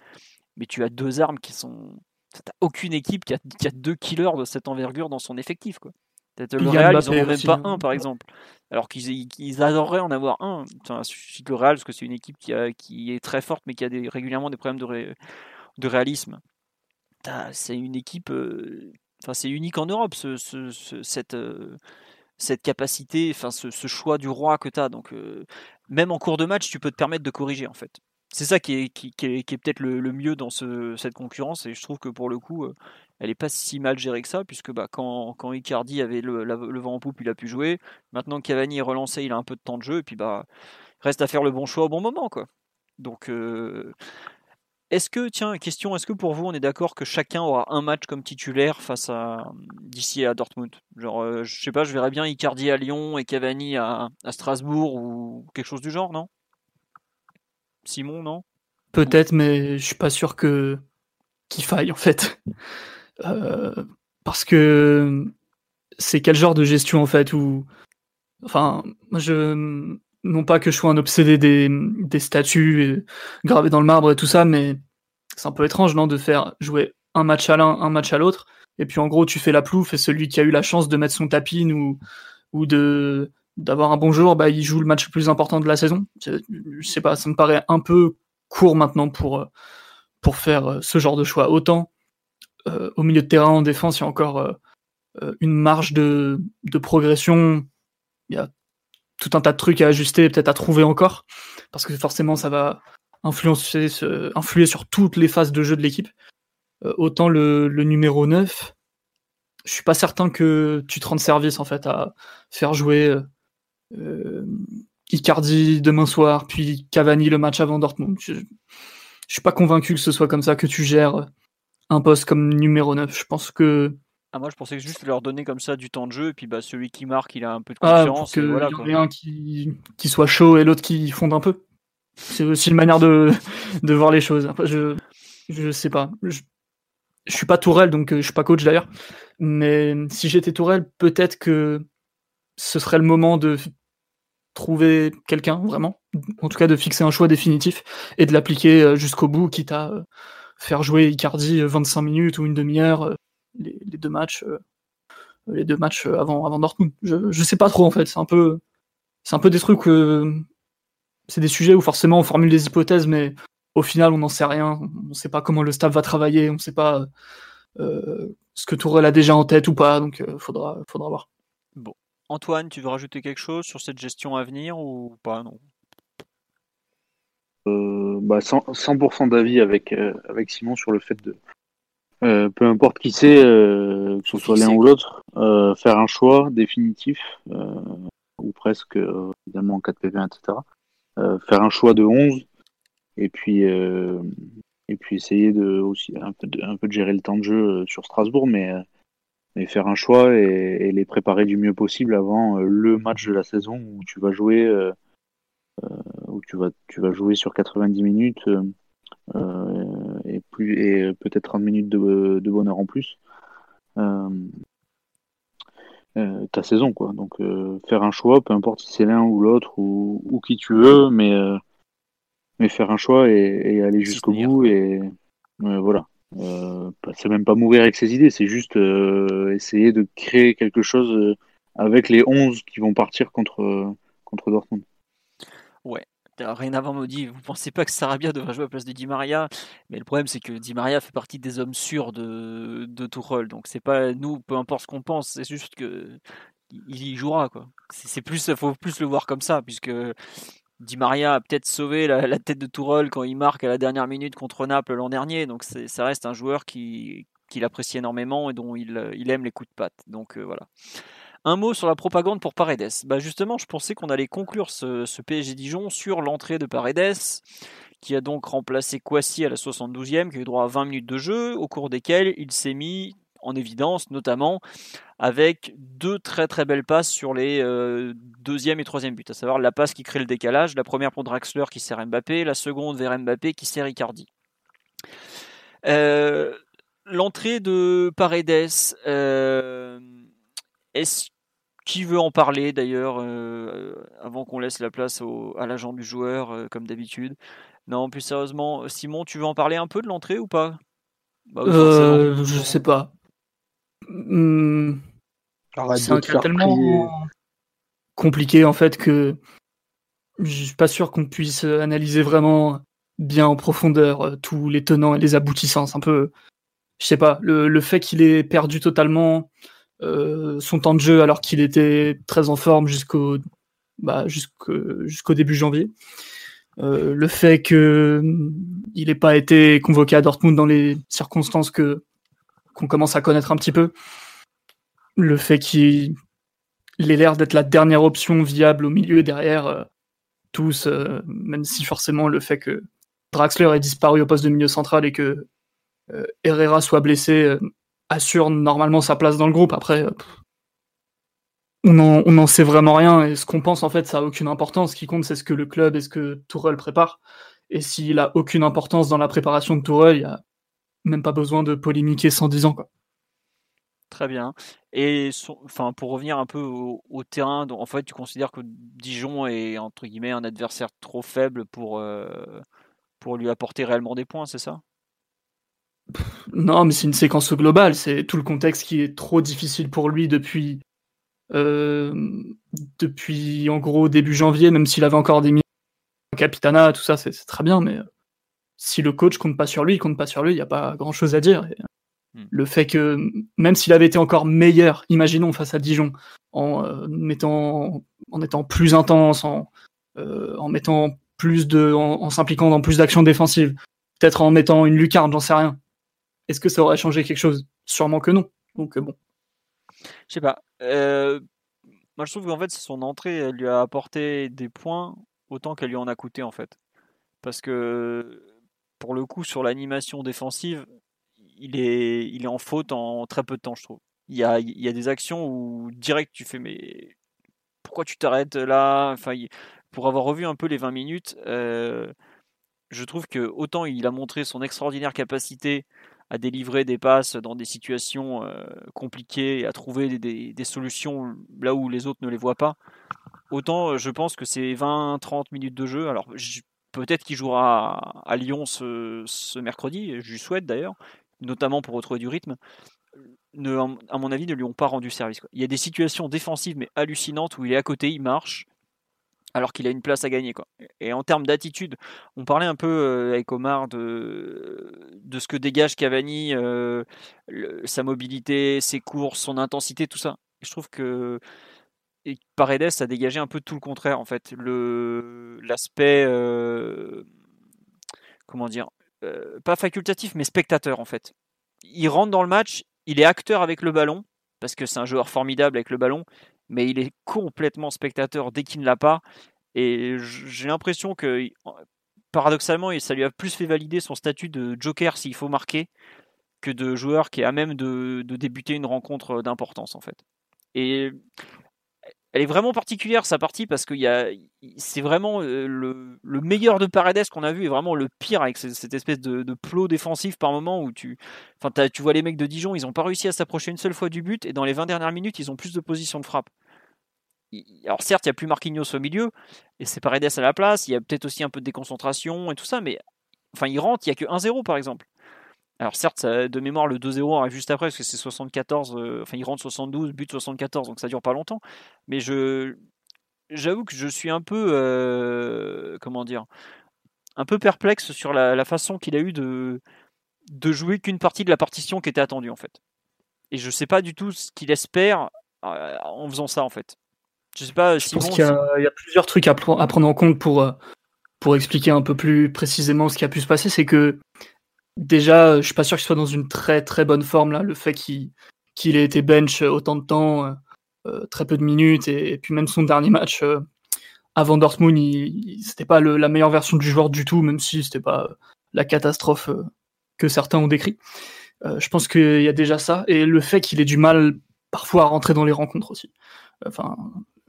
mais tu as deux armes qui sont... T'as aucune équipe qui a, qui a, deux killers de cette envergure dans son effectif. Quoi. Le Real, ils n'en ont même pas un, par exemple. Alors qu'ils adoreraient en avoir un. Enfin, le Real, parce que c'est une équipe qui, a, qui, est très forte, mais qui a des, régulièrement des problèmes de, de réalisme. C'est une équipe. Euh, enfin, c'est unique en Europe, ce, cette, euh, cette capacité, enfin, ce, choix du roi que tu as. Donc, euh, même en cours de match, tu peux te permettre de corriger, en fait. C'est ça qui est, peut-être le, mieux dans ce, cette concurrence. Et je trouve que pour le coup, elle n'est pas si mal gérée que ça, puisque bah, quand, quand Icardi avait le, vent en poupe, il a pu jouer. Maintenant que Cavani est relancé, il a un peu de temps de jeu, et puis bah, reste à faire le bon choix au bon moment. Quoi. Donc, euh, est-ce que, tiens, question, est-ce que pour vous, on est d'accord que chacun aura un match comme titulaire face à d'ici à Dortmund? Genre, euh, je sais pas, je verrais bien Icardi à Lyon et Cavani à Strasbourg ou quelque chose du genre, non? Simon, non? Peut-être, mais je suis pas sûr que qu'il faille en fait. Euh, parce que c'est quel genre de gestion en fait ou enfin je non pas que je sois un obsédé des, des statuts gravés dans le marbre et tout ça mais c'est un peu étrange non de faire jouer un match à l'un un match à l'autre et puis en gros tu fais la plouf et celui qui a eu la chance de mettre son tapis ou ou de d'avoir un bon jour bah il joue le match le plus important de la saison je sais pas ça me paraît un peu court maintenant pour pour faire ce genre de choix autant euh, au milieu de terrain en défense il y a encore euh, une marge de, progression. Il y a tout un tas de trucs à ajuster, peut-être à trouver encore, parce que forcément ça va influencer, influer sur toutes les phases de jeu de l'équipe. Euh, autant le, numéro 9, je suis pas certain que tu te rendes service en fait à faire jouer euh, Icardi demain soir, puis Cavani le match avant Dortmund. Je, je suis pas convaincu que ce soit comme ça que tu gères un poste comme numéro 9. Je pense que ah, moi, je pensais juste leur donner comme ça du temps de jeu, et puis bah, celui qui marque, il a un peu de ah, confiance. Ah, voilà, y en un qui, qui soit chaud et l'autre qui fonde un peu. C'est aussi une manière de, de voir les choses. je, je sais pas. Je, je suis pas Tourelle, donc euh, je suis pas coach d'ailleurs. Mais si j'étais Tourelle, peut-être que ce serait le moment de trouver quelqu'un, vraiment. En tout cas, de fixer un choix définitif et de l'appliquer euh, jusqu'au bout, quitte à euh, faire jouer Icardi 25 minutes ou une demi-heure les, deux matchs, euh, les deux matchs avant, avant Dortmund. Je, je sais pas trop en fait. C'est un peu, c'est un peu des trucs. c'est des sujets où forcément on formule des hypothèses, mais au final on n'en sait rien. On ne sait pas comment le staff va travailler. On ne sait pas euh, ce que Tourelle a déjà en tête ou pas. Donc il euh, faudra, faudra voir. Antoine, tu veux rajouter quelque chose sur cette gestion à venir ou pas non? Bah 100%, d'avis avec, avec Simon sur le fait de, euh, peu importe qui c'est, euh, que ce soit l'un ou l'autre, euh, faire un choix définitif, ou presque, évidemment en cas de PV, etc. faire un choix de 11, et puis, et puis essayer de, aussi, un peu de, un peu de gérer le temps de jeu sur Strasbourg, mais, mais faire un choix et, les préparer du mieux possible avant le match de la saison où tu vas jouer, où tu vas, tu vas jouer sur 90 minutes. Euh, et plus et peut-être 30 minutes de, de, bonheur en plus. Euh, euh, ta saison quoi. Donc faire un choix, peu importe si c'est l'un ou l'autre ou, ou, qui tu veux, mais mais faire un choix et, aller jusqu'au bout et voilà. C'est même pas mourir avec ses idées, c'est juste essayer de créer quelque chose avec les 11 qui vont partir contre contre Dortmund. Ouais, rien avant me dit, vous pensez pas que Sarabia devrait jouer à la place de Di Maria? Mais le problème, c'est que Di Maria fait partie des hommes sûrs de, de Tuchel. Donc c'est pas nous, peu importe ce qu'on pense, c'est juste que il y jouera quoi. C'est plus, faut plus le voir comme ça, puisque Di Maria a peut-être sauvé la, tête de Tourelle quand il marque à la dernière minute contre Naples l'an dernier. Donc ça reste un joueur qui qu'il apprécie énormément et dont il, il aime les coups de patte. Donc euh, voilà. Un mot sur la propagande pour Paredes. Bah justement, je pensais qu'on allait conclure ce, PSG Dijon sur l'entrée de Paredes, qui a donc remplacé Kwasi à la 72e, qui a eu droit à 20 minutes de jeu, au cours desquelles il s'est mis en évidence, notamment avec deux très très belles passes sur les euh, deuxième et troisième buts, à savoir la passe qui crée le décalage, la première pour Draxler qui sert Mbappé, la seconde vers Mbappé qui sert Icardi. Euh, l'entrée de Paredes, euh, est-ce qui veut en parler d'ailleurs avant qu'on laisse la place à l'agent du joueur comme d'habitude? Non, plus sérieusement, Simon, tu veux en parler un peu de l'entrée ou pas? Bah, Je sais pas. Hmm. C'est un cas tellement compliqué en fait que je suis pas sûr qu'on puisse analyser vraiment bien en profondeur tous les tenants et les aboutissants. C'est un peu, je sais pas, le, le fait qu'il ait perdu totalement euh, son temps de jeu alors qu'il était très en forme jusqu'au bah, jusqu'au début janvier. Euh, le fait que il n'ait pas été convoqué à Dortmund dans les circonstances que qu'on commence à connaître un petit peu, le fait qu'il ait l'air d'être la dernière option viable au milieu derrière euh, tous, même si forcément le fait que Draxler ait disparu au poste de milieu central et que Herrera soit blessé assure normalement sa place dans le groupe. Après, euh, on n'en sait vraiment rien et ce qu'on pense en fait ça a aucune importance. Ce qui compte c'est ce que le club et ce que Tourelle prépare. Et s'il a aucune importance dans la préparation de Tourelle, il n'y a même pas besoin de polémiquer 110 ans quoi. Très bien. Et enfin, pour revenir un peu au, terrain, en fait, tu considères que Dijon est entre guillemets un adversaire trop faible pour, euh, pour lui apporter réellement des points, c'est ça? Non, mais c'est une séquence globale. C'est tout le contexte qui est trop difficile pour lui depuis, euh, depuis en gros début janvier, même s'il avait encore des minutes capitana, tout ça, c'est très bien, mais si le coach compte pas sur lui, il compte pas sur lui, il n'y a pas grand chose à dire. Hmm. Le fait que, même s'il avait été encore meilleur, imaginons face à Dijon, en euh, mettant, en étant plus intense, en, euh, en mettant plus de, en, s'impliquant dans plus d'actions défensives, peut-être en mettant une lucarne, j'en sais rien. Est-ce que ça aurait changé quelque chose? Sûrement que non. Donc euh, bon. Je sais pas. moi, je trouve qu'en fait, son entrée, elle lui a apporté des points autant qu'elle lui en a coûté en fait. Parce que pour le coup, sur l'animation défensive, il est, en faute en très peu de temps, je trouve. Il y a, des actions où direct tu fais mais pourquoi tu t'arrêtes là? Enfin, Pour avoir revu un peu les 20 minutes, euh, je trouve que autant il a montré son extraordinaire capacité à délivrer des passes dans des situations euh, compliquées et à trouver des, solutions là où les autres ne les voient pas, autant je pense que c'est 20-30 minutes de jeu. Alors peut-être qu'il jouera à, Lyon ce, mercredi, je lui souhaite d'ailleurs, notamment pour retrouver du rythme, ne, à mon avis, ne lui ont pas rendu service. Il y a des situations défensives mais hallucinantes où il est à côté, il marche, alors qu'il a une place à gagner. Et en termes d'attitude, on parlait un peu euh, avec Omar de, de ce que dégage Cavani, euh, sa mobilité, ses courses, son intensité, tout ça. je trouve que et Paredes a dégagé un peu tout le contraire en fait. Le l'aspect euh, comment dire euh, pas facultatif, mais spectateur en fait. Il rentre dans le match, il est acteur avec le ballon, parce que c'est un joueur formidable avec le ballon, mais il est complètement spectateur dès qu'il ne l'a pas. Et j'ai l'impression que, paradoxalement, ça lui a plus fait valider son statut de joker s'il faut marquer, que de joueur qui est à même de, de débuter une rencontre d'importance en fait. Et elle est vraiment particulière sa partie parce que c'est vraiment euh, le, meilleur de Paredes qu'on a vu et vraiment le pire avec cette, espèce de, plot défensif par moment où tu, vois les mecs de Dijon, ils n'ont pas réussi à s'approcher une seule fois du but et dans les 20 dernières minutes, ils ont plus de positions de frappe. Alors certes, il n'y a plus Marquinhos au milieu et c'est Paredes à la place, il y a peut-être aussi un peu de déconcentration et tout ça, mais enfin, il rentre, il n'y a que 1-0 par exemple. Alors certes, de mémoire, le 2-0 arrive juste après, parce que c'est 74, euh, enfin il rentre 72, but 74, donc ça dure pas longtemps. Mais je j'avoue que je suis un peu, euh, comment dire, un peu perplexe sur la, façon qu'il a eu de, de jouer qu'une partie de la partition qui était attendue en fait. Et je sais pas du tout ce qu'il espère euh, en faisant ça en fait. Je sais pas. Je pense qu'il y, y, a plusieurs trucs à, à, prendre en compte pour, pour expliquer un peu plus précisément ce qui a pu se passer. C'est que déjà, je suis pas sûr qu'il soit dans une très très bonne forme là. Le fait qu'il ait été bench autant de temps, euh, euh, très peu de minutes, et, puis même son dernier match euh, avant Dortmund, c'était pas la meilleure version du joueur du tout, même si c'était pas la catastrophe que certains ont décrit. je pense qu'il y a déjà ça, et le fait qu'il ait du mal parfois à rentrer dans les rencontres aussi. Enfin,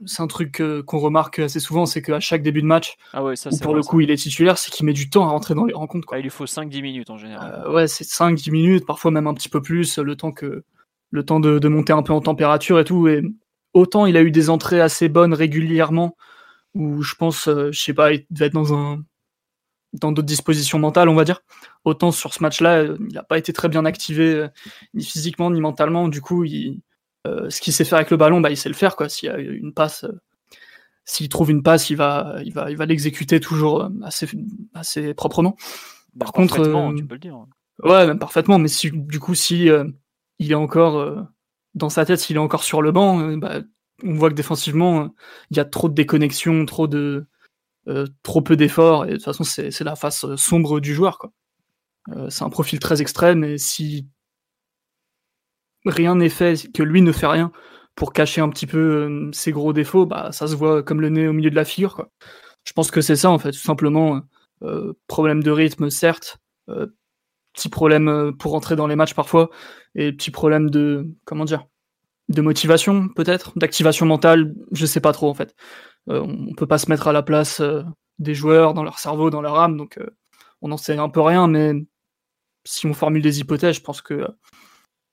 c'est un truc qu'on remarque assez souvent, c'est qu'à chaque début de match, ah ouais, pour le coup il est titulaire, c'est qu'il met du temps à rentrer dans les rencontres. Quoi. il lui faut 5-10 minutes en général. Euh, ouais, c'est 5-10 minutes, parfois même un petit peu plus, le temps, que, le temps de, monter un peu en température et tout. Et autant il a eu des entrées assez bonnes régulièrement, où je pense, euh, je sais pas, il devait être dans un dans d'autres dispositions mentales, on va dire. Autant sur ce match-là, il n'a pas été très bien activé, euh, ni physiquement, ni mentalement. Du coup, il, euh, ce qu'il sait faire avec le ballon, bah, il sait le faire. Quoi. S'il y a une passe, euh, s'il trouve une passe, il va, il va, il va l'exécuter toujours euh, assez, assez proprement. Par contre, tu peux le dire. Ouais, même parfaitement. Mais si, du coup, si il est encore dans sa tête, s'il est encore sur le banc, bah, on voit que défensivement, il y a trop de déconnexion, trop de, trop peu d'efforts. Et de toute façon, c'est la face sombre du joueur. Quoi. c'est un profil très extrême. Et si rien n'est fait, que lui ne fait rien pour cacher un petit peu euh, ses gros défauts, bah ça se voit comme le nez au milieu de la figure. Je pense que c'est ça en fait, tout simplement. Euh, problème de rythme, certes. Euh, petit problème pour rentrer dans les matchs parfois, et petit problème de comment dire, de motivation peut-être, d'activation mentale. Je sais pas trop en fait. on peut pas se mettre à la place des joueurs dans leur cerveau, dans leur âme, donc on n'en sait un peu rien. Mais si on formule des hypothèses, je pense que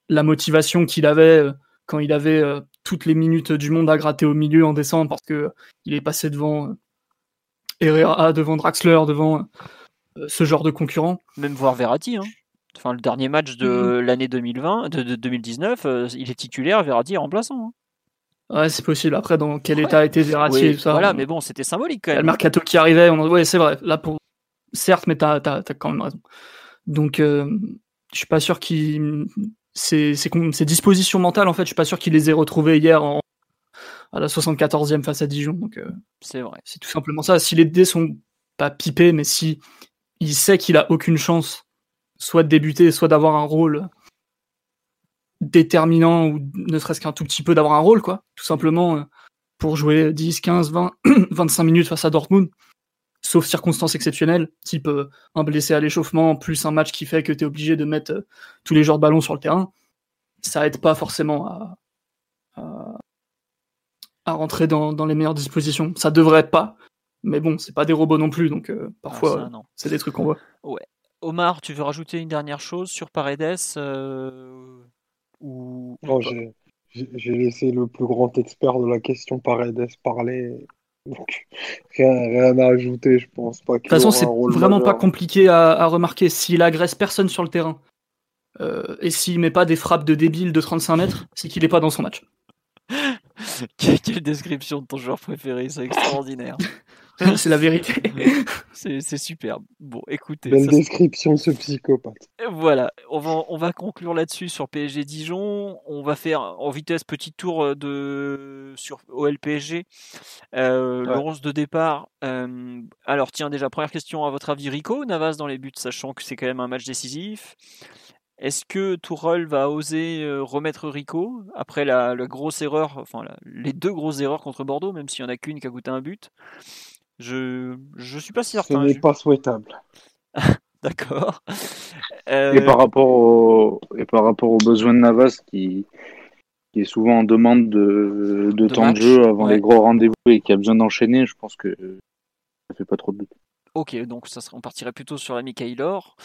la motivation qu'il avait euh, quand il avait euh, toutes les minutes du monde à gratter au milieu en décembre parce que il est passé devant Herrera, devant Draxler, devant ce genre de concurrent. Même voir Verratti. Hein. Enfin, le dernier match de mm. l'année 2020, de, 2019, il est titulaire, Verratti est remplaçant. Hein. Ouais, c'est possible. Après, dans quel état était Verratti et tout ça. Voilà, mais bon, c'était symbolique quand même. Le mercato qui arrivait, on... ouais, c'est vrai. Là, pour... certes, mais t'as as, quand même raison. Donc, euh, je suis pas sûr qu'il. Ces, dispositions mentales, en fait, je suis pas sûr qu'il les ait retrouvées hier en... à la 74e face à Dijon. Donc, euh, c'est vrai. C'est tout simplement ça. Si les dés sont pas pipés, mais si il sait qu'il a aucune chance, soit de débuter, soit d'avoir un rôle déterminant ou ne serait-ce qu'un tout petit peu d'avoir un rôle, quoi. Tout simplement euh, pour jouer 10, 15, 20, 25 minutes face à Dortmund. Sauf circonstances exceptionnelles, type euh, un blessé à l'échauffement, plus un match qui fait que tu es obligé de mettre euh, tous les joueurs de ballon sur le terrain. Ça aide pas forcément à, à, rentrer dans, dans, les meilleures dispositions. Ça devrait être pas, mais bon, c'est pas des robots non plus, donc parfois ah, c'est des trucs qu'on voit. Ouais. Omar, tu veux rajouter une dernière chose sur Paredes ou, j'ai laissé le plus grand expert de la question Paredes parler. Donc, rien, à ajouter, je pense pas. De toute façon, c'est vraiment pas compliqué à, remarquer. S'il agresse personne sur le terrain euh, et s'il met pas des frappes de débile de 35 mètres, c'est qu'il est pas dans son match. [LAUGHS] Quelle description de ton joueur préféré, c'est extraordinaire. [LAUGHS] c'est la vérité. [LAUGHS] c'est superbe. Bon, écoutez. Belle description, ce psychopathe. Voilà, on va, on va conclure là-dessus sur PSG Dijon. On va faire en vitesse petit tour euh, de sur OL PSG. Euh, Le 11 de départ. Euh, alors, tiens, déjà, première question à votre avis, Rico Navas dans les buts, sachant que c'est quand même un match décisif. Est-ce que Tourelle va oser euh, remettre Rico après la, grosse erreur, enfin les deux grosses erreurs contre Bordeaux, même s'il n'y en a qu'une qui a coûté un but? Je je suis pas certain. Ce n'est pas souhaitable. [LAUGHS] D'accord. Et par rapport au et par rapport aux besoins de Navas qui qui est souvent en demande de, de, temps de jeu avant les gros rendez-vous et qui a besoin d'enchaîner, je pense que ça fait pas trop de but. Ok, donc ça on partirait plutôt sur la Kaylor.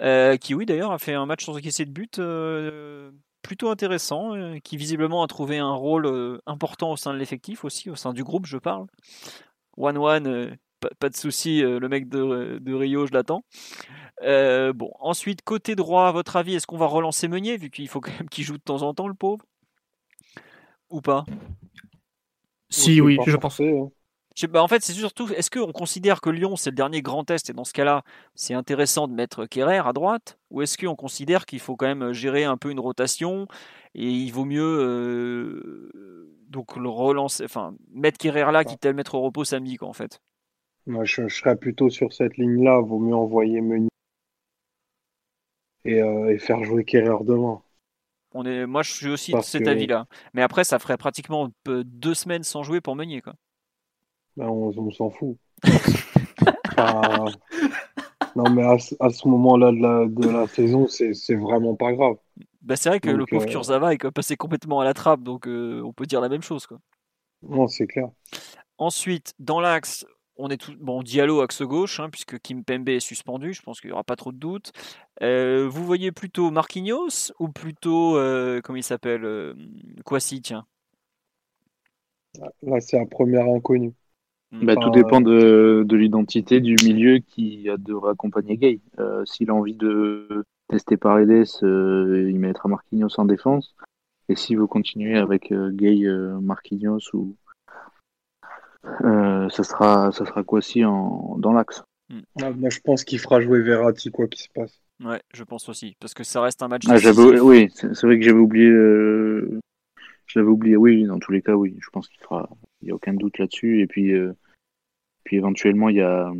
Euh, qui, oui, d'ailleurs, a fait un match sans encaisser de but euh, plutôt intéressant, euh, qui visiblement a trouvé un rôle important au sein de l'effectif aussi, au sein du groupe, je parle. One-one, pas, de souci, le mec de, Rio, je l'attends. bon, ensuite, côté droit, à votre avis, est-ce qu'on va relancer Meunier, vu qu'il faut quand même qu'il joue de temps en temps, le pauvre? Ou pas? Si, oui, je pense. Hein. Bah, en fait, c'est surtout, est-ce qu'on considère que Lyon, c'est le dernier grand test et dans ce cas-là, c'est intéressant de mettre Kerrer à droite Ou est-ce qu'on considère qu'il faut quand même gérer un peu une rotation et il vaut mieux euh, donc le relancer, enfin, mettre Kerrer là, quitte à le mettre au repos samedi, quoi, en fait Moi, je, serais plutôt sur cette ligne-là. Vaut mieux envoyer Meunier et, euh, faire jouer Kerrer demain. On est, moi, je suis aussi de cet avis-là. Mais après, ça ferait pratiquement deux semaines sans jouer pour Meunier, quoi. Ben, on, s'en fout. [LAUGHS] non, mais à, ce moment-là de la, saison, c'est vraiment pas grave. Bah, c'est vrai que le pauvre euh... Kurzawa est passé complètement à la trappe, donc euh, on peut dire la même chose. Quoi. Non, c'est clair. Ensuite, dans l'axe, on est tout bon Diallo axe gauche hein, puisque Kim Pembe est suspendu. Je pense qu'il n'y aura pas trop de doutes. Euh, vous voyez plutôt Marquinhos ou plutôt euh, comment il s'appelle euh, Kwasi tiens? Là c'est un premier inconnu. Bah, tout dépend de, de l'identité du milieu qui devrait accompagner Gay. Euh, S'il a envie de tester Paredes, euh, il mettra Marquinhos en défense. Et s'il veut continuer avec euh, Gay, euh, Marquinhos ou euh, ça sera ça sera Kwasi en dans l'axe. Hmm. Ah, moi je pense qu'il fera jouer Verratti quoi qu'il se passe. Ouais, je pense aussi parce que ça reste un match. Ah, oui, c'est vrai que j'avais oublié. Je l'avais oublié. Oui, dans tous les cas, oui. Je pense qu'il fera. Il n'y a aucun doute là-dessus. Et puis puis éventuellement, il y a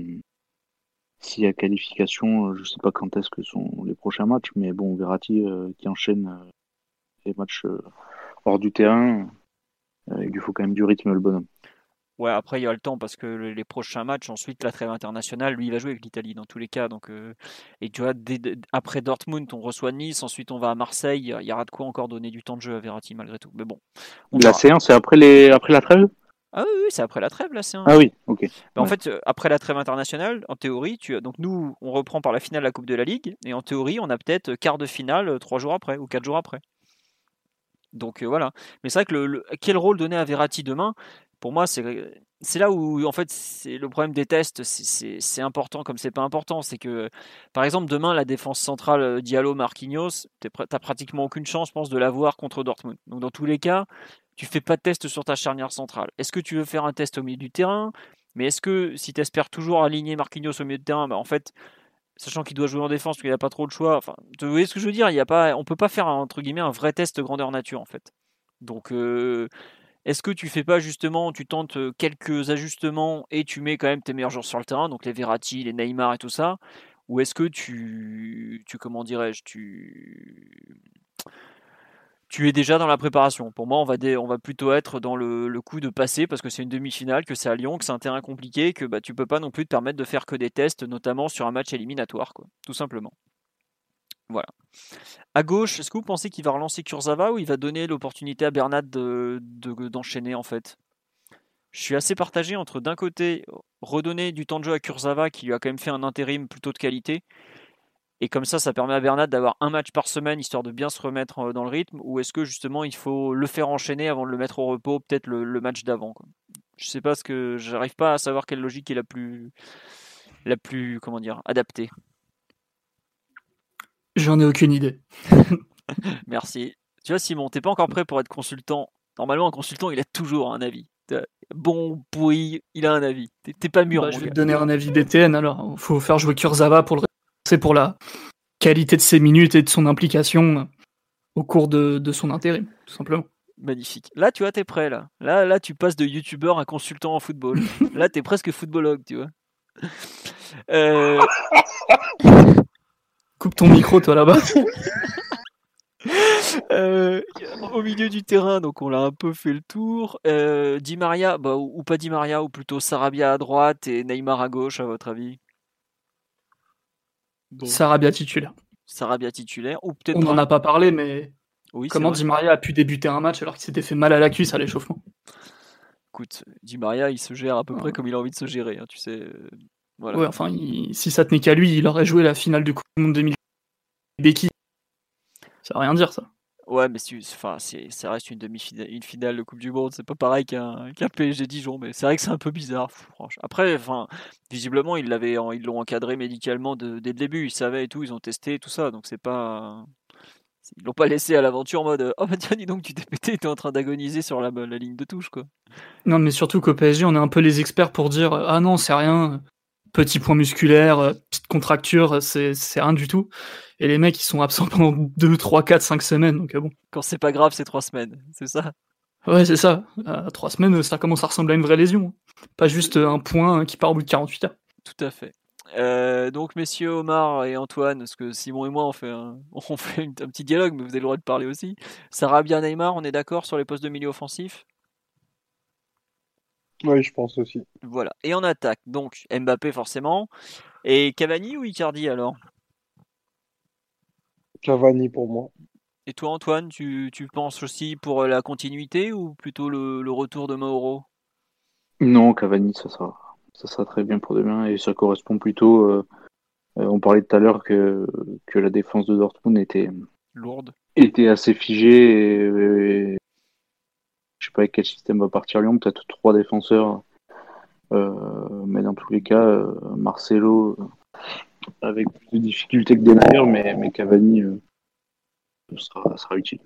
s'il y a qualification, euh, je ne sais pas quand est-ce que sont les prochains matchs, mais bon, Verratti euh, qui enchaîne euh, les matchs hors du terrain, il lui faut quand même du rythme le bonhomme. Ouais, après il y a le temps parce que les prochains matchs, ensuite la trêve internationale, lui il va jouer avec l'Italie dans tous les cas. Donc, et tu vois, après Dortmund, on reçoit Nice, ensuite on va à Marseille. Il y aura de quoi encore donner du temps de jeu à Verratti malgré tout. Mais bon. la séance, c'est après, les... après la trêve? Ah oui, c'est après la trêve là, c'est Ah oui, ok. Bah, en fait, euh, après la trêve internationale, en théorie, tu donc nous, on reprend par la finale de la Coupe de la Ligue, et en théorie, on a peut-être quart de finale euh, trois jours après ou quatre jours après. Donc voilà. Mais c'est vrai que le, quel rôle donner à Verratti demain? Pour moi, c'est c'est là où en fait c'est le problème des tests, c'est important comme c'est pas important. C'est que par exemple demain la défense centrale Diallo Marquinhos, t'as pratiquement aucune chance, je pense, de l'avoir contre Dortmund. Donc dans tous les cas, tu fais pas de test sur ta charnière centrale. Est-ce que tu veux faire un test au milieu du terrain? Mais est-ce que si tu espères toujours aligner Marquinhos au milieu de terrain, bah en fait sachant qu'il doit jouer en défense, qu'il n'a pas trop de choix. Enfin, tu voyez ce que je veux dire? Il y a pas, on peut pas faire entre guillemets un vrai test grandeur nature en fait. Donc, euh, est-ce que tu fais pas justement, tu tentes quelques ajustements et tu mets quand même tes meilleurs joueurs sur le terrain, donc les Verratti, les Neymar et tout ça, ou est-ce que tu, tu comment dirais-je, tu tu es déjà dans la préparation. Pour moi, on va, plutôt être dans le, coup de passer parce que c'est une demi-finale, que c'est à Lyon, que c'est un terrain compliqué, que bah, tu peux pas non plus te permettre de faire que des tests, notamment sur un match éliminatoire, tout simplement. Voilà. À gauche, est-ce que vous pensez qu'il va relancer Kurzawa ou il va donner l'opportunité à Bernat d'enchaîner de, en fait? Je suis assez partagé entre d'un côté redonner du temps de jeu à Kurzawa qui lui a quand même fait un intérim plutôt de qualité et comme ça, ça permet à Bernat d'avoir un match par semaine histoire de bien se remettre euh, dans le rythme Ou est-ce que justement il faut le faire enchaîner avant de le mettre au repos, peut-être le, match d'avant Je sais pas ce que. J'arrive pas à savoir quelle logique est la plus. la plus. comment dire. adaptée. J'en ai aucune idée. [LAUGHS] Merci. Tu vois, Simon, t'es pas encore prêt pour être consultant. Normalement, un consultant, il a toujours un avis. Bon, pourri, il a un avis. T'es pas mûr. Bah, je vais te donner un avis DTN alors. Faut faire jouer Kurzawa pour le c'est pour la qualité de ses minutes et de son implication au cours de, son intérim, tout simplement. Magnifique. Là, tu vois, t'es prêt, là. Là, là, tu passes de youtubeur à consultant en football. [LAUGHS] là, t'es presque footballogue, tu vois. Euh, [LAUGHS] Coupe ton micro, toi, là-bas. [LAUGHS] Euh, au milieu du terrain, donc on l'a un peu fait le tour. Euh, Di Maria, bah, ou, ou, pas Di Maria, ou plutôt Sarabia à droite et Neymar à gauche, à votre avis? Sarabia titulaire. Sarabia titulaire. Ou peut-être On n'en a pas parlé, mais comment Di Maria a pu débuter un match alors qu'il s'était fait mal à la cuisse à l'échauffement? Écoute, Di Maria, il se gère à peu près comme il a envie de se gérer. Hein, tu sais. Euh, voilà. Ouais, enfin, si ça tenait qu'à lui, il aurait joué la finale du Coupe du Monde 2000. Becky. Ça veut rien dire, ça. Ouais, mais ça reste une demi-finale, une finale de Coupe du Monde. C'est pas pareil qu'un PSG Dijon, mais c'est vrai que c'est un peu bizarre. Après, enfin, visiblement, ils l'avaient, ils l'ont encadré médicalement dès le début. Ils savaient et tout, ils ont testé tout ça, donc c'est pas, ils l'ont pas laissé à l'aventure en mode oh bah tiens dis donc tu t'es pété, t'es en train d'agoniser sur la, la ligne de touche quoi. Non mais surtout qu'au PSG on est un peu les experts pour dire ah non c'est rien, petit point musculaire, euh, petite contracture, c'est rien du tout. Et les mecs, ils sont absents pendant 2, 3, 4, 5 semaines. Donc, euh, bon. Quand c'est pas grave, c'est 3 semaines, c'est ça? Ouais, c'est ça. À 3 semaines, ça commence à ressembler à une vraie lésion. Pas juste un point qui part au bout de 48 heures. Tout à fait. Euh, donc, messieurs Omar et Antoine, parce que Simon et moi, on fait un, [LAUGHS] on fait un petit dialogue, mais vous avez le droit de parler aussi. Sarabia Neymar, on est d'accord sur les postes de milieu offensif? Oui, je pense aussi. Voilà. Et en attaque, donc Mbappé forcément. Et Cavani ou Icardi alors? Cavani pour moi. Et toi, Antoine, tu, penses aussi pour la continuité ou plutôt le, retour de Mauro? Non, Cavani, ça sera, ça sera très bien pour demain et ça correspond plutôt. Euh, euh, on parlait tout à l'heure que, que la défense de Dortmund était lourde, était assez figée. Et, je sais pas avec quel système va partir Lyon, peut-être trois défenseurs, euh, mais dans tous les cas, Marcelo avec plus de difficultés que des mais, mais Cavani euh, sera, sera, utile.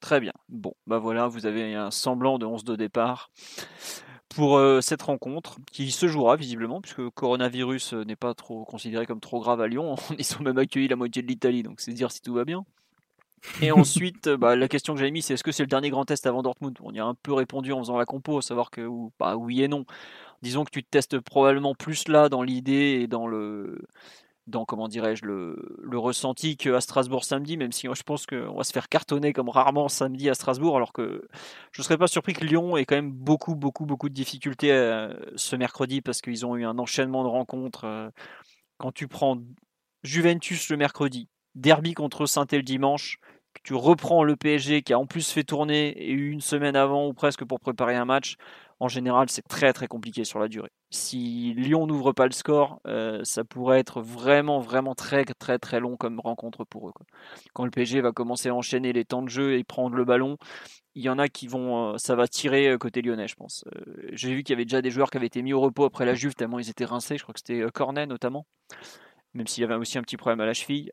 Très bien. Bon, bah voilà, vous avez un semblant de 11 de départ pour euh, cette rencontre qui se jouera visiblement, puisque coronavirus euh, n'est pas trop considéré comme trop grave à Lyon. [LAUGHS] Ils sont même accueillis la moitié de l'Italie, donc c'est dire si tout va bien. Et [LAUGHS] ensuite, bah, la question que j'avais mis, c'est est-ce que c'est le dernier grand test avant Dortmund? On y a un peu répondu en faisant la compo, à savoir que bah, oui et non. Disons que tu te testes probablement plus là dans l'idée et dans le dans comment dirais-je le, ressenti qu'à Strasbourg samedi, même si je pense qu'on va se faire cartonner comme rarement samedi à Strasbourg, alors que je ne serais pas surpris que Lyon ait quand même beaucoup, beaucoup, beaucoup de difficultés euh, ce mercredi parce qu'ils ont eu un enchaînement de rencontres. Euh, quand tu prends Juventus le mercredi, derby contre saint le dimanche, que tu reprends le PSG qui a en plus fait tourner et eu une semaine avant ou presque pour préparer un match, en général, c'est très très compliqué sur la durée. Si Lyon n'ouvre pas le score, euh, ça pourrait être vraiment vraiment très très très long comme rencontre pour eux. Quand le PSG va commencer à enchaîner les temps de jeu et prendre le ballon, il y en a qui vont, euh, ça va tirer côté lyonnais, je pense. J'ai vu qu'il y avait déjà des joueurs qui avaient été mis au repos après la Juve tellement ils étaient rincés. Je crois que c'était Cornet notamment même s'il y avait aussi un petit problème à la cheville.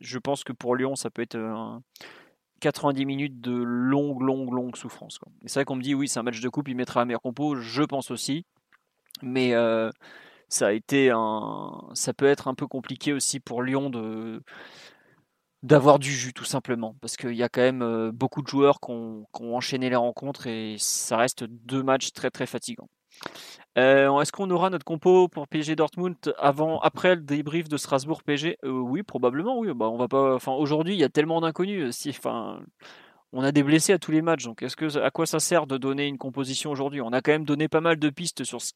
je pense que pour Lyon, ça peut être un, 90 minutes de longue, longue, longue souffrance. Et c'est vrai qu'on me dit, oui, c'est un match de coupe, il mettra la meilleure compo. Je pense aussi. Mais euh, ça a été un. Ça peut être un peu compliqué aussi pour Lyon d'avoir du jus tout simplement parce qu'il y a quand même euh, beaucoup de joueurs qui ont, enchaîné les rencontres et ça reste deux matchs très très fatigants. Euh, est-ce qu'on aura notre compo pour PSG Dortmund avant, après le débrief de Strasbourg PSG euh, Oui, probablement. Oui, bah on va pas. Enfin, aujourd'hui, il y a tellement d'inconnus. Euh, si, enfin, on a des blessés à tous les matchs. Donc, que à quoi ça sert de donner une composition aujourd'hui? On a quand même donné pas mal de pistes sur ce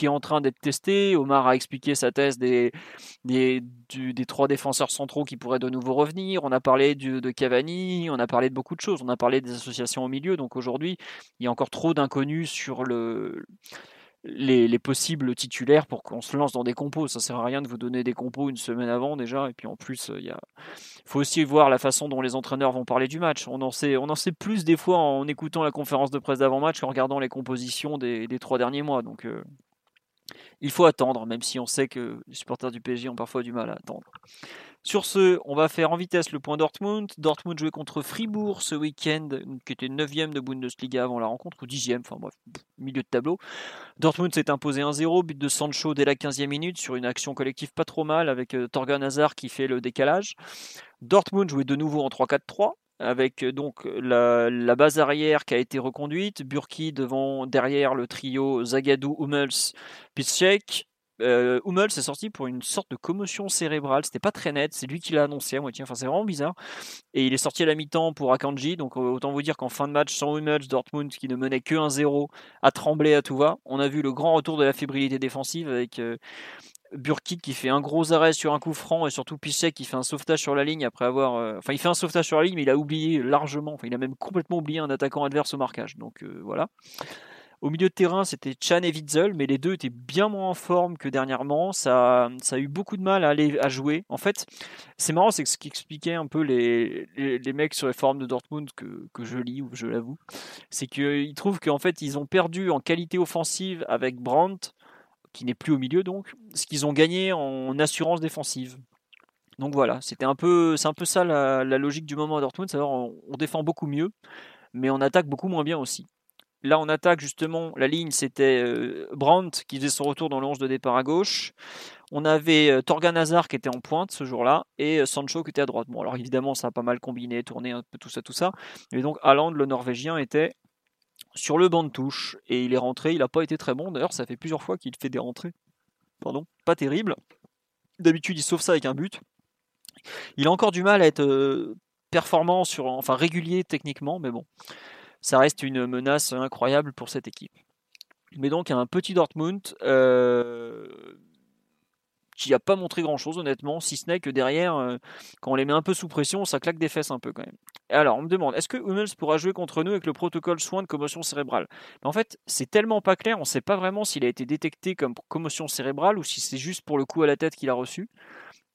qui est en train d'être testé. Omar a expliqué sa thèse des, des, des trois défenseurs centraux qui pourraient de nouveau revenir. On a parlé de Cavani, on a parlé de beaucoup de choses. On a parlé des associations au milieu. Donc aujourd'hui, il y a encore trop d'inconnus sur le les, possibles titulaires pour qu'on se lance dans des compos. Ça sert à rien de vous donner des compos une semaine avant déjà. Et puis en plus, il faut aussi voir la façon dont les entraîneurs vont parler du match. On en sait, on en sait plus des fois en écoutant la conférence de presse d'avant-match qu'en regardant les compositions des, trois derniers mois. Donc euh, il faut attendre, même si on sait que les supporters du PSG ont parfois du mal à attendre. Sur ce, on va faire en vitesse le point Dortmund. Dortmund jouait contre Fribourg ce week-end, qui était 9ème de Bundesliga avant la rencontre, ou 10ème, enfin bref, milieu de tableau. Dortmund s'est imposé 1-0, but de Sancho dès la 15e minute sur une action collective pas trop mal avec euh, Torgan Hazard qui fait le décalage. Dortmund jouait de nouveau en 3-4-3 avec euh, donc la, base arrière qui a été reconduite, Burki devant derrière le trio Zagadou, Hummels, Piszczek, euh, Hummels est sorti pour une sorte de commotion cérébrale. C'était pas très net. C'est lui qui l'a annoncé à moitié. Enfin, c'est vraiment bizarre. Et il est sorti à la mi-temps pour Akanji. Donc, euh, autant vous dire qu'en fin de match, sans Hummels, Dortmund, qui ne menait que 1-0, a tremblé à tout va. On a vu le grand retour de la fébrilité défensive avec euh, Burkitt qui fait un gros arrêt sur un coup franc et surtout Piszczek qui fait un sauvetage sur la ligne après avoir. Euh, enfin, il fait un sauvetage sur la ligne, mais il a oublié largement. Enfin, il a même complètement oublié un attaquant adverse au marquage. Donc voilà. Au milieu de terrain, c'était Chan et Witzel, mais les deux étaient bien moins en forme que dernièrement. Ça, ça a eu beaucoup de mal à, aller, à jouer. En fait, c'est marrant, c'est ce qui expliquait un peu les, les, mecs sur les formes de Dortmund que, que je lis, ou je l'avoue. C'est qu'ils trouvent qu'en fait, ils ont perdu en qualité offensive avec Brandt, qui n'est plus au milieu donc, ce qu'ils ont gagné en assurance défensive. Donc voilà, c'était un peu, c'est un peu ça la, logique du moment à Dortmund, c'est-à-dire on, défend beaucoup mieux, mais on attaque beaucoup moins bien aussi. Là, on attaque justement, la ligne, c'était euh, Brandt qui faisait son retour dans le de départ à gauche. On avait euh, Torgan Hazard qui était en pointe ce jour-là et euh, Sancho qui était à droite. Bon, alors évidemment, ça a pas mal combiné, tourné un peu tout ça, tout ça. Mais donc, Haaland, le Norvégien, était sur le banc de touche et il est rentré. Il n'a pas été très bon. D'ailleurs, ça fait plusieurs fois qu'il fait des rentrées. Pardon, pas terrible. D'habitude, il sauve ça avec un but. Il a encore du mal à être performant sur, enfin régulier techniquement, mais bon ça reste une menace incroyable pour cette équipe. Mais donc un petit Dortmund euh, qui n'a pas montré grand-chose honnêtement, si ce n'est que derrière, euh, quand on les met un peu sous pression, ça claque des fesses un peu quand même. Et alors on me demande, est-ce que Hummels pourra jouer contre nous avec le protocole soin de commotion cérébrale? En fait, c'est tellement pas clair, on ne sait pas vraiment s'il a été détecté comme commotion cérébrale ou si c'est juste pour le coup à la tête qu'il a reçu.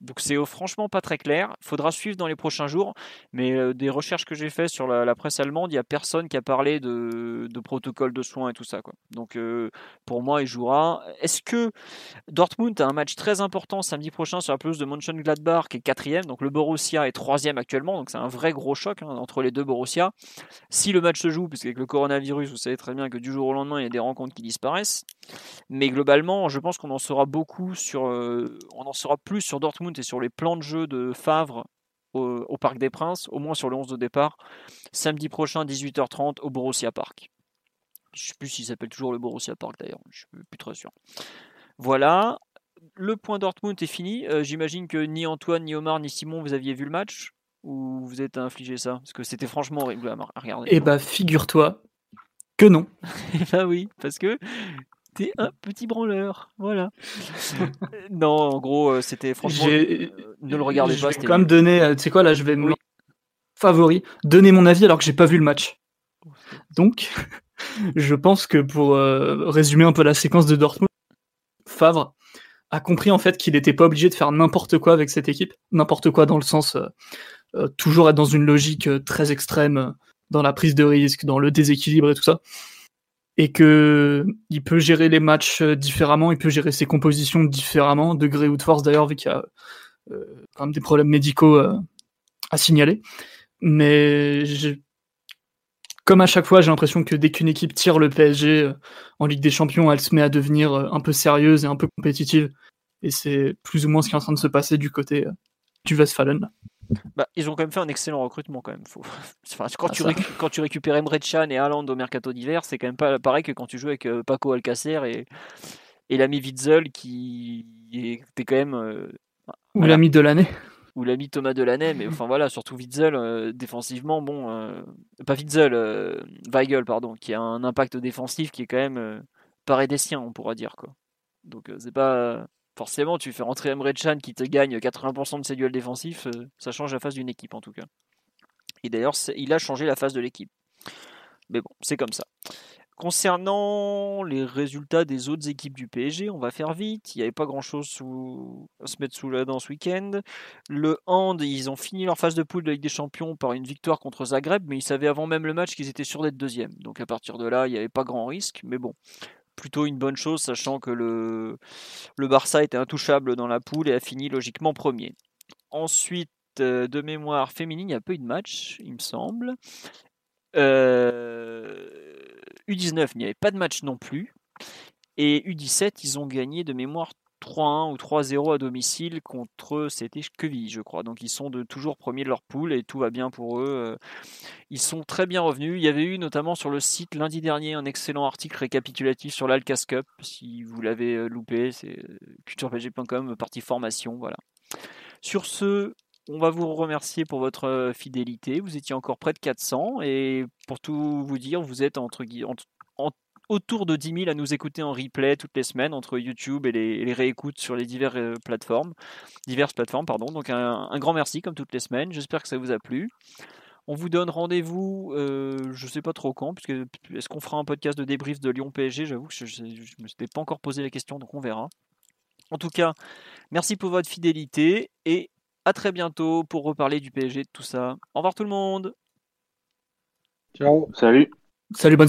Donc c'est franchement pas très clair. Faudra suivre dans les prochains jours. Mais euh, des recherches que j'ai faites sur la, presse allemande, il n'y a personne qui a parlé de, protocole de soins et tout ça. Quoi. Donc euh, pour moi, il jouera. Est-ce que Dortmund a un match très important samedi prochain sur la pelouse de Mönchengladbach qui est quatrième? Donc le Borussia est troisième actuellement. Donc c'est un vrai gros choc hein, entre les deux Borussia. Si le match se joue, parce qu'avec le coronavirus, vous savez très bien que du jour au lendemain, il y a des rencontres qui disparaissent. Mais globalement, je pense qu'on en saura beaucoup sur, euh, on en saura plus sur Dortmund et sur les plans de jeu de Favre au, Parc des Princes, au moins sur le 11 de départ, samedi prochain 18h30 au Borussia Park. Je ne sais plus s'il s'appelle toujours le Borussia Park d'ailleurs, je suis plus très sûr. Voilà, le point Dortmund est fini. Euh, j'imagine que ni Antoine, ni Omar, ni Simon, vous aviez vu le match ou vous êtes infligé ça? Parce que c'était franchement horrible à regarder. Eh bah, figure-toi que non. [LAUGHS] Eh bah oui, parce que un petit branleur. Voilà. non, en gros, euh, c'était franchement. Euh, ne le regardez pas. Je vais quand même donner. Euh, tu sais quoi, là, je vais me. Favori. Donner mon avis alors que j'ai pas vu le match. Donc. [LAUGHS] je pense que pour euh, résumer un peu la séquence de Dortmund, Favre a compris en fait qu'il n'était pas obligé de faire n'importe quoi avec cette équipe, n'importe quoi dans le sens euh, euh, toujours être dans une logique très extrême dans la prise de risque, dans le déséquilibre et tout ça, et que il peut gérer les matchs différemment, il peut gérer ses compositions différemment, de gré ou de force d'ailleurs, vu qu'il y a quand même des problèmes médicaux à signaler. Mais comme à chaque fois, j'ai l'impression que dès qu'une équipe tire le PSG euh, en Ligue des Champions, elle se met à devenir euh, un peu sérieuse et un peu compétitive. Et c'est plus ou moins ce qui est en train de se passer du côté euh, du Westfalen. Bah, ils ont quand même fait un excellent recrutement quand même. Faut... [LAUGHS] quand, ah, tu quand, tu récupères Emre Can et Haaland au mercato d'hiver, c'est quand même pas pareil que quand tu joues avec Paco Alcacer et, et l'ami Witzel qui était quand même. Ou l'ami de l'année ou l'ami Thomas Delaney, mais enfin voilà, surtout Witzel, euh, défensivement, bon, euh, pas Witzel, euh, Weigel, pardon, qui a un impact défensif qui est quand même pareil des siens, on pourra dire, quoi. Donc c'est pas. Forcément, tu fais rentrer Emre Can qui te gagne 80% de ses duels défensifs, ça change la face d'une équipe en tout cas. Et d'ailleurs, il a changé la face de l'équipe. Mais bon, c'est comme ça. Concernant les résultats des autres équipes du PSG, on va faire vite. Il n'y avait pas grand-chose à se mettre sous la dent ce week-end. Le Hand, ils ont fini leur phase de poule de Ligue des Champions par une victoire contre Zagreb, mais ils savaient avant même le match qu'ils étaient sûrs d'être deuxième. Donc à partir de là, il n'y avait pas grand risque. Mais bon, plutôt une bonne chose, sachant que le, Barça était intouchable dans la poule et a fini logiquement premier. Ensuite, euh, de mémoire féminine, il n'y a pas eu de match, il me semble. Euh U19, il n'y avait pas de match non plus. Et U17, ils ont gagné de mémoire 3-1 ou 3-0 à domicile contre c'était Queville, je crois. Donc ils sont de toujours premiers de leur poule et tout va bien pour eux. Ils sont très bien revenus. Il y avait eu notamment sur le site lundi dernier un excellent article récapitulatif sur l'Alcas Cup. Si vous l'avez euh, loupé, c'est culturepg.com, partie formation. Voilà. Sur ce, on va vous remercier pour votre euh, fidélité. Vous étiez encore près de 400 et pour tout vous dire, vous êtes entre, autour de 10 000 à nous écouter en replay toutes les semaines entre YouTube et les, réécoutes sur les diverses euh, plateformes. Diverses plateformes pardon. Donc un, grand merci comme toutes les semaines. J'espère que ça vous a plu. On vous donne rendez-vous, euh, je ne sais pas trop quand, puisque est-ce qu'on fera un podcast de débrief de Lyon PSG J'avoue que je ne me suis pas encore posé la question, donc on verra. En tout cas, merci pour votre fidélité et à très bientôt pour reparler du PSG, de tout ça. Au revoir tout le monde. Ciao. Salut. Salut, bonne